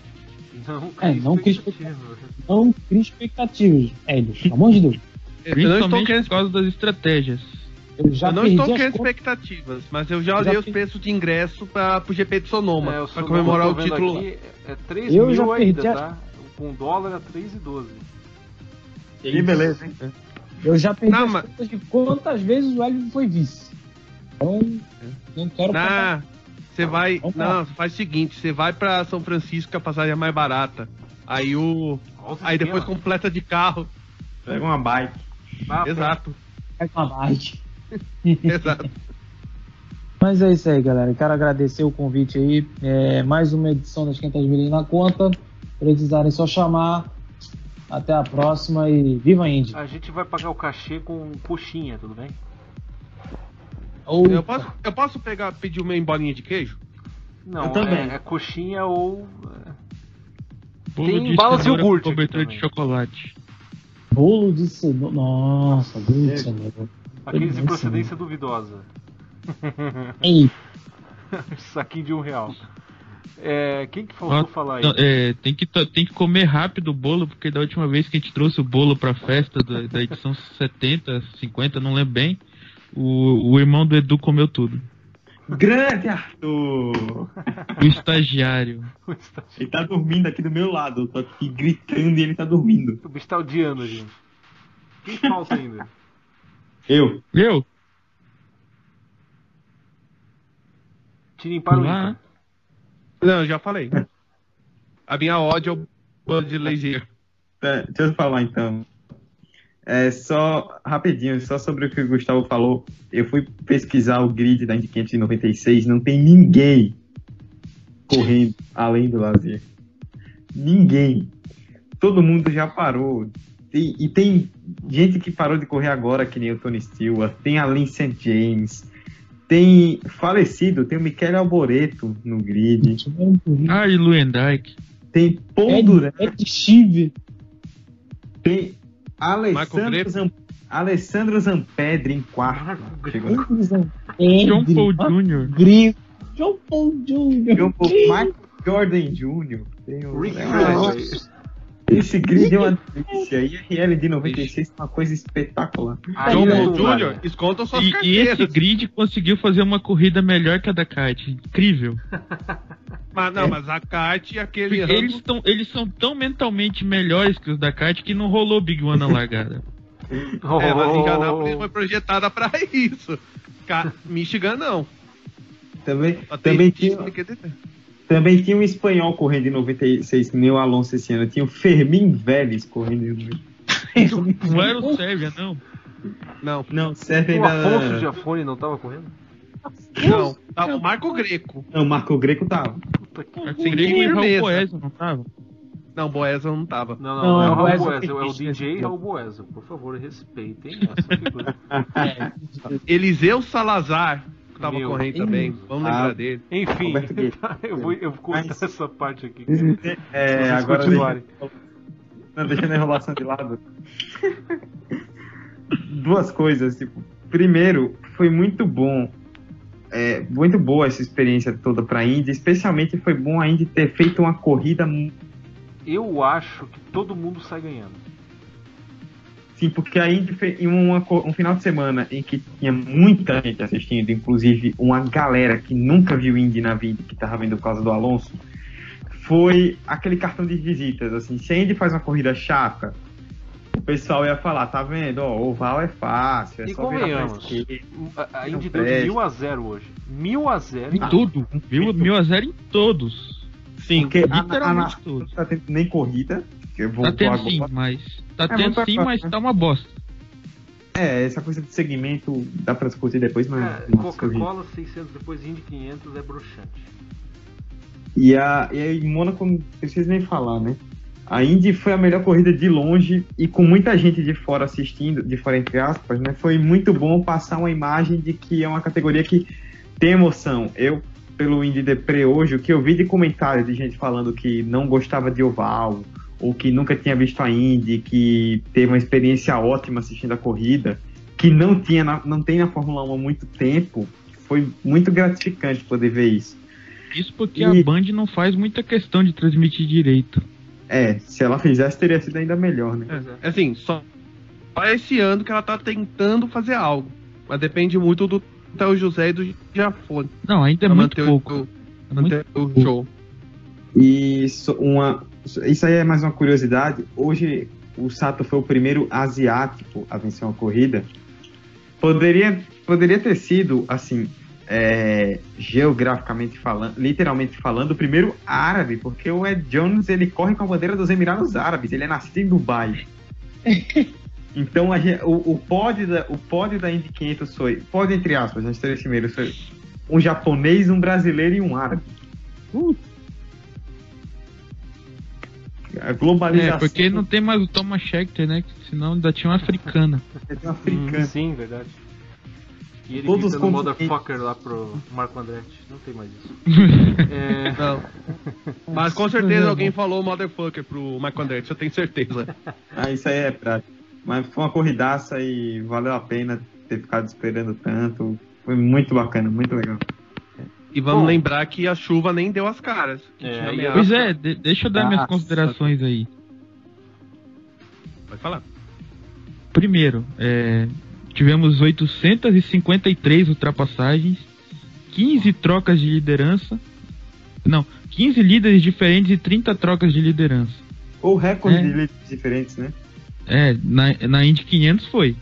Não é, não cria expectativas. Não cria expectativas, Hélio, pelo amor de Deus. Não querendo por causa das estratégias. Eu, eu não estou querendo expectativas, mas eu já olhei os preços de ingresso para o GP de Sonoma, é, para comemorar o título. Aqui, é 3 eu mil ainda, a... tá? Com dólar a 3,12. Que beleza, hein? Eu já perdi não, mas... de quantas vezes o Hélio foi vice. Então, não quero não, você vai. Vamos não, você faz o seguinte: você vai pra São Francisco, que a passagem é mais barata. Aí o. Nossa, aí depois completa de carro. Pega uma bike. Ah, Exato. Pega uma bike. *laughs* Exato. Mas é isso aí, galera. Quero agradecer o convite aí. É mais uma edição das 500 mil na conta. Precisarem só chamar. Até a próxima e viva a Indy. A gente vai pagar o cachê com coxinha, tudo bem? Eu, posso, eu posso pegar, pedir uma embolinha de queijo? Não, eu também. É, é coxinha ou. É, Bolo Tem balas de iogurte. Cobertura de chocolate. Bolo de cenoura. Nossa, bolo de cenoura. Aqueles de procedência duvidosa. *laughs* Ei. *laughs* Saquinho de um real. É, quem que faltou ah, falar aí? É, tem, que, tem que comer rápido o bolo, porque da última vez que a gente trouxe o bolo pra festa da, da edição *laughs* 70, 50, não lembro bem, O, o irmão do Edu comeu tudo. Grande Arthur! O estagiário. Ele tá dormindo aqui do meu lado. Eu tô aqui gritando e ele tá dormindo. O bicho tá odiando a gente. Quem falta ainda? Eu. Eu? Tirem para o Não, eu já falei. A minha ódio é o bando de legia. É, deixa eu falar então. É só rapidinho, só sobre o que o Gustavo falou. Eu fui pesquisar o grid da Indy 596, não tem ninguém correndo além do lazer. Ninguém. Todo mundo já parou. E, e, tem gente que parou de correr agora, que nem o Tony Stewart, tem a Lynn St. James, tem falecido, tem o Michele Alboreto no grid. Ah, e Luendijk. Tem Paul Ed, Durant. Ed Chive. Tem Alessandro, Zam... Alessandro Zampedri em quarto. John Paul Jr. Gringo. John Paul Jr. John Paul, Michael Jordan Jr. Tem o... Esse grid é uma delícia. E a RL de 96 é uma coisa espetacular. John Paul Jr., esconda suas e, e esse grid conseguiu fazer uma corrida melhor que a da kart. Incrível. *laughs* Mas não, é. mas a kart e aquele. Eles, tão, eles são tão mentalmente melhores que os da kart que não rolou Big One na *laughs* largada. oh, é, mas Indianápolis foi projetada pra isso. Michigan não. Também, também tinha. Também tinha um espanhol correndo em 96, que nem o Alonso esse ano. Tinha o Fermin Vélez correndo em 96. Não era o Sérvia, não. Não. Não, Sérvia ainda... O Afonso Giafone não tava correndo? Não, tava o Marco Greco. Não, o Marco Greco tava. Marco Greco e Raul Boesa não tava? Não, Boesa não tava. Não, não, não, não é o Raul Boesa, é o DJ Raul Boesa. Por favor, respeitem essa *laughs* Eliseu Salazar tava Meu, correndo também. Vamos ah, lembrar dele. Enfim, *laughs* eu vou, eu vou cortar Mas... essa parte aqui. É, agora deixa... Não, deixando a enrolação de lado. Duas coisas, tipo, primeiro, foi muito bom. É, muito boa essa experiência toda para a Indy, especialmente foi bom a Indy ter feito uma corrida. Eu acho que todo mundo sai ganhando. Sim, porque a Indy fez em uma, um final de semana em que tinha muita gente assistindo, inclusive uma galera que nunca viu Indy na vida, que estava vendo por causa do Alonso, foi aquele cartão de visitas. Assim, se a Indy faz uma corrida chata, o pessoal ia falar, tá vendo? Ó, o oval é fácil, é e só convenhamos, a Indy deu de mil a zero hoje. Mil a zero. Em tudo. Mil, mil a zero em todos. Sim, porque literalmente a, a, todos. Tá tendo nem corrida. Que tá tendo agora. sim, mas. Tá é tendo sim, mas tá uma bosta. É, essa coisa de segmento dá pra discutir depois, mas. É, Coca-Cola 600, depois Indy 500 é broxante. E a, e a Mônaco não precisa nem falar, né? A Indy foi a melhor corrida de longe e com muita gente de fora assistindo, de fora entre aspas, né? Foi muito bom passar uma imagem de que é uma categoria que tem emoção. Eu, pelo Indy Depre hoje, o que eu vi de comentário de gente falando que não gostava de oval, ou que nunca tinha visto a Indy, que teve uma experiência ótima assistindo a corrida, que não, tinha na, não tem na Fórmula 1 há muito tempo, foi muito gratificante poder ver isso. Isso porque e... a Band não faz muita questão de transmitir direito. É, se ela fizesse, teria sido ainda melhor, né? É, assim, só, só esse ano que ela tá tentando fazer algo. Mas depende muito do Théo José e do Jafone. Não, ainda é muito pouco. O, manter é muito o show. E uma, isso aí é mais uma curiosidade. Hoje o Sato foi o primeiro asiático a vencer uma corrida. Poderia, poderia ter sido, assim, é, geograficamente falando, literalmente falando, o primeiro árabe, porque o Ed Jones ele corre com a bandeira dos Emirados Árabes, ele é nascido em Dubai. *laughs* então a, o, o, pódio da, o pódio da Indy 500 foi, pódio entre aspas, nos três primeiros foi um japonês, um brasileiro e um árabe. Uh. A globalização. É, porque não tem mais o Thomas Schechter, né? Senão ainda tinha uma africana. Tem uma africana. Hum, sim, verdade. E ele Todos gritando motherfucker lá pro Marco Andretti. Não tem mais isso. *laughs* é... Não. Mas com certeza alguém falou motherfucker pro Marco Andretti, eu tenho certeza. ah, isso aí é prático. Mas foi uma corridaça e valeu a pena ter ficado esperando tanto. Foi muito bacana, muito legal. E vamos Bom, lembrar que a chuva nem deu as caras. É, pois é, de, deixa eu dar minhas considerações aí. Pode falar. Primeiro, é, tivemos 853 ultrapassagens, 15 trocas de liderança. Não, 15 líderes diferentes e 30 trocas de liderança. Ou recorde é. de líderes diferentes, né? É, na, na Indy 500 foi.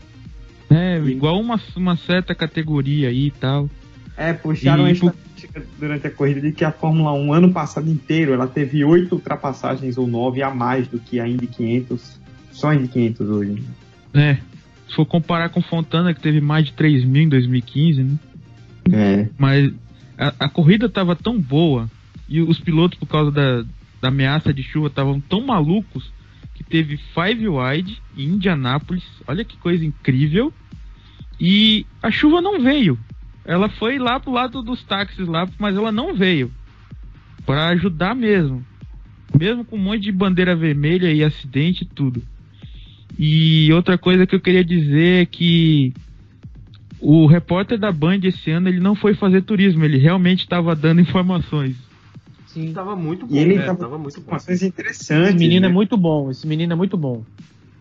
É, igual uma, uma certa categoria aí e tal. É, puxaram e, a estatística durante a corrida de que a Fórmula 1 ano passado inteiro ela teve oito ultrapassagens ou nove a mais do que a Indy 500, só a Indy 500 hoje. É, se for comparar com Fontana que teve mais de 3 mil em 2015, né? É. Mas a, a corrida tava tão boa e os pilotos por causa da, da ameaça de chuva estavam tão malucos que teve Five Wide em Indianápolis. Olha que coisa incrível. E a chuva não veio. Ela foi lá pro lado dos táxis lá, mas ela não veio. para ajudar mesmo. Mesmo com um monte de bandeira vermelha e acidente e tudo. E outra coisa que eu queria dizer é que o repórter da Band esse ano ele não foi fazer turismo, ele realmente estava dando informações. Sim. Tava muito bom. E ele né? tava, muito bom. Informações interessantes. Esse menino é né? é muito bom. Esse menino é muito bom.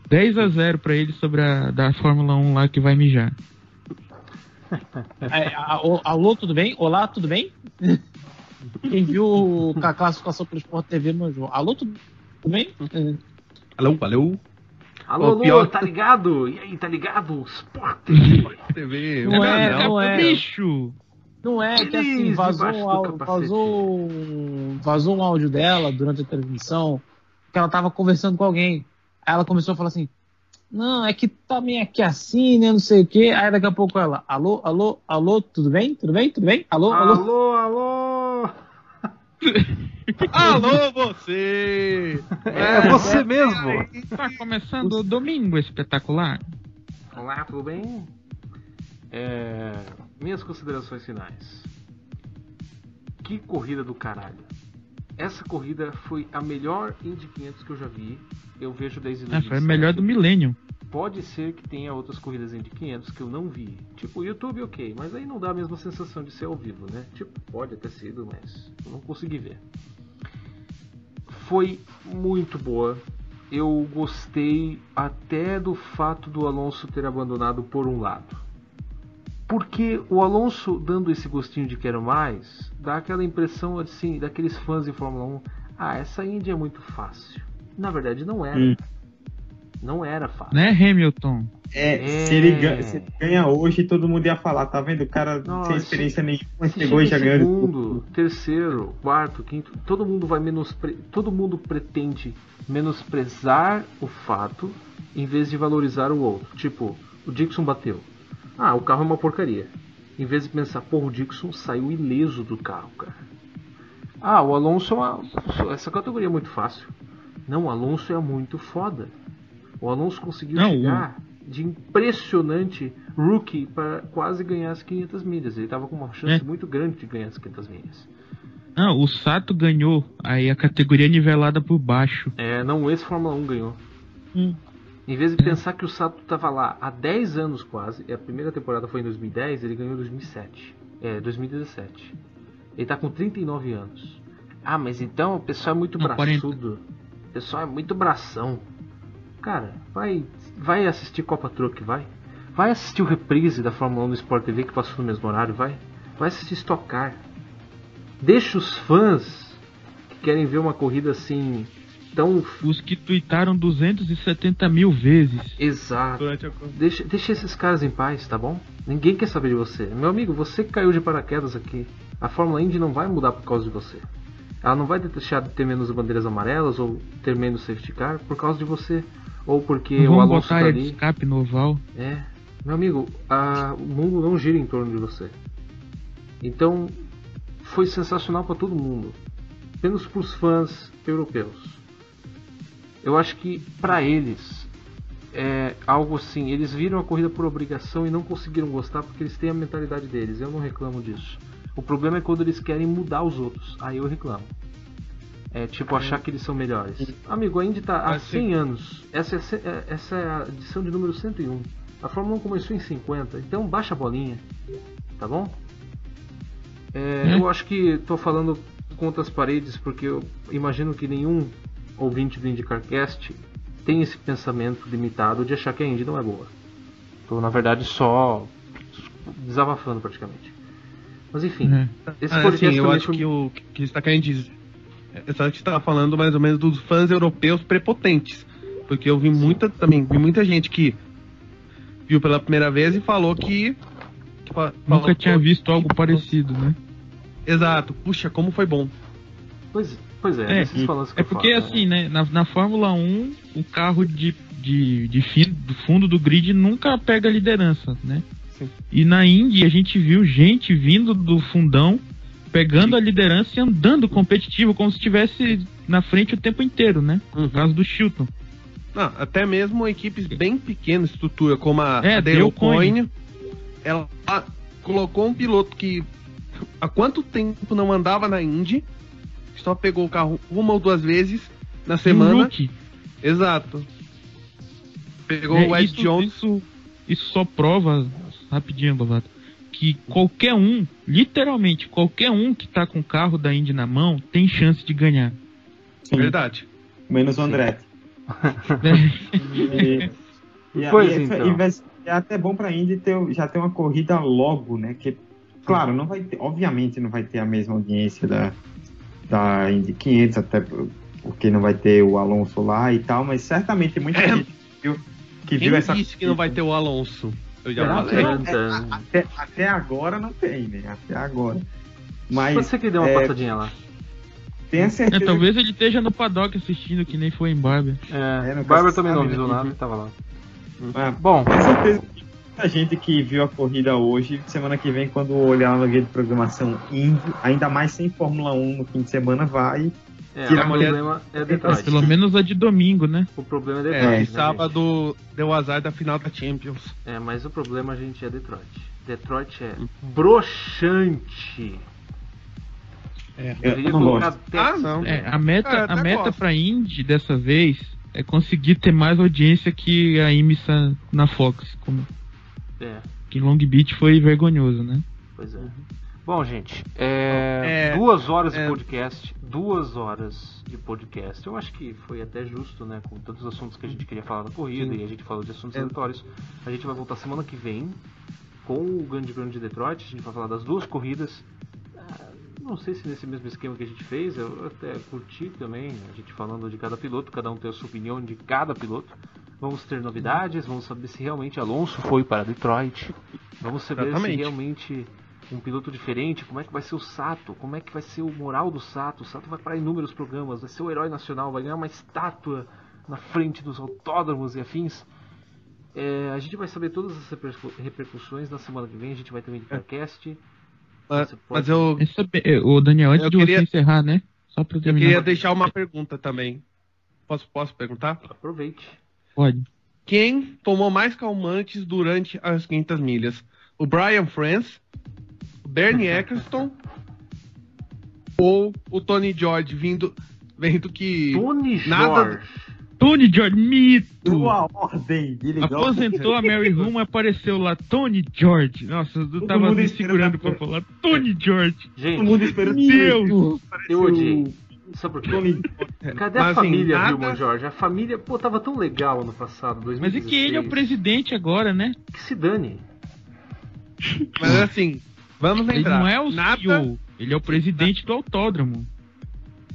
10 a 0 para ele sobre a da Fórmula 1 lá que vai mijar. *laughs* É, alô, tudo bem? Olá, tudo bem? Quem viu a classificação pelo Sport TV manjou. Alô, tudo bem? Alô, alô. Alô, alô, pior... tá ligado? E aí, tá ligado? Sport TV. TV. Não, é, não, não é. Bicho. Não é que assim, vazou, vazou, vazou um áudio dela durante a transmissão que ela tava conversando com alguém. Aí ela começou a falar assim: Não, é que tá meio aqui assim, né? Não sei o quê. Aí daqui a pouco ela: Alô, alô, alô, tudo bem? Tudo bem? Tudo bem? Alô, alô. Alô, alô. *laughs* alô, você! É, é você mesmo. Tá começando o domingo espetacular. Olá, tudo bem? É, minhas considerações finais. Que corrida do caralho. Essa corrida foi a melhor Indy 500 que eu já vi. Eu vejo desde ah, Foi a melhor do milênio. Pode ser que tenha outras corridas Indy 500 que eu não vi. Tipo, o YouTube, ok. Mas aí não dá a mesma sensação de ser ao vivo, né? Tipo, pode ter sido, mas eu não consegui ver. Foi muito boa. Eu gostei até do fato do Alonso ter abandonado por um lado porque o Alonso dando esse gostinho de quero mais, dá aquela impressão assim, daqueles fãs de Fórmula 1, ah, essa Indy é muito fácil. Na verdade não era. Hum. Não era fácil. Né, Hamilton? É, é... Se, ele ganha, se, ele ganha, hoje, todo mundo ia falar, tá vendo? O cara Nossa, sem experiência nenhuma chegou e já ganhou. Segundo, terceiro, quarto, quinto, todo mundo vai menospre... todo mundo pretende menosprezar o fato em vez de valorizar o outro. Tipo, o Dixon bateu. Ah, o carro é uma porcaria. Em vez de pensar, porra, o Dixon saiu ileso do carro, cara. Ah, o Alonso é uma. Essa categoria é muito fácil. Não, o Alonso é muito foda. O Alonso conseguiu Não, chegar de impressionante rookie para quase ganhar as 500 milhas. Ele tava com uma chance é. muito grande de ganhar as 500 milhas. Não, o Sato ganhou aí a categoria nivelada por baixo. É, não, esse Fórmula 1 ganhou. Hum. Em vez de pensar que o Sato estava lá há 10 anos quase, e a primeira temporada foi em 2010, ele ganhou em 2007. É, 2017. Ele está com 39 anos. Ah, mas então o pessoal é muito Não, braçudo. 40. O pessoal é muito bração. Cara, vai vai assistir Copa Truck, vai. Vai assistir o reprise da Fórmula 1 no Sport TV que passou no mesmo horário, vai. Vai assistir Stock Car. Deixa os fãs que querem ver uma corrida assim então, Os que tweetaram 270 mil vezes. Exato. Deixa, deixa esses caras em paz, tá bom? Ninguém quer saber de você. Meu amigo, você caiu de paraquedas aqui. A Fórmula Indy não vai mudar por causa de você. Ela não vai deixar de ter menos bandeiras amarelas ou ter menos safety car por causa de você. Ou porque o Alonso botar tá ali. escape no oval. É. Meu amigo, a, o mundo não gira em torno de você. Então, foi sensacional para todo mundo. Menos para os fãs europeus eu acho que para eles é algo assim, eles viram a corrida por obrigação e não conseguiram gostar porque eles têm a mentalidade deles. Eu não reclamo disso. O problema é quando eles querem mudar os outros. Aí eu reclamo. É tipo achar que eles são melhores. Amigo, a Indy tá há 100 anos. Essa é, é, essa é a edição de número 101. A Fórmula 1 começou em 50, então baixa a bolinha. Tá bom? É, hum? Eu acho que tô falando contra as paredes porque eu imagino que nenhum ouvinte do IndyCarCast tem esse pensamento limitado de achar que a Indy não é boa. Tô, na verdade, só desabafando praticamente. Mas enfim, uhum. esse ah, podcast assim, eu acho que o que está querendo dizer. É só que estava falando mais ou menos dos fãs europeus prepotentes. Porque eu vi muita também, vi muita gente que viu pela primeira vez e falou que. que falou, Nunca tinha visto algo parecido, né? Exato. Puxa, como foi bom. Pois, pois é, é, e, é porque falo, assim, né? Na, na Fórmula 1, o carro de, de, de fim, do fundo do grid nunca pega liderança, né? Sim. E na Indy a gente viu gente vindo do fundão, pegando a liderança e andando competitivo, como se estivesse na frente o tempo inteiro, né? Uhum. No caso do Chilton. Não, até mesmo equipes bem pequenas, estrutura, como a, é, a Dale Coyne, ela colocou um piloto que há quanto tempo não andava na Indy, só pegou o carro uma ou duas vezes na semana. Um Exato. Pegou é, o Ed isso, Jones. Isso, isso só prova, rapidinho, que qualquer um, literalmente qualquer um que tá com o carro da Indy na mão tem chance de ganhar. Sim. Verdade. Menos o André. *laughs* e, e, pois e, então. e vai, é até bom para Indy ter, já ter uma corrida logo, né? Que, claro, não vai ter, obviamente não vai ter a mesma audiência da, da Indy 500, até porque não vai ter o Alonso lá e tal, mas certamente muita é. gente viu, que Quem viu essa. disse que não vai ter o Alonso? Eu já falei. É, até, até, agora não tem, né? Até agora. Mas, Você que deu uma é, passadinha lá. Tenha certeza. É, talvez ele esteja no paddock assistindo, que nem foi em Barber. É, é Barber também não avisou nada, tava lá. É, Bom, com certeza muita gente que viu a corrida hoje, semana que vem, quando olhar no guia de programação índio, ainda mais sem Fórmula 1 no fim de semana, vai. É, o problema é Detroit. Pelo menos a de domingo, né? O problema é Detroit. É, né, sábado gente? deu azar da final da Champions. É, mas o problema, gente, é Detroit. Detroit é broxante. É. Eu não gosto. Ah, não. É, a meta, é, a meta gosto. pra Indy dessa vez é conseguir ter mais audiência que a IMSA na Fox. Como... É. Que Long Beach foi vergonhoso, né? Pois é. Bom, gente, é, é, duas horas de é. podcast, duas horas de podcast. Eu acho que foi até justo, né? Com tantos assuntos que a gente queria falar na corrida Sim. e a gente falou de assuntos é. aleatórios. A gente vai voltar semana que vem com o Grande Grande de Detroit. A gente vai falar das duas corridas não sei se nesse mesmo esquema que a gente fez, eu até curti também, a gente falando de cada piloto, cada um tem a sua opinião de cada piloto. Vamos ter novidades, vamos saber se realmente Alonso foi para Detroit. Vamos saber Exatamente. se realmente um piloto diferente, como é que vai ser o Sato, como é que vai ser o moral do Sato. O Sato vai para inúmeros programas, vai ser o herói nacional, vai ganhar uma estátua na frente dos autódromos e afins. É, a gente vai saber todas as repercussões na semana que vem, a gente vai ter um podcast. Mas, mas eu. O Daniel, antes eu de queria... você encerrar, né? Só terminar. Eu queria deixar uma pergunta também. Posso, posso perguntar? Aproveite. Pode. Quem tomou mais calmantes durante as 500 milhas? O Brian France, o Bernie *laughs* Eccleston ou o Tony George vindo, vendo que Tony nada, George. Tony George, mito! Sua ordem Aposentou a Mary Room, apareceu lá Tony George. Nossa, eu tava me segurando pra falar Tony George. Gente, todo mundo esperando. Deus! Eu odiei. Sabe por quê? Cadê a Mas, assim, família assim, nada... George? A família, pô, tava tão legal ano passado, 2016. Mas é que ele é o presidente agora, né? Que se dane. Mas assim, vamos lembrar. Ele não é o nada... CEO, ele é o presidente do autódromo.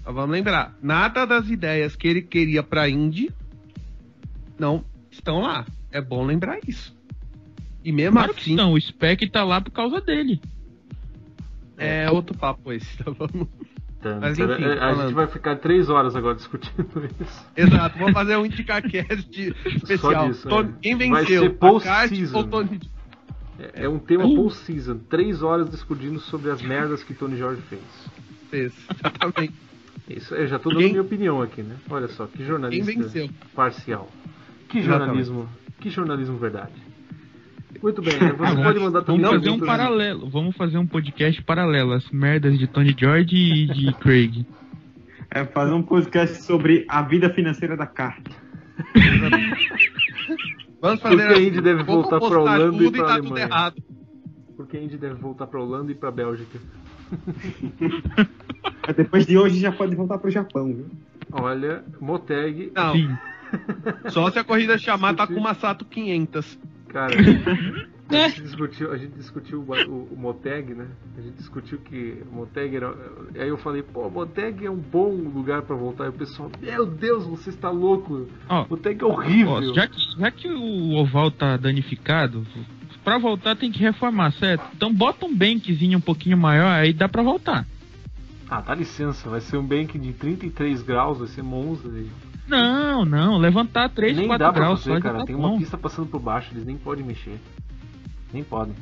Vamos lembrar, nada das ideias que ele queria para Indy não estão lá. É bom lembrar isso. E mesmo claro assim. Não, o spec tá lá por causa dele. É outro papo esse, tá bom? Mas, enfim, a, a gente vai ficar três horas agora discutindo *laughs* isso. Exato, vamos fazer um IndicaCast *laughs* especial. Disso, Tony, é. Quem venceu? Vai ou Tony... É, é um tema uh. post-season. Três horas discutindo sobre as merdas que Tony Jorge fez. Fez, exatamente. Isso, eu já estou dando Quem... minha opinião aqui, né? Olha só, que jornalista parcial. Que jornalismo, Exatamente. que jornalismo verdade. Muito bem, né? você pode mandar também. Vamos fazer um paralelo, vamos fazer um podcast paralelo, as merdas de Tony George e de *laughs* Craig. É fazer um podcast sobre a vida financeira da carta. *laughs* vamos fazer Porque a Indy deve voltar para Holanda e para tá Alemanha. Porque a Indy deve voltar para Holanda e para Bélgica. *laughs* Depois de hoje já pode voltar pro Japão, viu? Olha, Moteg. Não. Sim. Só se a corrida chamar Takuma Sato 500. Cara, *laughs* a gente discutiu, a gente discutiu o, o, o, Moteg, né? A gente discutiu que o Moteg era. Aí eu falei, pô, Moteg é um bom lugar para voltar. E o pessoal, meu Deus, você está louco. Oh, Moteg é horrível. Oh, já, que, já que o oval tá danificado, pra voltar tem que reformar, certo? Então bota um bankzinho um pouquinho maior, aí dá pra voltar. Ah, dá licença, vai ser um bank de 33 graus, vai ser monstro aí. Não, não, levantar 3, nem 4 graus. Fazer, cara, tá tem bom. uma pista passando por baixo, eles nem podem mexer. Nem podem.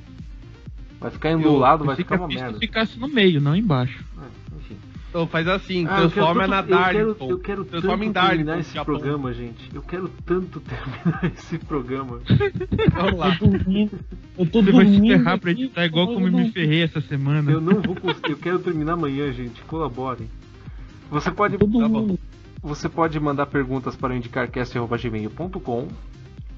Vai ficar indo do lado, vai ficar uma merda. Se ficasse no meio, não embaixo. É, enfim. Então faz assim, ah, transforma na Dark. Eu quero, eu quero transforma tanto terminar esse Japão. programa, gente. Eu quero tanto *laughs* terminar esse programa. Vamos lá. Eu tô eu tô Você vai se ferrar pra editar igual como eu me ferrei essa semana. Eu não vou conseguir. Eu quero terminar amanhã, gente. Colaborem. Você pode. Tá você pode mandar perguntas para o indicarcast.gmail.com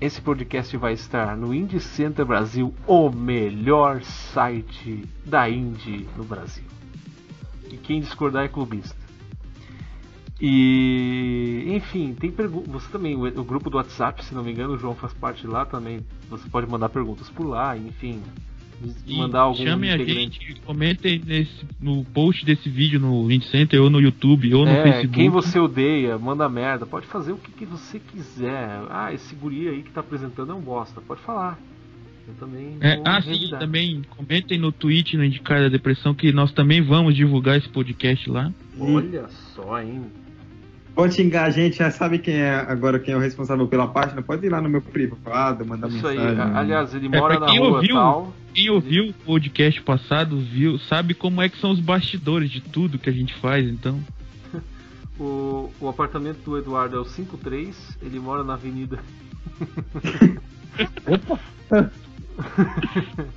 esse podcast vai estar no Indie Center Brasil, o melhor site da Indie no Brasil. E quem discordar é clubista. E, enfim, tem perguntas. Você também, o, o, grupo do WhatsApp, se não me engano, o João faz parte lá também. Você pode mandar perguntas por lá, enfim mandar algum Chame a gente, comentem nesse, no post desse vídeo no Link Center, ou no YouTube, ou no é, Facebook. Quem você odeia, manda merda, pode fazer o que, que, você quiser. Ah, esse guri aí que tá apresentando é um bosta, pode falar. Eu também. É, ah, sim, também comentem no tweet no Indicar da Depressão que nós também vamos divulgar esse podcast lá. Olha só, hein? Pode xingar a gente, já sabe quem é agora quem é o responsável pela página. Pode ir lá no meu privado, mandar Isso mensagem. Isso aí. Aliás, ele é, mora é, na rua ouviu, tal. Quem ouviu o podcast passado viu, sabe como é que são os bastidores de tudo que a gente faz, então. *laughs* o, o apartamento do Eduardo é o 53, ele mora na avenida. *laughs* Opa! *laughs*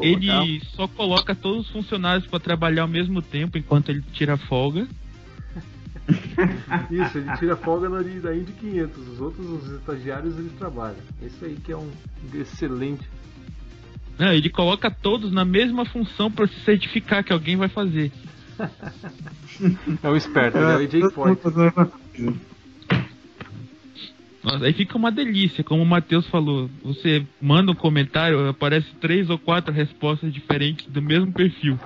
ele só coloca todos os funcionários para trabalhar ao mesmo tempo enquanto ele tira folga. *laughs* Isso, ele tira folga na, da Indy 500. Os outros, os estagiários, ele trabalha. Esse aí que é um excelente. Não, ele coloca todos na mesma função para se certificar que alguém vai fazer. *laughs* é o esperto, é, é o AJ Point. Nossa, aí fica uma delícia, como o Matheus falou. Você manda um comentário, aparece três ou quatro respostas diferentes do mesmo perfil.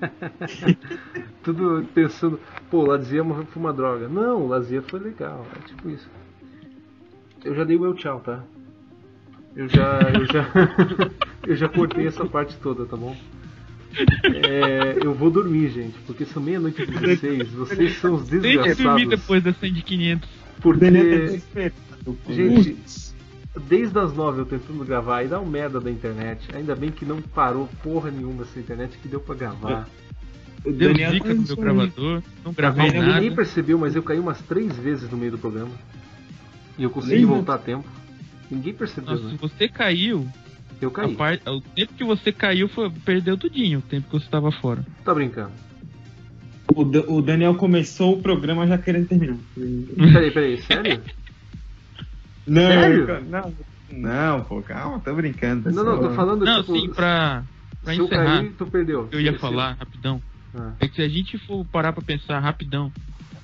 *laughs* Tudo pensando, pô, Lazia foi uma droga. Não, Lazia foi legal. É tipo isso. Eu já dei o meu tchau, tá? Eu já. Eu já, *laughs* eu já cortei essa parte toda, tá bom? É, eu vou dormir, gente, porque são meia-noite e 16. Vocês são os desgraçados. Deixa dormir depois da 100 de 500. Porque. Gente, desde as nove eu tentando gravar e dá um merda da internet. Ainda bem que não parou porra nenhuma essa internet que deu pra gravar. Deu Daniel zica no meu gravador, não gravei nada. Ninguém percebeu, mas eu caí umas três vezes no meio do programa. E eu consegui voltar a tempo. Ninguém percebeu. Nossa, né? se você caiu. Eu caí. Parte, o tempo que você caiu foi, perdeu tudinho, o tempo que você estava fora. Tá brincando. O, o Daniel começou o programa já querendo terminar. Peraí, peraí, sério? *laughs* Não, Sério? não, não, pô, calma, tô brincando. Não, não, tô falando Não, tipo, sim, pra, pra se encerrar. Cair, tu perdeu. Eu ia falar rapidão. Ah. É que se a gente for parar pra pensar rapidão,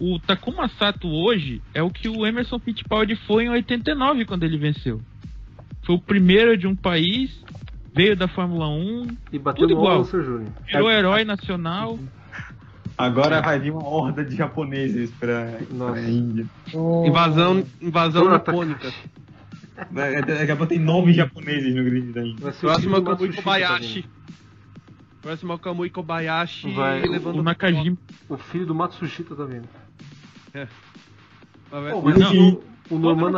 o Takuma Sato hoje é o que o Emerson Fittipaldi foi em 89 quando ele venceu. Foi o primeiro de um país, veio da Fórmula 1, e bateu tudo igual. Júnior. Virou herói nacional. Agora vai vir uma horda de japoneses pra, pra Índia. Oh. Invasão, invasão nipônica. Daqui a pouco tem nove japoneses no grid da Índia. Próximo é o Kamui Kobayashi. Próximo é o Kamui Kobayashi vai, levando o Nakajima. O filho do Matsushita tá vindo. É. Pô, mas não, o, o Norman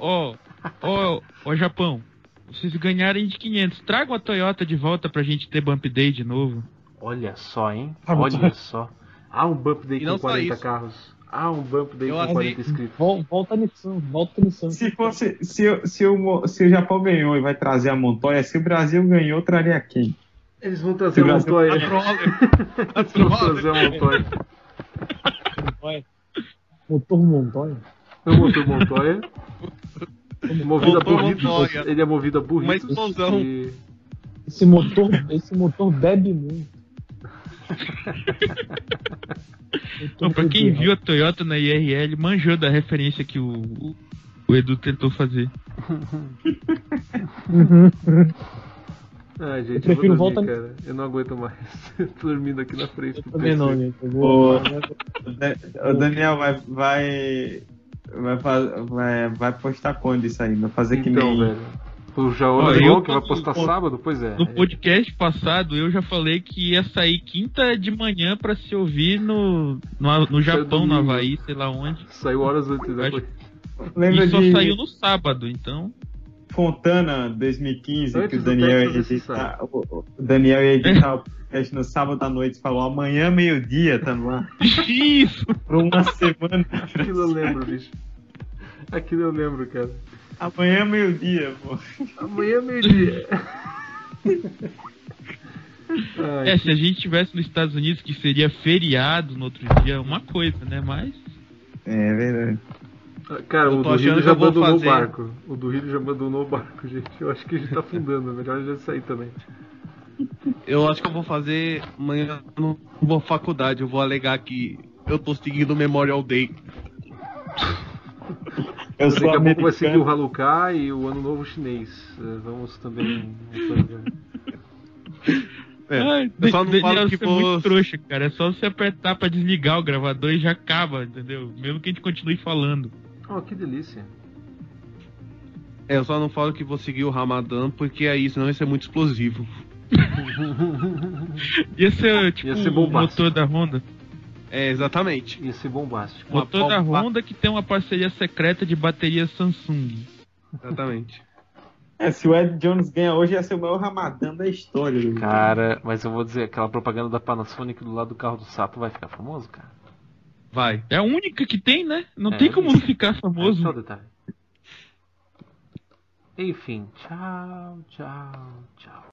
Ó, ó, ó, Japão. Vocês ganharem de 500. Traga a Toyota de volta pra gente ter Bump Day de novo. Olha só, hein? Ah, Olha só. Há um Bump Day com 40 carros. Há um Bump Day com 40 inscritos. Volta a missão, volta a missão. Se, fosse, se, se, o, se o Japão ganhou e vai trazer a Montoya, se o Brasil ganhou, traria quem? Eles vão trazer a Montoya. Eles vão trazer a Montoya. Motor Montoya? É o motor Montoya. movido a burritos. Ele é movido a burritos. Uma explosão. E... Esse motor, esse motor bebe muito. Não, pra quem viu a Toyota na IRL, manjou da referência que o, o Edu tentou fazer. Ai, gente, eu, eu prefiro voltar. Cara. Eu não aguento mais. *laughs* Tô dormindo aqui na frente do PC. Não, gente. Vou... O, Daniel vai, vai, vai, vai, vai postar quando isso aí? Vai fazer então, que nem. Velho. O Jaola oh, que vai postar sábado? Pois é. No podcast passado eu já falei que ia sair quinta de manhã pra se ouvir no, no, no Japão, no Havaí, sei lá onde. Saiu horas antes depois. Lembra e só de... saiu no sábado, então. Fontana 2015, Antes que o Daniel ia editar, o Daniel ia editar o podcast no sábado à noite falou amanhã meio-dia, tá no ar. Isso! Por uma semana. Aquilo eu lembro, bicho. Aquilo eu lembro, cara. Amanhã meio-dia, pô. Amanhã meio-dia. *laughs* é, se a gente estivesse nos Estados Unidos, que seria feriado no outro dia, é uma coisa, né? Mas. É verdade. Cara, o do Rio já abandonou fazer... o barco. O do Rio já abandonou o barco, gente. Eu acho que a gente tá afundando. Melhor já sair também. Eu acho que eu vou fazer. Amanhã não vou faculdade. Eu vou alegar que eu tô seguindo o Memorial Day. Eu Daqui a pouco vai seguir o Hanukkah e o Ano Novo Chinês. É, vamos também. É, Ai, eu só não falo que vou... muito trouxa, cara. É só você apertar pra desligar o gravador e já acaba, entendeu? Mesmo que a gente continue falando. Oh, que delícia. É, eu só não falo que vou seguir o Ramadã, porque aí senão ia ser muito explosivo. *laughs* ia ser tipo ia ser o motor da Honda. É, exatamente. Ia ser bombástico. Motor da Honda que tem uma parceria secreta de bateria Samsung. Exatamente. É, se o Ed Jones ganha hoje, ia ser o maior Ramadã da história. Cara, mas eu vou dizer, aquela propaganda da Panasonic do lado do carro do sapo vai ficar famoso, cara. Vai. É a única que tem, né? Não é, tem como não ficar *laughs* famoso. É só detalhe. Enfim, tchau, tchau, tchau.